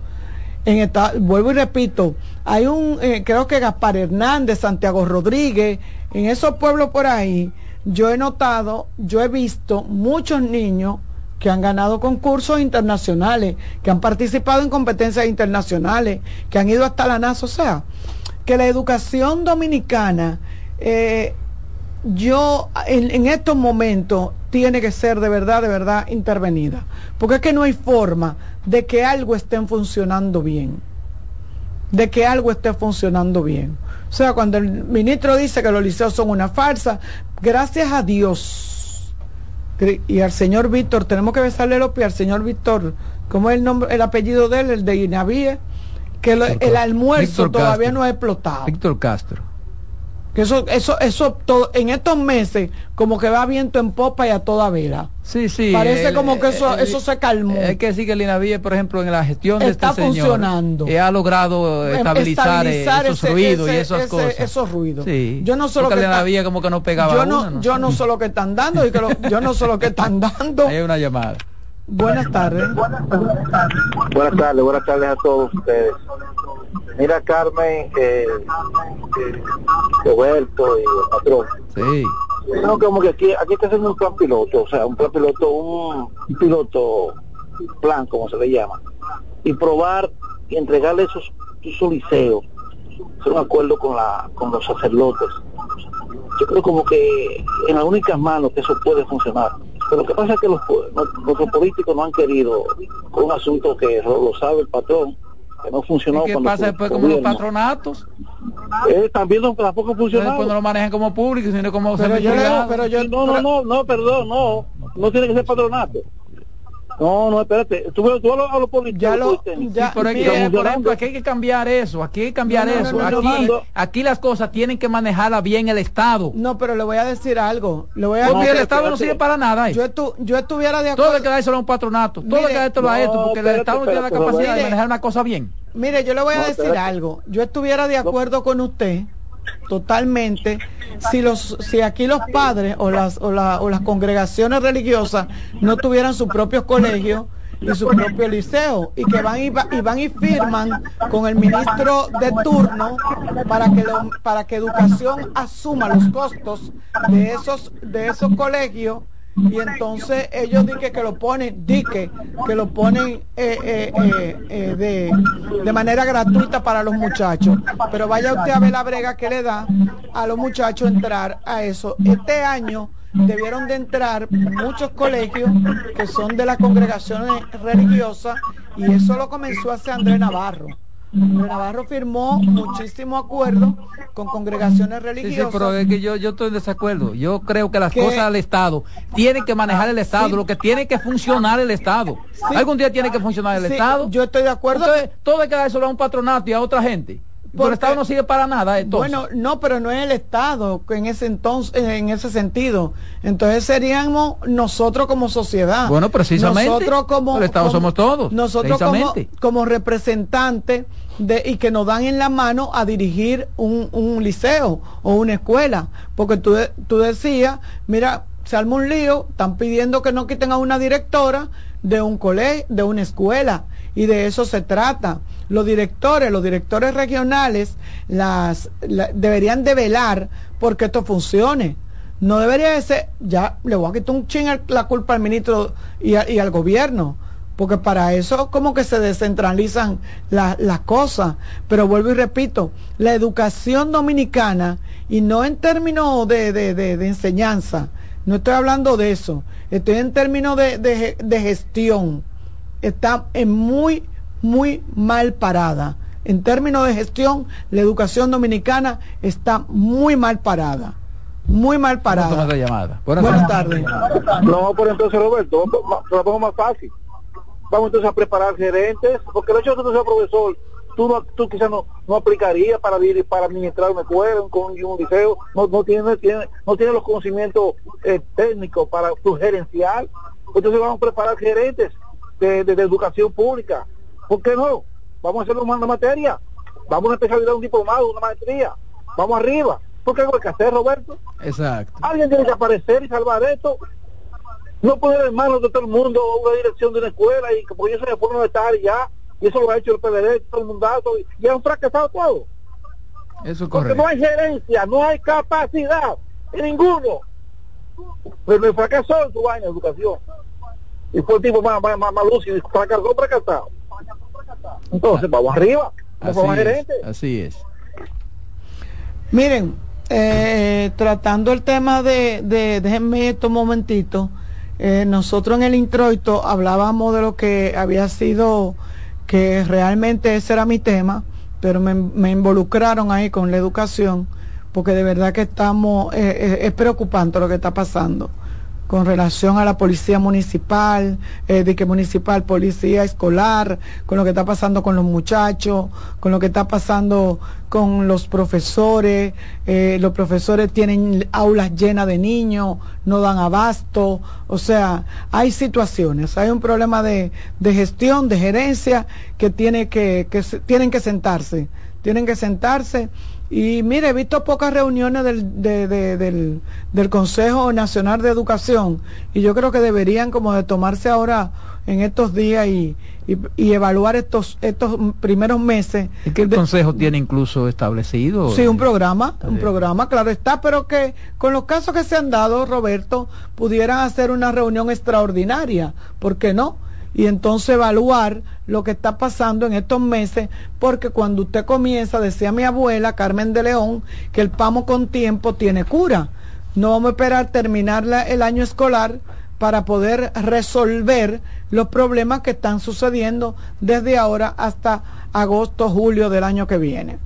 En vuelvo y repito, hay un, eh, creo que Gaspar Hernández, Santiago Rodríguez, en esos pueblos por ahí, yo he notado, yo he visto muchos niños que han ganado concursos internacionales, que han participado en competencias internacionales, que han ido hasta la NASA. O sea, que la educación dominicana, eh, yo en, en, estos momentos tiene que ser de verdad, de verdad intervenida. Porque es que no hay forma de que algo esté funcionando bien. De que algo esté funcionando bien. O sea, cuando el ministro dice que los liceos son una farsa, gracias a Dios y al señor Víctor, tenemos que besarle los pies al señor Víctor, ¿cómo es el nombre, el apellido de él, el de Inavie? Que lo, el almuerzo Víctor todavía Castro. no ha explotado. Víctor Castro. Que eso, eso, eso todo, en estos meses, como que va viento en popa y a toda vela. Sí, sí. Parece el- como que eso, el- eso se calmó. Hay que decir que el INAVIE, por ejemplo, en la gestión de Está este señor, funcionando. eh, ha logrado Em- estabilizar, eh, estabilizar esos ese- ruidos y esas ese- cosas. esos ruidos. Sí. Yo no sé lo que INAVIE como que no pegaba yo una, no, yo no sé lo que están dando y que lo- yo no sé lo que están dando. Hay una llamada. Buenas tardes. Buenas tardes, buenas tardes a todos ustedes. Mira, Carmen, eh, Roberto y el patrón. Sí. No, como que aquí, aquí está haciendo un plan piloto, o sea, un plan piloto, un, un piloto plan, como se le llama, y probar y entregarle esos, esos liceos, hacer un acuerdo con, la, con los sacerdotes. Yo creo como que en las únicas manos que eso puede funcionar. Pero lo que pasa es que los, nuestros políticos no han querido, con un asunto que lo, lo sabe el patrón, que no funcionó ¿Y qué pasa después como los patronatos? Eh, también no, tampoco funcionó. Después no lo manejan como público, sino como Pero yo, pero yo, no, no, no, no, perdón, no, no tiene que ser patronato. No, no, espérate, tú, tú a los, a los políticos. Ya lo- ya- Pero es que, Mire, por ejemplo, aquí hay que cambiar eso, aquí hay que cambiar No, no, no, eso. no, no, aquí, no. aquí las cosas tienen que manejarla bien el Estado. No, pero le voy a decir algo. Le voy a Porque el espérate, Estado no sirve para nada. eh. yo, estu- yo estuviera de Todo acuerdo. el que da eso a un patronato, todo Mire, que da esto lo da no, esto, porque el Estado no tiene la capacidad de manejar una cosa bien. Mire, yo le voy a No, decir espérate. algo. Yo estuviera de acuerdo con usted totalmente. Si los si aquí los padres o las o, la- o las congregaciones religiosas no tuvieran sus propios colegios y su propio liceo y que van y, va- y van y firman con el ministro de turno para que para que educación asuma los costos de esos de esos colegios y entonces ellos dique que lo ponen, dique que lo ponen eh, eh, eh, de, de manera gratuita para los muchachos. Pero vaya usted a ver la brega que le da a los muchachos entrar a eso. Este año debieron de entrar muchos colegios que son de las congregaciones religiosas y eso lo comenzó a hacer Andrés Navarro. Andrés Navarro firmó muchísimos acuerdos con congregaciones Sí, sí, religiosas. pero es que yo, yo estoy en desacuerdo. Yo creo que las ¿Qué? cosas del Estado tienen que manejar el Estado, Sí. lo que tiene que funcionar el Estado. Algún día tiene que funcionar el Sí, Estado. Yo estoy de acuerdo. Entonces, todo hay que dar eso a un patronato y a otra gente. Pero el Estado no sirve para nada. Entonces. Bueno, no, pero no es el Estado en ese entonces, en ese sentido. Entonces seríamos nosotros como sociedad. Bueno, precisamente. Nosotros como El Estado como- somos todos, Nosotros como, precisamente. como representantes de y que nos dan en la mano a dirigir un, un liceo o una escuela, porque tú tú decías, mira, se arma un lío, están pidiendo que no quiten a una directora de un colegio, de una escuela, y de eso se trata. Los directores, los directores regionales, las, la- deberían de velar porque esto funcione. No debería de ser, ya le voy a quitar un ching la culpa al ministro y, y al gobierno, porque para eso como que se descentralizan la- las cosas. Pero vuelvo y repito, la educación dominicana, y no en términos de- de- de enseñanza, no estoy hablando de eso, estoy en términos de, de ge- de gestión, está en muy, muy mal parada. En términos de gestión, la educación dominicana está muy mal parada. Muy mal parada. la llamada. Buenas Buenas tardes. tardes. No, pero entonces Roberto, pongo más fácil. Vamos entonces a preparar gerentes, porque el hecho de que tú seas profesor, tú, no, tú quizás no, no aplicaría para, dir- para administrar una escuela, un, con- un liceo, no, no tiene, tiene, no tiene los conocimientos eh, técnicos para tu gerencial. entonces vamos a preparar gerentes de, de- de educación pública. ¿Por qué no? Vamos a hacer una materia, vamos a especializar un diplomado, una maestría, vamos arriba. ¿Por qué hay que hacer, Roberto? Exacto. Alguien tiene que aparecer y salvar esto. No poner en manos de todo el mundo una dirección de una escuela y que porque eso se pone a estar ya. Y eso lo ha hecho el PLD, todo el mundazo, y han fracasado todo. Eso es Porque correcto. no hay gerencia, no hay capacidad en ninguno. Pero me fracasó en su vaina de educación. Y fue el tipo más, más, más, más lúcido, y fracasó, fracasado. Entonces, vamos arriba, vamos Así a es, gerente. así es. Miren, eh, tratando el tema de, de déjenme esto un momentito, eh, nosotros en el introito hablábamos de lo que había sido, que realmente ese era mi tema, pero me, me involucraron ahí con la educación, porque de verdad que estamos, eh, eh, es preocupante lo que está pasando con relación a la policía municipal, eh, de que municipal, policía escolar, con lo que está pasando con los muchachos, con lo que está pasando con los profesores, eh, los profesores tienen aulas llenas de niños, no dan abasto, o sea, hay situaciones, hay un problema de, de gestión, de gerencia, que, tiene que, que tienen que sentarse, tienen que sentarse y mire, he visto pocas reuniones del, de- de- del, del Consejo Nacional de Educación y yo creo que deberían como de tomarse ahora en estos días y, y- y evaluar estos, estos primeros meses. Es que el Consejo tiene incluso establecido. Sí, un programa, un programa, claro está, pero que con los casos que se han dado, Roberto, pudieran hacer una reunión extraordinaria, ¿por qué no? Y entonces evaluar lo que está pasando en estos meses, porque cuando usted comienza, decía mi abuela Carmen de León, que el pamo con tiempo tiene cura. No vamos a esperar terminar el año escolar para poder resolver los problemas que están sucediendo desde ahora hasta agosto, julio del año que viene.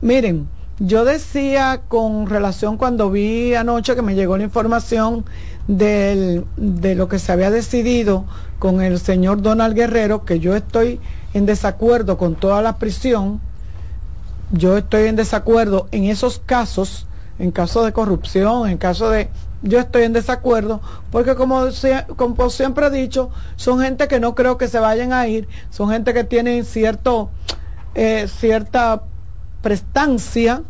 Miren, yo decía con relación cuando vi anoche que me llegó la información del- de lo que se había decidido con el señor Donald Guerrero, que yo estoy en desacuerdo con toda la prisión, yo estoy en desacuerdo en esos casos, en caso de corrupción, en caso de... Yo estoy en desacuerdo porque como, como siempre he dicho, son gente que no creo que se vayan a ir, son gente que tienen cierto, eh, cierta prestancia,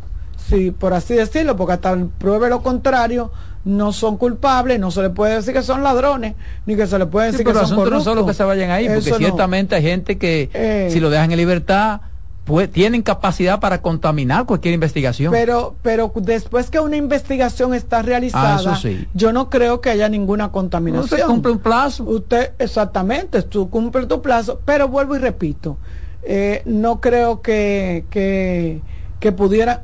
sí, por así decirlo, porque hasta pruebe lo contrario, no son culpables, no se le puede decir que son ladrones, ni que se le puede Sí, decir pero que el son asunto no corruptos. solo que se vayan ahí, porque Eso no. ciertamente hay gente que Eh. si lo dejan en libertad, pues tienen capacidad para contaminar cualquier investigación. Pero, pero después que una investigación está realizada, Ah, sí. yo no creo que haya ninguna contaminación. Usted cumple un plazo. Usted, exactamente, tú cumple tu plazo, pero vuelvo y repito, eh, no creo que, que, que pudiera,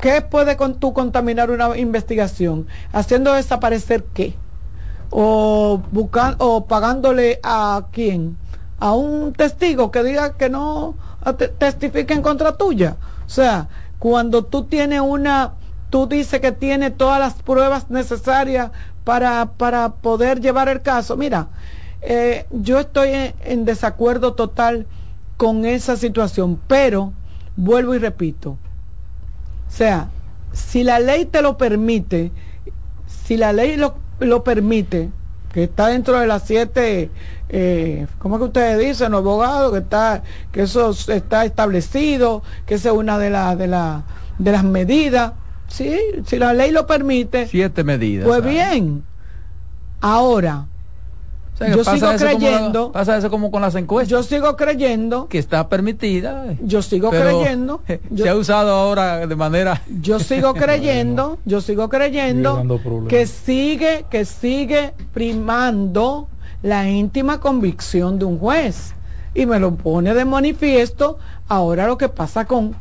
¿qué puede tú contaminar una investigación? ¿Haciendo desaparecer qué? ¿O, o pagándole a quién? A un testigo que diga que no testifique en contra tuya. O sea, cuando tú tienes una, tú dices que tiene todas las pruebas necesarias para, para poder llevar el caso. Mira, eh, yo estoy en desacuerdo total con esa situación, pero vuelvo y repito, o sea, si la ley te lo permite, si la ley lo, lo permite, que está dentro de las siete, eh, ¿cómo es que ustedes dicen, los abogados? Que está, que eso está establecido, que esa es una de las de la, de las medidas. Sí, si la ley lo permite, Siete medidas. pues ¿sabes? bien. Ahora, sea, yo sigo como creyendo, pasa eso como con las encuestas. yo sigo creyendo, que está permitida. yo sigo pero creyendo, yo- se ha usado ahora de manera. yo sigo [laughs] creyendo, yo sigo creyendo que sigue, que sigue primando la íntima convicción de un juez. Y me lo pone de manifiesto ahora lo que pasa con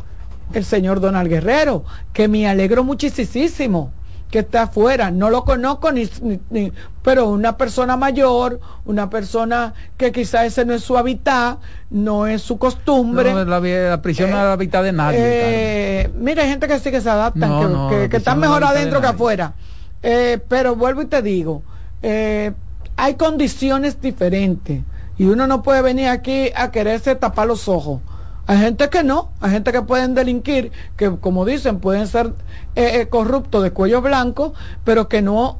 el señor Donald Guerrero, que me alegro muchísimo que está afuera. No lo conozco ni, ni- ni- pero una persona mayor, una persona que quizá ese no es su hábitat, no es su costumbre. No, la, la prisión no es la mitad de nadie. Eh, mira, hay gente que sí que se adaptan, No, que, no, que- la que prisión están mejor adentro que afuera. Eh, pero vuelvo y te digo, eh, hay condiciones diferentes y uno no puede venir aquí a quererse tapar los ojos. Hay gente que no, hay gente que pueden delinquir, que como dicen pueden ser eh, eh, corruptos de cuello blanco, pero que no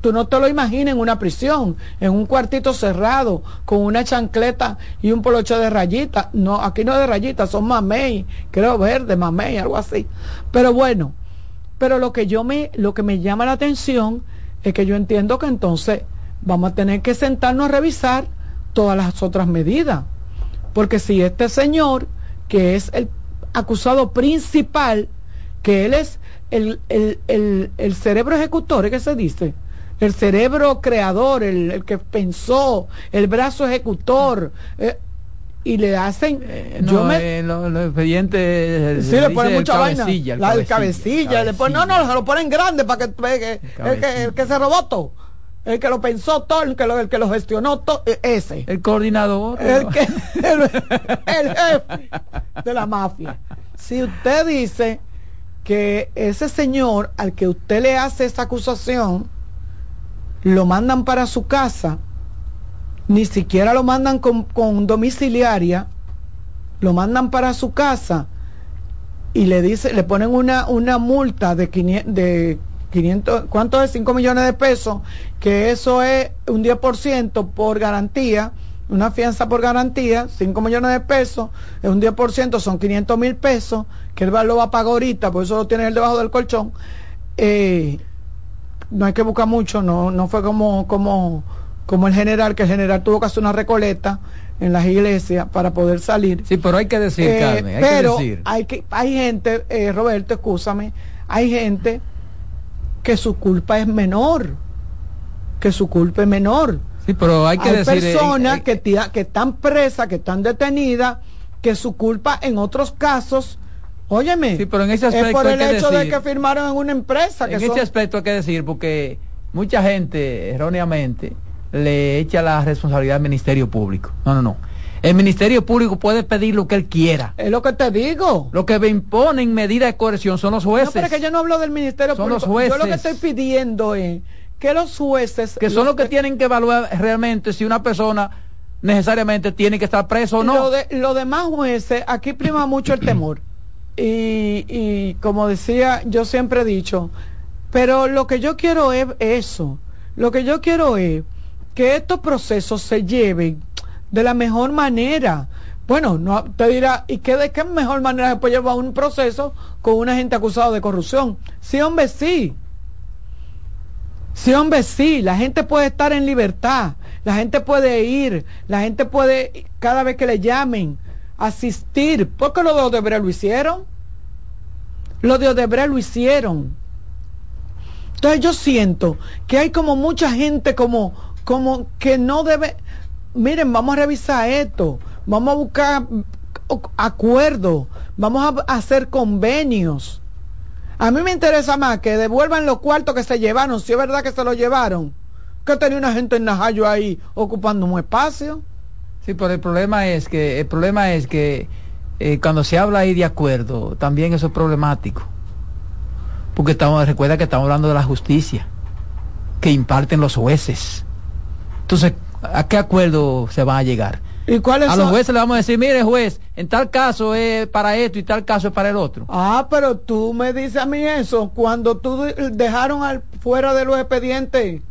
Tú no te lo imaginas en una prisión, en un cuartito cerrado, con una chancleta y un poloche de rayitas. No, aquí no de rayitas, son mamey, creo verde, mamey, algo así. Pero bueno, pero lo que yo me, lo que me llama la atención es que yo entiendo que entonces vamos a tener que sentarnos a revisar todas las otras medidas. Porque si este señor, que es el acusado principal, que él es el, el, el, el cerebro ejecutor, ¿qué se dice? El cerebro creador, el, el que pensó, el brazo ejecutor. eh, y le hacen Eh, yo no, me eh, lo- los expedientes sí le ponen mucha el vaina cabecilla, el la del cabecilla, cabecilla, le ponen- no no se lo ponen grande para que pegue el que, cabecilla. el que se robó todo el que lo pensó todo el que lo, el que lo gestionó todo eh, ese el coordinador el, que, el, el jefe de la mafia. Si usted dice que ese señor al que usted le hace esa acusación, lo mandan para su casa, ni siquiera lo mandan con, con domiciliaria, lo mandan para su casa y le dice, le ponen una, una multa de 500, de 500, ¿cuánto es? 5 millones de pesos, que eso es un 10% por garantía, una fianza por garantía, 5 millones de pesos, es un 10%, son 500 mil pesos, que él lo va a pagar ahorita, por eso lo tiene él debajo del colchón. Eh, no hay que buscar mucho, no, no fue como, como, como el general, que el general tuvo que hacer una recoleta en las iglesias para poder salir. Sí, pero hay que decir, Eh, Carmen, hay pero que decir. hay que hay gente, eh, Roberto, escúchame, hay gente que su culpa es menor, que su culpa es menor. Sí, pero hay que decir, eh, personas eh, que, tira- que están presas, que están detenidas, que su culpa en otros casos, óyeme, Sí, pero en ese es aspecto por hay el que hecho de que firmaron en una empresa. Que en son- este aspecto hay que decir, porque mucha gente erróneamente le echa la responsabilidad al Ministerio Público. No, no, no. El Ministerio Público puede pedir lo que él quiera. Es lo que te digo. Lo que me imponen medidas de coerción son los No, jueces. pero es que yo no hablo del Ministerio Son Público. los Yo lo que jueces. estoy pidiendo es que los jueces... que son los que tienen que evaluar realmente si una persona necesariamente tiene que estar preso o no. Lo, de, lo demás jueces, aquí prima mucho el temor. Y, y como decía, yo siempre he dicho, pero lo que yo quiero es eso. Lo que yo quiero es que estos procesos se lleven de la mejor manera. Bueno, no te dirá, ¿y qué de qué mejor manera se puede llevar un proceso con una gente acusada de corrupción? Sí, hombre, sí. Sí, hombre, sí, la gente puede estar en libertad, la gente puede ir, la gente puede, cada vez que le llamen, asistir. porque lo de Odebrecht lo hicieron? Lo de Odebrecht lo hicieron. Entonces yo siento que hay como mucha gente como, como que no debe, miren, vamos a revisar esto, vamos a buscar acuerdos, vamos a hacer convenios. A mí me interesa más que devuelvan los cuartos que se llevaron, si es verdad que se los llevaron, que tenía una gente en Najayo ahí ocupando un espacio. Sí, pero el problema es que el problema es que eh, cuando se habla ahí de acuerdo, también eso es problemático. Porque estamos, recuerda que estamos hablando de la justicia que imparten los jueces. Entonces, ¿a qué acuerdo se va a llegar? ¿Y cuáles A son? los jueces le vamos a decir, mire juez, en tal caso es para esto y tal caso es para el otro. Ah, pero tú me dices a mí eso cuando tú de- dejaron al, fuera de los expedientes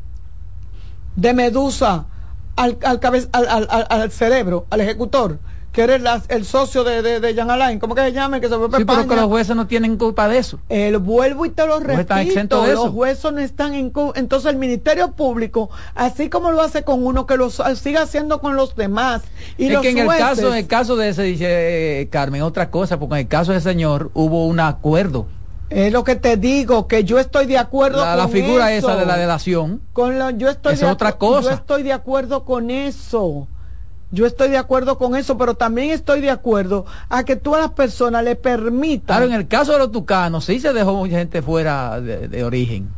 de Medusa al, al, cabe- al, al- al- al cerebro, al ejecutor, que eres la- el socio de, de, de Jean Alain, ¿cómo que se llama? Que se fue Sí, pero que España. los jueces no tienen culpa de eso. El vuelvo y te lo jueces están exentos repito, los jueces no están en entonces el Ministerio Público, así como lo hace con uno, que lo siga haciendo con los demás. Y es los que en el caso, en el caso de ese, dice eh, Carmen, otra cosa, porque en el caso de ese señor hubo un acuerdo. Es lo que te digo, que yo estoy de acuerdo La, con la figura eso. esa de la delación. Con la, yo estoy de es otra cosa. Yo estoy de acuerdo con eso. Yo estoy de acuerdo con eso, pero también estoy de acuerdo a que tú a las personas le permitas. Claro, en el caso de los tucanos sí se dejó mucha gente fuera de, de origen.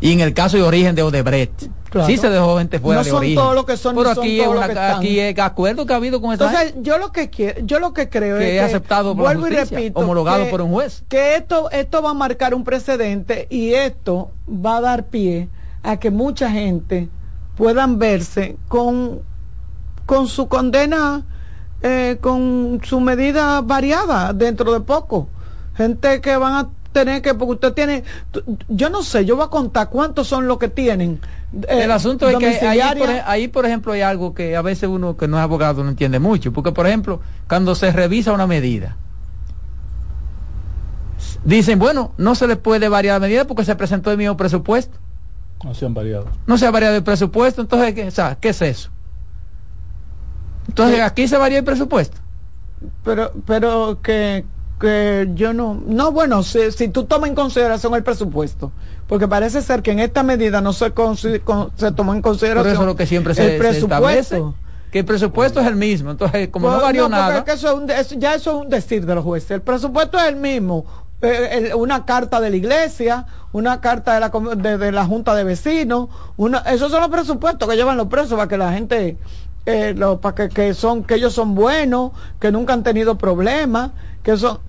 Y en el caso de origen de Odebrecht, Claro. sí se dejó gente fuera No de son origen. todos los que son, Pero ni son aquí, es una- que están. aquí es acuerdo que ha habido con esa Entonces, gente, yo lo que quiero, yo lo que creo que es es aceptado por la vuelvo y justicia, repito, homologado que- por un juez. que esto, esto va a marcar un precedente y esto va a dar pie a que mucha gente puedan verse con, con su condena, eh, con su medida variada dentro de poco. Gente que van a tener que, porque usted tiene, yo no sé, yo voy a contar cuántos son los que tienen. Eh, el asunto es que ahí por, ahí, por ejemplo, hay algo que a veces uno que no es abogado no entiende mucho, porque, por ejemplo, cuando se revisa una medida, dicen, bueno, no se le puede variar la medida porque se presentó el mismo presupuesto. No se han variado. No se ha variado el presupuesto, entonces, ¿qué, ¿qué es eso? Entonces, aquí se varía el presupuesto. Pero, pero que, que yo no, no, bueno, si, si tú tomas en consideración el presupuesto, porque parece ser que en esta medida no se, se tomó en consideración eso lo que siempre se, el presupuesto. que el presupuesto es el mismo, entonces como no pues, varió nada. ya eso es un decir de los jueces, el presupuesto es el mismo, eh, una carta de la iglesia, una carta de la, de, la Junta de Vecinos, una, esos son los presupuestos que llevan los presos para que la gente, eh, para que, son, que ellos son buenos, que nunca han tenido problemas, que son,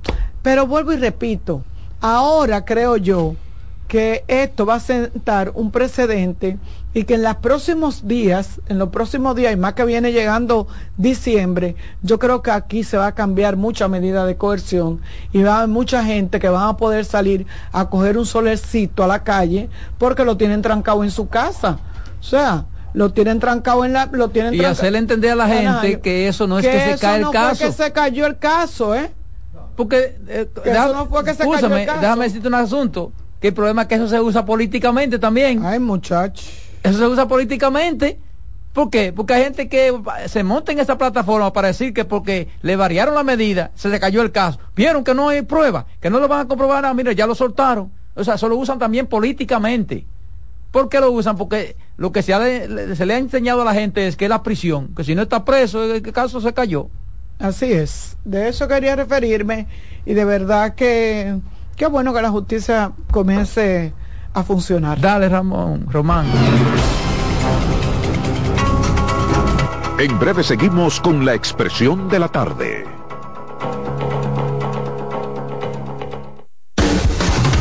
pero vuelvo y repito, ahora creo yo que esto va a sentar un precedente y que en los próximos días, en los próximos días, y más que viene llegando diciembre, yo creo que aquí se va a cambiar mucha medida de coerción y va a haber mucha gente que va a poder salir a coger un solecito a la calle porque lo tienen trancado en su casa. O sea, lo tienen trancado en la lo tienen y hacerle entender a la gente que eso no es que, se cae el caso que se cayó el caso eh porque eh, déjame, no fue que se cayó el caso. déjame decirte un asunto que el problema es que eso se usa políticamente también. Ay, muchachos. Eso se usa políticamente. ¿Por qué? Porque hay gente que se monta en esa plataforma para decir que porque le variaron la medida, se le cayó el caso. Vieron que no hay prueba, que no lo van a comprobar. Ah, mira, ya lo soltaron. O sea, eso lo usan también políticamente. ¿Por qué lo usan? Porque lo que se, se le ha enseñado a la gente es que es la prisión, que si no está preso, el caso se cayó. Así es. De eso quería referirme y de verdad que Qué bueno que la justicia comience a funcionar. Dale, Ramón, Román. En breve seguimos con la expresión de la tarde.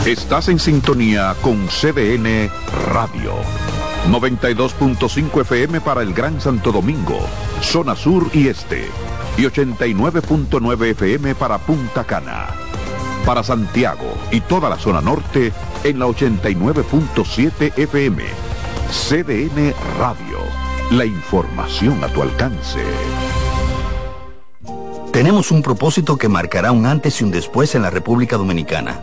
Estás en sintonía con CDN Radio. 92.5 FM para el Gran Santo Domingo, zona sur y este. Y 89.9 FM para Punta Cana para Santiago y toda la zona norte en la 89.7 FM. CDN Radio. La información a tu alcance. Tenemos un propósito que marcará un antes y un después en la República Dominicana.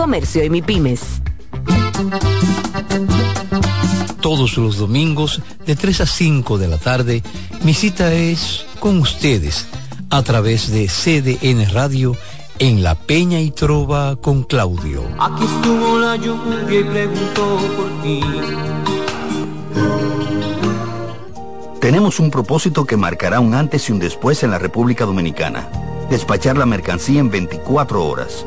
Comercio y MIPIMES. Todos los domingos de 3 a 5 de la tarde, mi cita es con ustedes a través de CDN Radio en La Peña y Trova con Claudio. Aquí estuvo la lluvia y preguntó por ti. Tenemos un propósito que marcará un antes y un después en la República Dominicana. Despachar la mercancía en 24 horas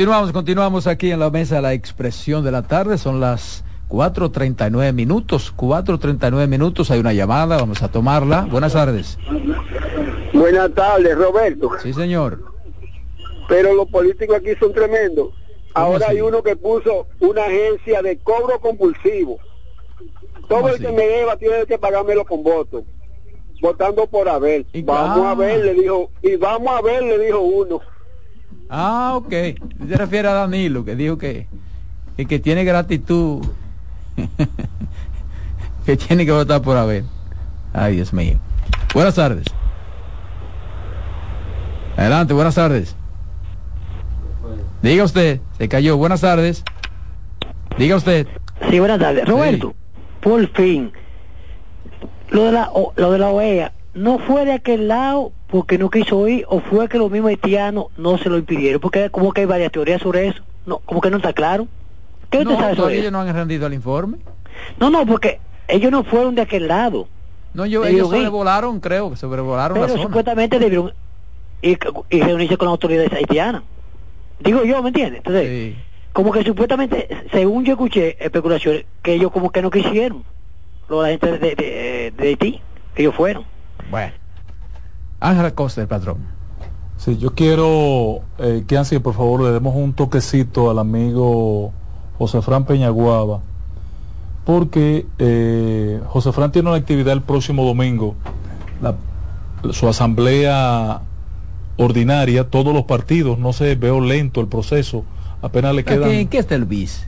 Continuamos, continuamos aquí en la mesa la expresión de la tarde. Son las 4.39 minutos. 4.39 minutos. Hay una llamada, vamos a tomarla. Buenas tardes. Buenas tardes, Roberto. Sí, señor. Pero los políticos aquí son tremendos. Ahora hay uno que puso una agencia de cobro compulsivo. Todo el que me deba tiene que pagármelo con voto. Votando por Abel. Vamos a ver, le dijo. Y vamos a ver, le dijo uno. Ah, ok. Se refiere a Danilo, que dijo que, que, que tiene gratitud, [laughs] que tiene que votar por haber. Ay, Dios mío. Buenas tardes. Adelante, buenas tardes. Diga usted, se cayó. Buenas tardes. Diga usted. Sí, buenas tardes. Roberto, por fin, lo de la, o- lo de la OEA, no fue de aquel lado porque no quiso ir o fue que los mismos haitianos no se lo impidieron, porque como que hay varias teorías sobre eso, no, como que no está claro. ¿Qué usted No, sabe sobre eso? ellos no han rendido el informe. No, no, porque ellos no fueron de aquel lado. No, yo, ellos ir. sobrevolaron, creo, que sobrevolaron la pero zona. supuestamente debieron ir y reunirse con las autoridades haitianas. Digo yo, ¿me entiendes? Entonces, como que supuestamente, según yo escuché especulaciones, que ellos como que no quisieron, lo de la gente de, de, de Haití, que ellos fueron. Bueno. Ángela Costa, el patrón. Sí, yo quiero eh, que Ansi, por favor, le demos un toquecito al amigo José Fran Peñaguaba, porque eh, José Fran tiene una actividad el próximo domingo, la- su asamblea ordinaria, todos los partidos, no sé, veo lento el proceso, apenas le quedan... ¿En qué está el bis?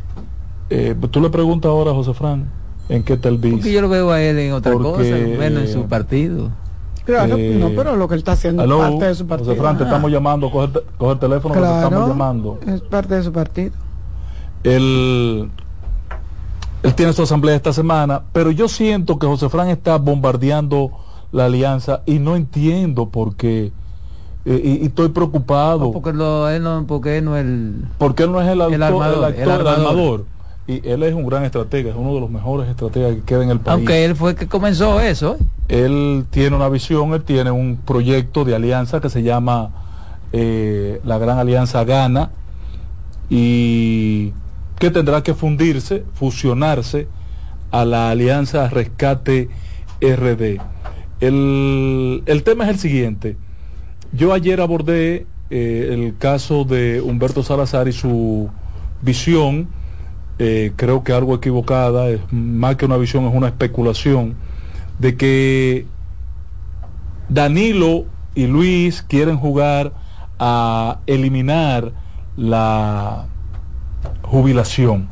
Eh, tú le preguntas ahora a José Fran, ¿en qué está el bis? Porque yo lo veo a él en otra Porque- cosa, menos en su partido. Claro, Eh, no, pero lo que él está haciendo Aló, es parte de su partido. José Fran, te estamos llamando, coge, coge el teléfono, que te Claro, estamos llamando. es parte de su partido. Él, él tiene su asamblea esta semana, pero yo siento que José Fran está bombardeando la alianza y no entiendo por qué. Eh, y, y estoy preocupado. Porque, lo, él no, porque él no es el... porque él no es el, autor- El armador, el actor, el armador. Y él es un gran estratega, es uno de los mejores estrategas que queda en el país. Aunque él fue el que comenzó eso. ¿eh? Él tiene una visión, él tiene un proyecto de alianza que se llama eh, la Gran Alianza Gana y que tendrá que fundirse, fusionarse a la Alianza Rescate RD. El, el tema es el siguiente. Yo ayer abordé eh, el caso de Humberto Salazar y su visión, eh, creo que algo equivocada, es más que una visión, es una especulación, de que Danilo y Luis quieren jugar a eliminar la jubilación.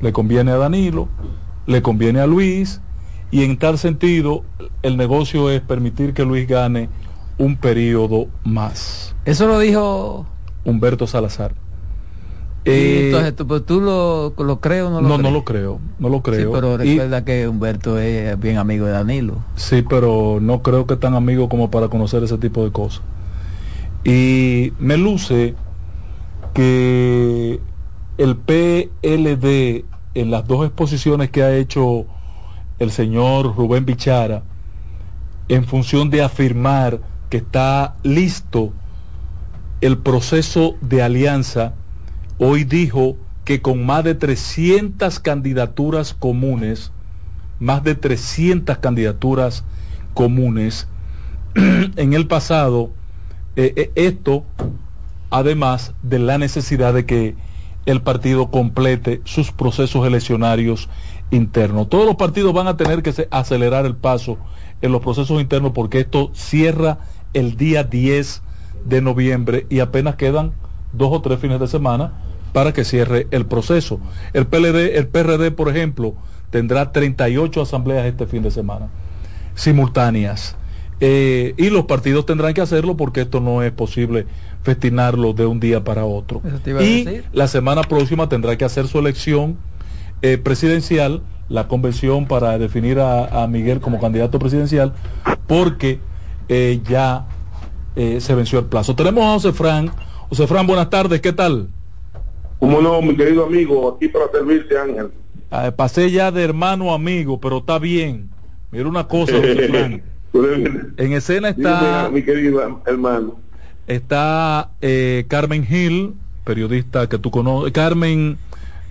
Le conviene a Danilo, le conviene a Luis, y en tal sentido el negocio es permitir que Luis gane un periodo más. Eso lo dijo... Humberto Salazar. Eh, entonces, ¿tú, pues, ¿tú lo, lo crees o no lo no, crees? no lo creo, no lo creo. Sí, pero Y- recuerda que Humberto es bien amigo de Danilo. Sí, pero no creo que tan amigo como para conocer ese tipo de cosas. Y me luce que el PLD en las dos exposiciones que ha hecho el señor Rubén Bichara, en función de afirmar que está listo el proceso de alianza, hoy dijo que con más de 300 candidaturas comunes, más de 300 candidaturas comunes [clears throat] en el pasado, eh, eh, esto además de la necesidad de que el partido complete sus procesos eleccionarios internos. Todos los partidos van a tener que acelerar el paso en los procesos internos porque esto cierra el día 10 de noviembre y apenas quedan dos o tres fines de semana para que cierre el proceso. El PLD, el PRD, por ejemplo, tendrá 38 asambleas este fin de semana, simultáneas. Eh, y los partidos tendrán que hacerlo porque esto no es posible festinarlo de un día para otro. Y la semana próxima tendrá que hacer su elección eh, presidencial, la convención para definir a, Miguel como candidato presidencial, porque eh, ya se venció el plazo. Tenemos a José Fran. José Fran, buenas tardes, ¿qué tal? Como no, mi querido amigo, aquí para servirte, Ángel. Ah, pasé ya de hermano a amigo, pero está bien. Mira una cosa. [laughs] En escena está. mi querido hermano. Está eh, Carmen Gil, periodista que tú conoces. Carmen,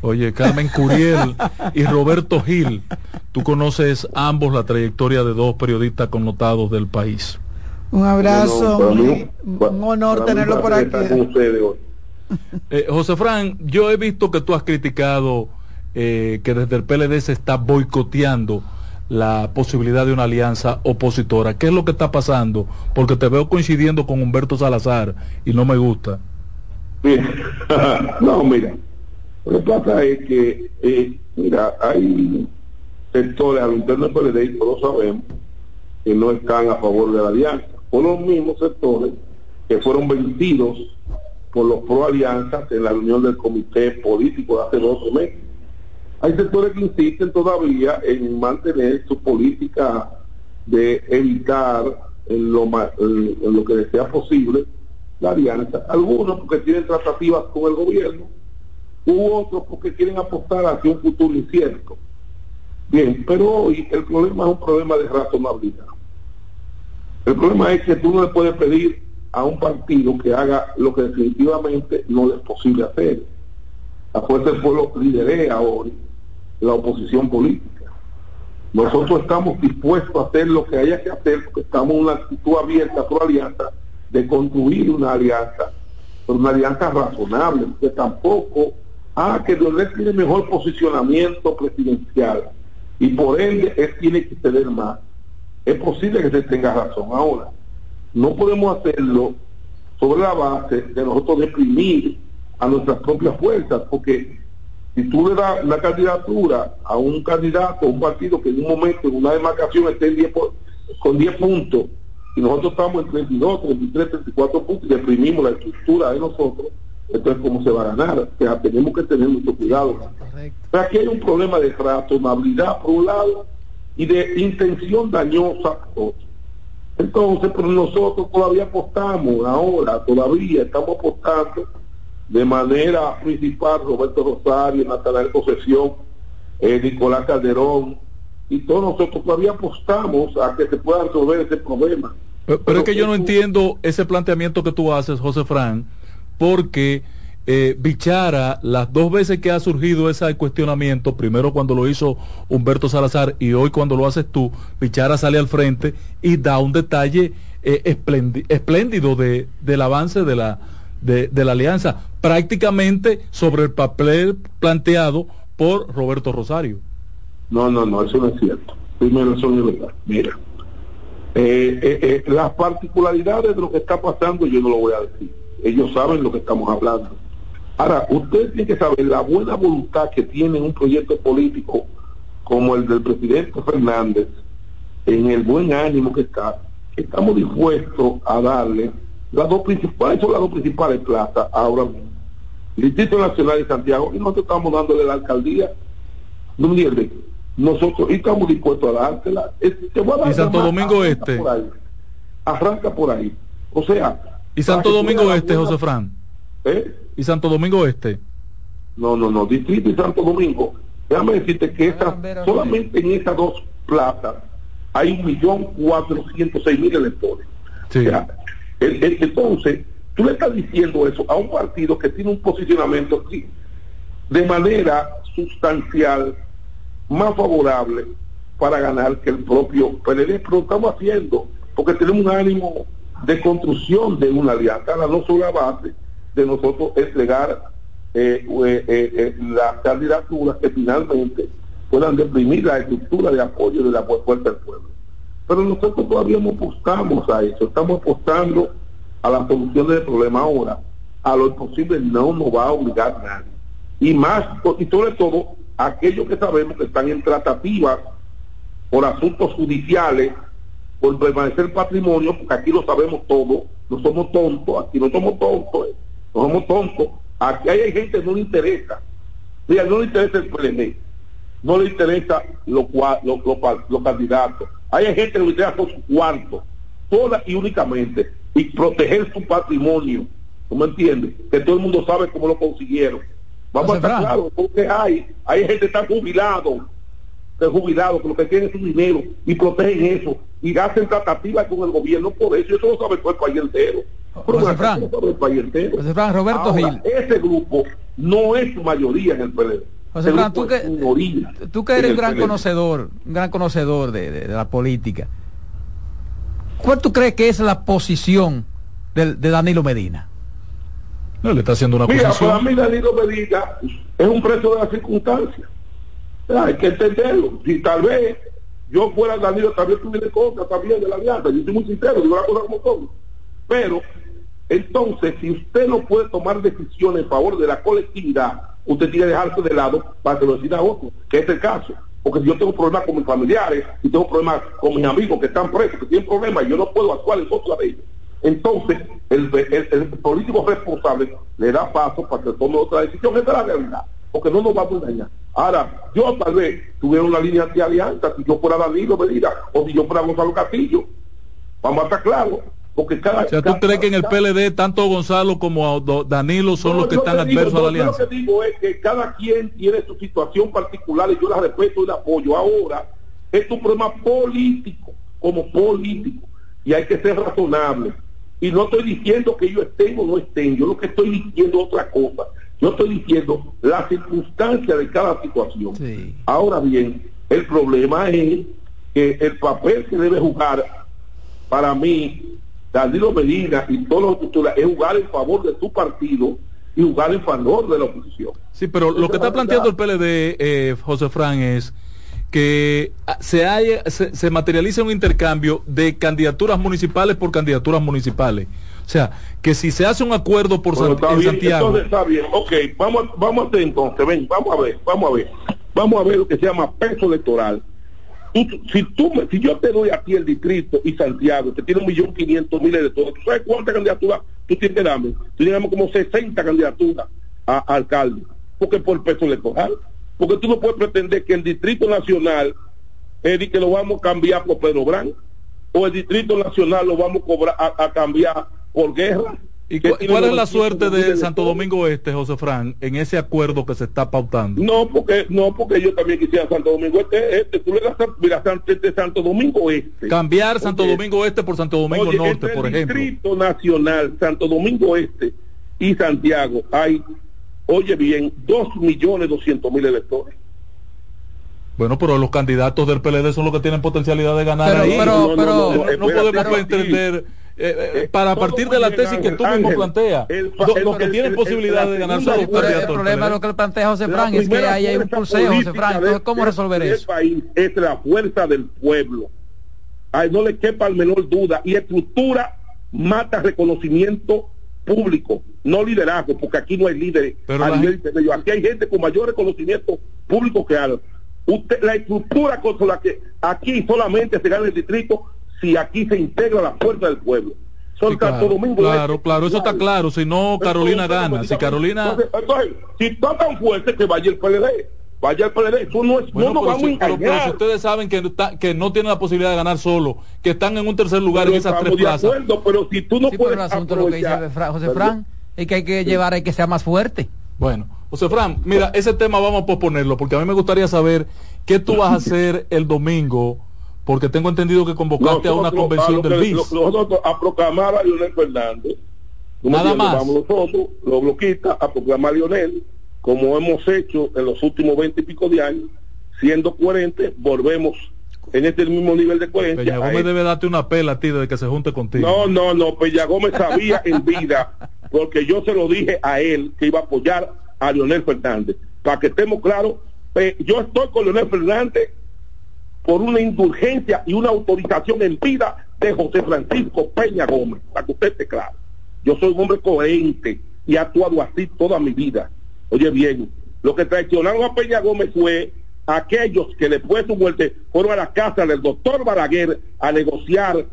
oye, Carmen Curiel [laughs] y Roberto Gil. Tú conoces ambos la trayectoria de dos periodistas connotados del país. Un abrazo, un honor tenerlo por aquí. Eh, José Fran, yo he visto que tú has criticado eh, que desde el PLD se está boicoteando la posibilidad de una alianza opositora. ¿Qué es lo que está pasando? Porque te veo coincidiendo con Humberto Salazar y no me gusta. [laughs] no, mira, lo que pasa es que, eh, mira, hay sectores al interno del PLD, y todos sabemos, que no están a favor de la alianza. Son los mismos sectores que fueron vencidos por los pro alianzas en la reunión del comité político de hace dos meses hay sectores que insisten todavía en mantener su política de evitar en lo, lo que sea posible la alianza. Algunos porque tienen tratativas con el gobierno, u otros porque quieren apostar hacia un futuro incierto. Bien, pero hoy el problema es un problema de razonabilidad. El problema es que tú no le puedes pedir a un partido que haga lo que definitivamente no es posible hacer. La fuerza del pueblo liderea hoy la oposición política. Nosotros estamos dispuestos a hacer lo que haya que hacer porque estamos en una actitud abierta por alianza de construir una alianza, una alianza razonable, que tampoco, ah, que Leonel tiene mejor posicionamiento presidencial y por ende él tiene que ceder más. Es posible que se tenga razón. Ahora, no podemos hacerlo sobre la base de nosotros deprimir a nuestras propias fuerzas, porque si tú le das la candidatura a un candidato, a un partido que en un momento, en una demarcación esté en 10 con 10 puntos, y nosotros estamos en 32, 33, 34 puntos y deprimimos la estructura de nosotros, entonces ¿cómo se va a ganar? O sea, tenemos que tener mucho cuidado. Pero aquí hay un problema de razonabilidad por un lado y de intención dañosa por otro. Entonces, pero nosotros todavía apostamos, ahora todavía estamos apostando de manera principal Roberto Rosario, Natanael Posesión, eh, Nicolás Calderón, y todos nosotros todavía apostamos a que se pueda resolver ese problema. Pero, es que yo no entiendo ese planteamiento que tú haces, José Fran, porque eh, Bichara, las dos veces que ha surgido ese cuestionamiento, primero cuando lo hizo Humberto Salazar y hoy cuando lo haces tú, Bichara sale al frente y da un detalle eh, espléndido de, del avance de la de, la alianza, prácticamente sobre el papel planteado por Roberto Rosario. No, no, no, eso no es cierto. Primero, eso no es verdad. Mira, eh, eh, eh, las particularidades de lo que está pasando yo no lo voy a decir. Ellos saben lo que estamos hablando. Ahora, usted tiene que saber la buena voluntad que tiene un proyecto político como el del presidente Fernández, en el buen ánimo que está, estamos dispuestos a darle las dos principales, son las dos principales plazas ahora mismo. El Distrito Nacional de Santiago, y nosotros estamos dándole la alcaldía, no me nosotros y estamos dispuestos a dártela. y Santo Domingo Este. arranca por ahí. O sea. ¿Y Santo Domingo Este, José Fran? ¿Eh? ¿Y Santo Domingo Este? No, no, no. Distrito y Santo Domingo. Déjame decirte que solamente en esas dos plazas hay un millón cuatrocientos seis mil electores. Sí. Entonces, tú le estás diciendo eso a un partido que tiene un posicionamiento de manera sustancial más favorable para ganar que el propio PLD, pero lo estamos haciendo porque tenemos un ánimo de construcción de una alianza, no solo la base de nosotros entregar eh, eh, eh, las candidaturas que finalmente puedan deprimir la estructura de apoyo de la fuerza del pueblo. Pero nosotros todavía no apostamos a eso, estamos apostando a la solución del problema ahora. a lo imposible no nos va a obligar nadie. Y más, y sobre todo, aquellos que sabemos que están en tratativas por asuntos judiciales, por permanecer patrimonio, porque aquí lo sabemos todo, no somos tontos, aquí no somos tontos, eh, somos tontos, aquí hay gente que no le interesa, Mira, no le interesa el PLD, no le interesa los lo, candidatos, hay gente que le interesa con su cuarto, sola y únicamente, y proteger su patrimonio, ¿tú me entiendes? Que todo el mundo sabe cómo lo consiguieron. Vamos a estar claros, porque hay, hay gente que está jubilado, de jubilado, que lo que tienen es su dinero y protegen eso y hacen tratativas con el gobierno por eso, eso lo sabe todo el país entero. José Fran, José Fran, Roberto Gil. Ese grupo no es su mayoría en el PLD. José Fran, tú que, tú que eres un gran conocedor, un gran conocedor de, de, la política, ¿cuál tú crees que es la posición de, de Danilo Medina? No, le está haciendo una Mira, posición. para mí Danilo Medina es un preso de las circunstancias. Hay que entenderlo. Si tal vez yo fuera Danilo, tal vez tuviera contra también de la alianza. Yo soy muy sincero, digo la cosa como son. Pero, entonces, si usted no puede tomar decisiones en favor de la colectividad, usted tiene que dejarse de lado para que lo decida otro, que es el caso. Porque yo tengo problemas con mis familiares, y tengo problemas con mis amigos que están presos, que tienen problemas, yo no puedo actuar en contra de ellos. Entonces, el, el, político responsable le da paso para que tome otra decisión. Esa es la realidad, porque no nos vamos a engañar. Ahora, yo tal vez tuviera una línea de alianza si yo fuera Danilo Medina o si yo fuera Gonzalo Castillo. Vamos a estar claros. Porque cada, o sea, ¿tú crees que en el PLD tanto Gonzalo como Danilo son los que están adversos a la alianza? Yo lo que digo es que cada quien tiene su situación particular y yo la respeto y la apoyo. Ahora, es un problema político, como político, y hay que ser razonable. Y no estoy diciendo que ellos estén o no estén, yo lo que estoy diciendo es otra cosa. Yo estoy diciendo la circunstancia de cada situación. Ahora bien, el problema es que el papel que debe jugar para mí, Danilo Medina y todos los es jugar en favor de su partido y jugar en favor de la oposición. Sí, pero lo que está planteando el PLD, eh, José Fran, es que ah, se, haya, se, materialice un intercambio de candidaturas municipales por candidaturas municipales. O sea, que si se hace un acuerdo por en Santiago. Entonces está bien, ok, vamos, vamos a hacer entonces, ven, vamos a ver, vamos a ver, vamos a ver lo que se llama peso electoral. si, tú, si yo te doy aquí el distrito y Santiago, que tiene un millón quinientos mil de todo, ¿tú sabes cuántas candidaturas tú tienes que darme? Tú tienes como 60 candidaturas a, a alcalde, porque por peso electoral. Porque tú no puedes pretender que el Distrito Nacional es que lo vamos a cambiar por Pedro Brán, o el Distrito Nacional lo vamos a, cobrar, a, cambiar por guerra. ¿Y cuál es la suerte de Santo Domingo Este, José Fran, en ese acuerdo que se está pautando? No, porque no porque yo también quisiera Santo Domingo Este. este tú le das mira, este Santo Domingo Este. Cambiar Santo Domingo Este por Santo Domingo Norte, por ejemplo. El Distrito Nacional, Santo Domingo Este y Santiago hay oye bien, dos millones doscientos mil electores. Bueno, pero los candidatos del PLD son los que tienen potencialidad de ganar pero, ahí. Pero, no, no, podemos entender, eh, eh, para partir de la tesis que tú mismo planteas, los que tienen posibilidad de ganar son los candidatos. El problema de lo que le plantea José Fran es que ahí hay un pulseo, José Fran. Entonces, ¿cómo resolver eso? país es la fuerza del pueblo. Ay, no le quepa el menor duda. Y estructura mata reconocimiento público, no liderazgo, porque aquí no hay líderes Pero Aquí hay gente con mayor reconocimiento público que algo. Usted, la estructura con la que aquí solamente se gana el distrito si aquí se integra la fuerza del pueblo. Son claro, Domingo. Claro, claro, eso está claro. Si no, Carolina gana. Si Carolina. Entonces, si está tan fuerte que vaya el PLD vaya al PLD. Eso no es, no nos vamos a engañar. Pero, si ustedes saben que, que no tienen la posibilidad de ganar solo, que están en un tercer lugar en esas tres plazas. Acuerdo, pero si tú no puedes. Pero el asunto lo que dice José Fran es que hay que llevar, hay que sea más fuerte. Bueno, José Fran, mira, ese tema vamos a posponerlo, porque a mí me gustaría saber qué tú vas a [laughs] hacer el domingo, porque tengo entendido que convocaste a una convención del BIS. Nosotros a proclamar a Lionel Fernández. Nada más. Vamos nosotros, los bloquistas, a proclamar a Lionel como hemos hecho en los últimos veinte y pico de años, siendo coherentes, volvemos en este mismo nivel de coherencia. Peña Gómez debe darte una pela a ti desde que se junte contigo. No, no, no, Peña Gómez sabía en vida, porque yo se lo dije a él que iba a apoyar a Leonel Fernández. Para que estemos claros, yo estoy con Leonel Fernández por una indulgencia y una autorización en vida de José Francisco Peña Gómez, para que usted esté claro. Yo soy un hombre coherente y he actuado así toda mi vida. Oye bien, lo que traicionaron a Peña Gómez fue aquellos que después de su muerte fueron a la casa del doctor Balaguer a negociar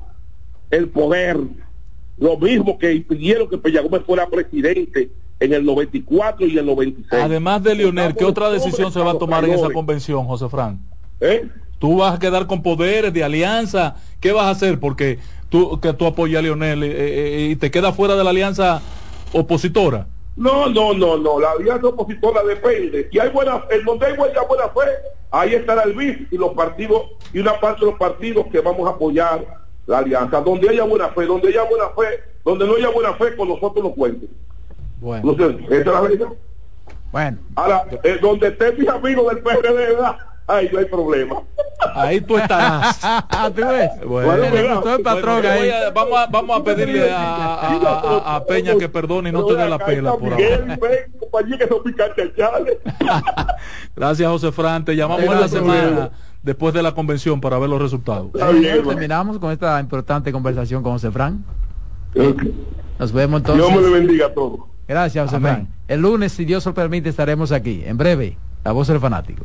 el poder. Lo mismo que impidieron que Peña Gómez fuera presidente en el 94 y el 96. Además de Leonel, ¿qué otra decisión se va a tomar en esa convención, José Fran? ¿Eh? Tú vas a quedar con poderes de alianza. ¿Qué vas a hacer? Porque tú, que tú apoyas a Leonel eh, eh, y te quedas fuera de la alianza opositora. No, no, no, no. La alianza opositora depende. Si hay buena, en donde hay buena, buena fe, ahí estará el BIS y los partidos y una parte de los partidos que vamos a apoyar la alianza. Donde haya buena fe, donde haya buena fe, donde no haya buena fe, con nosotros lo cuenten. Bueno. No sé, ¿esa es la verdad? Bueno. Ahora, eh, donde esté mi amigo del PRD, ¿verdad? Ahí no hay problema. Ahí tú estarás. [laughs] ¿Tú ves? Bueno, Bueno, le gustó el patrón Bueno, ahí. a- vamos, a, vamos a pedirle a, a- a- a Peña que perdone y no te dé la pela por ahora. [laughs] Gracias, José Fran. Te llamamos en la semana después de la convención para ver los resultados. Terminamos con esta importante conversación con José Fran. Nos vemos entonces. Dios me le bendiga a todos. Gracias, José Fran. El lunes, si Dios lo permite, estaremos aquí. En breve, la voz del fanático.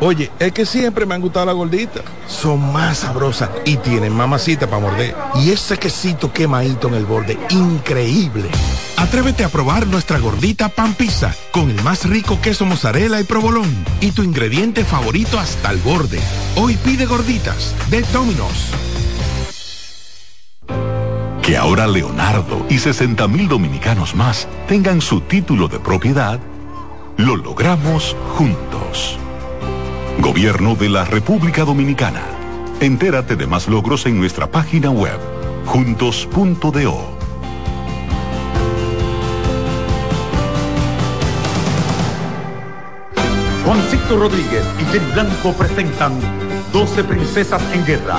Oye, es que siempre me han gustado las gorditas. Son más sabrosas y tienen mamacita para morder. Y ese quesito quemadito en el borde, increíble. Atrévete a probar nuestra gordita pan pizza con el más rico queso mozzarella y provolón y tu ingrediente favorito hasta el borde. Hoy pide gorditas de Domino's. Que ahora Leonardo y 60 mil dominicanos más tengan su título de propiedad, lo logramos juntos. Gobierno de la República Dominicana. Entérate de más logros en nuestra página web, juntos.do. Juancito Rodríguez y Jenny Blanco presentan 12 Princesas en Guerra.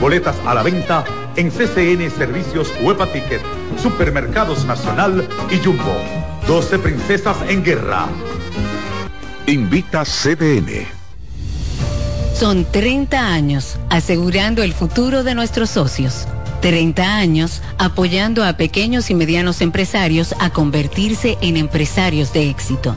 Boletas a la venta en CCN Servicios Huepa Ticket, Supermercados Nacional y Jumbo. 12 Princesas en Guerra. Invita CDN. Son 30 años asegurando el futuro de nuestros socios. 30 años apoyando a pequeños y medianos empresarios a convertirse en empresarios de éxito.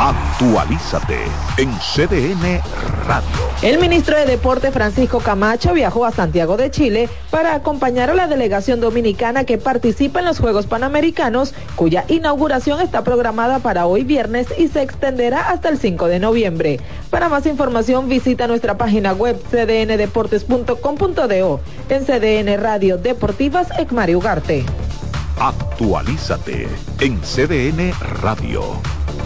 Actualízate en CDN Radio. El ministro de Deporte Francisco Camacho viajó a Santiago de Chile para acompañar a la delegación dominicana que participa en los Juegos Panamericanos, cuya inauguración está programada para hoy viernes y se extenderá hasta el 5 de noviembre. Para más información visita nuestra página web cdndeportes.com.do en CDN Radio Deportivas Ecmari Ugarte. Actualízate en CDN Radio.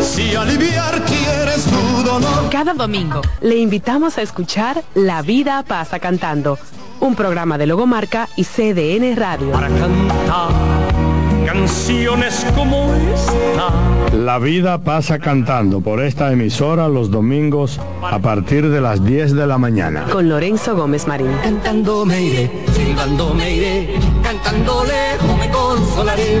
si aliviar quieres tu dolor. Cada domingo le invitamos a escuchar La vida pasa cantando, un programa de Logomarca y CDN Radio. Para cantar canciones como esta. La vida pasa cantando por esta emisora los domingos a partir de las 10 de la mañana. Con Lorenzo Gómez Marín. Cantando me iré, silbando me iré, cantando lejos me consolaré.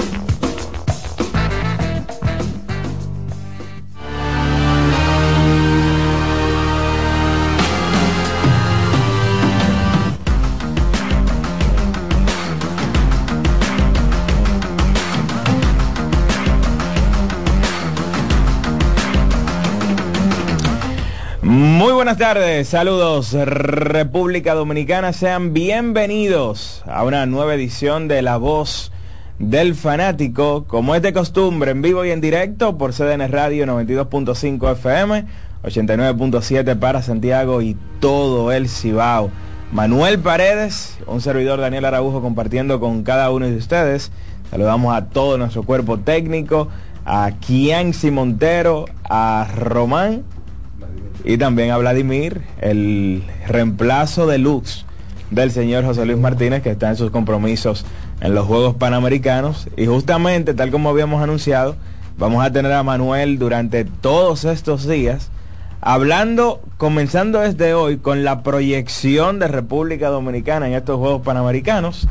Muy buenas tardes, saludos República Dominicana, sean bienvenidos a una nueva edición de La Voz del Fanático, como es de costumbre, en vivo y en directo por CDN Radio 92.5 FM, 89.7 para Santiago y todo el Cibao. Manuel Paredes, un servidor Daniel Araujo compartiendo con cada uno de ustedes. Saludamos a todo nuestro cuerpo técnico, a Kianci Montero, a Román y también a Vladimir, el reemplazo de Lux del señor José Luis Martínez, que está en sus compromisos en los Juegos Panamericanos. Y justamente, tal como habíamos anunciado, vamos a tener a Manuel durante todos estos días, hablando, comenzando desde hoy, con la proyección de República Dominicana en estos Juegos Panamericanos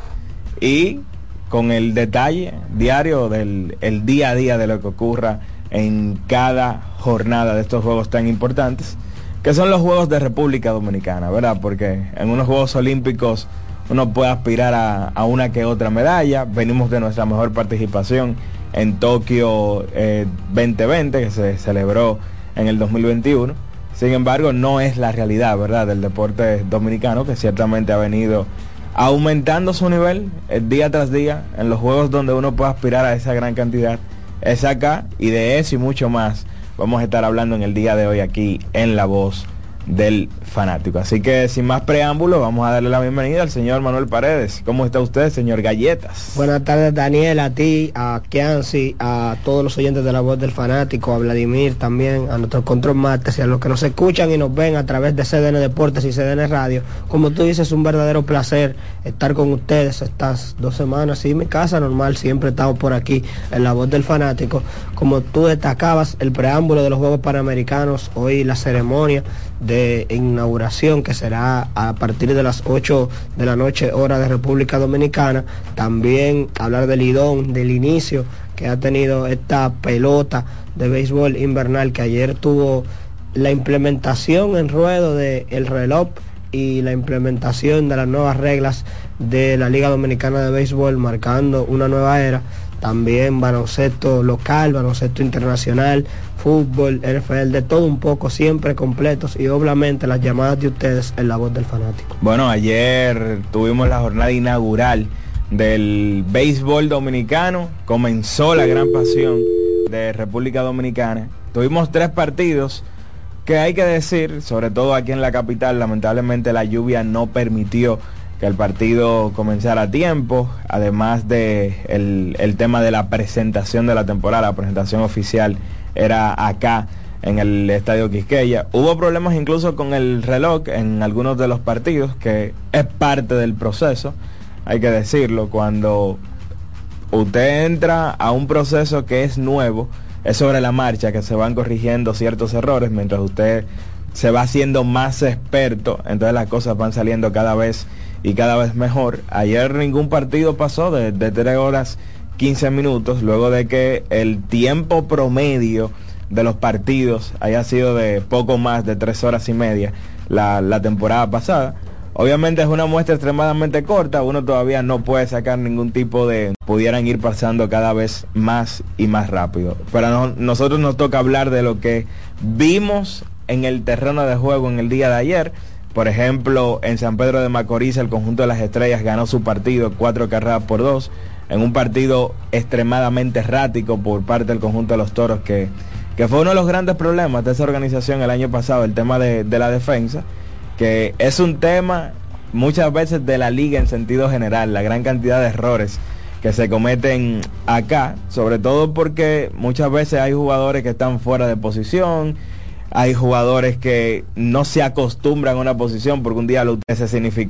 y con el detalle diario del el día a día de lo que ocurra en cada jornada de estos juegos tan importantes, que son los Juegos de República Dominicana, ¿verdad? Porque en unos Juegos Olímpicos uno puede aspirar a, una que otra medalla, venimos de nuestra mejor participación en Tokio eh, 2020, que se celebró en el 2021. Sin embargo, no es la realidad, ¿verdad?, del deporte dominicano, que ciertamente ha venido aumentando su nivel eh, día tras día en los juegos donde uno puede aspirar a esa gran cantidad es acá y de eso y mucho más vamos a estar hablando en el día de hoy aquí en La Voz del Fanático. Así que sin más preámbulos, vamos a darle la bienvenida al señor Manuel Paredes. ¿Cómo está usted, señor Galletas? Buenas tardes, Daniel, a ti, a Kianci, a todos los oyentes de La Voz del Fanático, a Vladimir también, a nuestros control martes y a los que nos escuchan y nos ven a través de CDN Deportes y CDN Radio. Como tú dices, es un verdadero placer estar con ustedes estas dos semanas. Sí, mi casa normal, siempre estamos por aquí en La Voz del Fanático. Como tú destacabas, el preámbulo de los Juegos Panamericanos, hoy la ceremonia de inauguración que será a partir de las 8 de la noche hora de República Dominicana. También hablar del idón, del inicio que ha tenido esta pelota de béisbol invernal que ayer tuvo la implementación en ruedo del el reloj y la implementación de las nuevas reglas de la Liga Dominicana de Béisbol marcando una nueva era. También baloncesto local, baloncesto internacional, fútbol, NFL, de todo un poco, siempre completos y obviamente las llamadas de ustedes en la voz del fanático. Bueno, ayer tuvimos la jornada inaugural del béisbol dominicano, comenzó la gran pasión de República Dominicana. Tuvimos tres partidos que hay que decir, sobre todo aquí en la capital, lamentablemente la lluvia no permitió que el partido comenzara a tiempo, además de el, tema de la presentación de la temporada, la presentación oficial era acá en el Estadio Quisqueya. Hubo problemas incluso con el reloj en algunos de los partidos, que es parte del proceso, hay que decirlo, cuando usted entra a un proceso que es nuevo, es sobre la marcha que se van corrigiendo ciertos errores mientras usted se va haciendo más experto, entonces las cosas van saliendo cada vez y cada vez mejor. Ayer ningún partido pasó de, de 3 horas 15 minutos, luego de que el tiempo promedio de los partidos haya sido de poco más de 3 horas y media la, la temporada pasada. Obviamente es una muestra extremadamente corta, uno todavía no puede sacar ningún tipo de... pudieran ir pasando cada vez más y más rápido. Pero nosotros nos toca hablar de lo que vimos en el terreno de juego en el día de ayer. Por ejemplo, en San Pedro de Macorís el conjunto de las estrellas ganó su partido cuatro carreras por dos, en un partido extremadamente errático por parte del conjunto de los toros, que, que fue uno de los grandes problemas de esa organización el año pasado, el tema de, de la defensa que es un tema muchas veces de la liga en sentido general, la gran cantidad de errores que se cometen acá, sobre todo porque muchas veces hay jugadores que están fuera de posición, hay jugadores que no se acostumbran a una posición porque un día lo se significó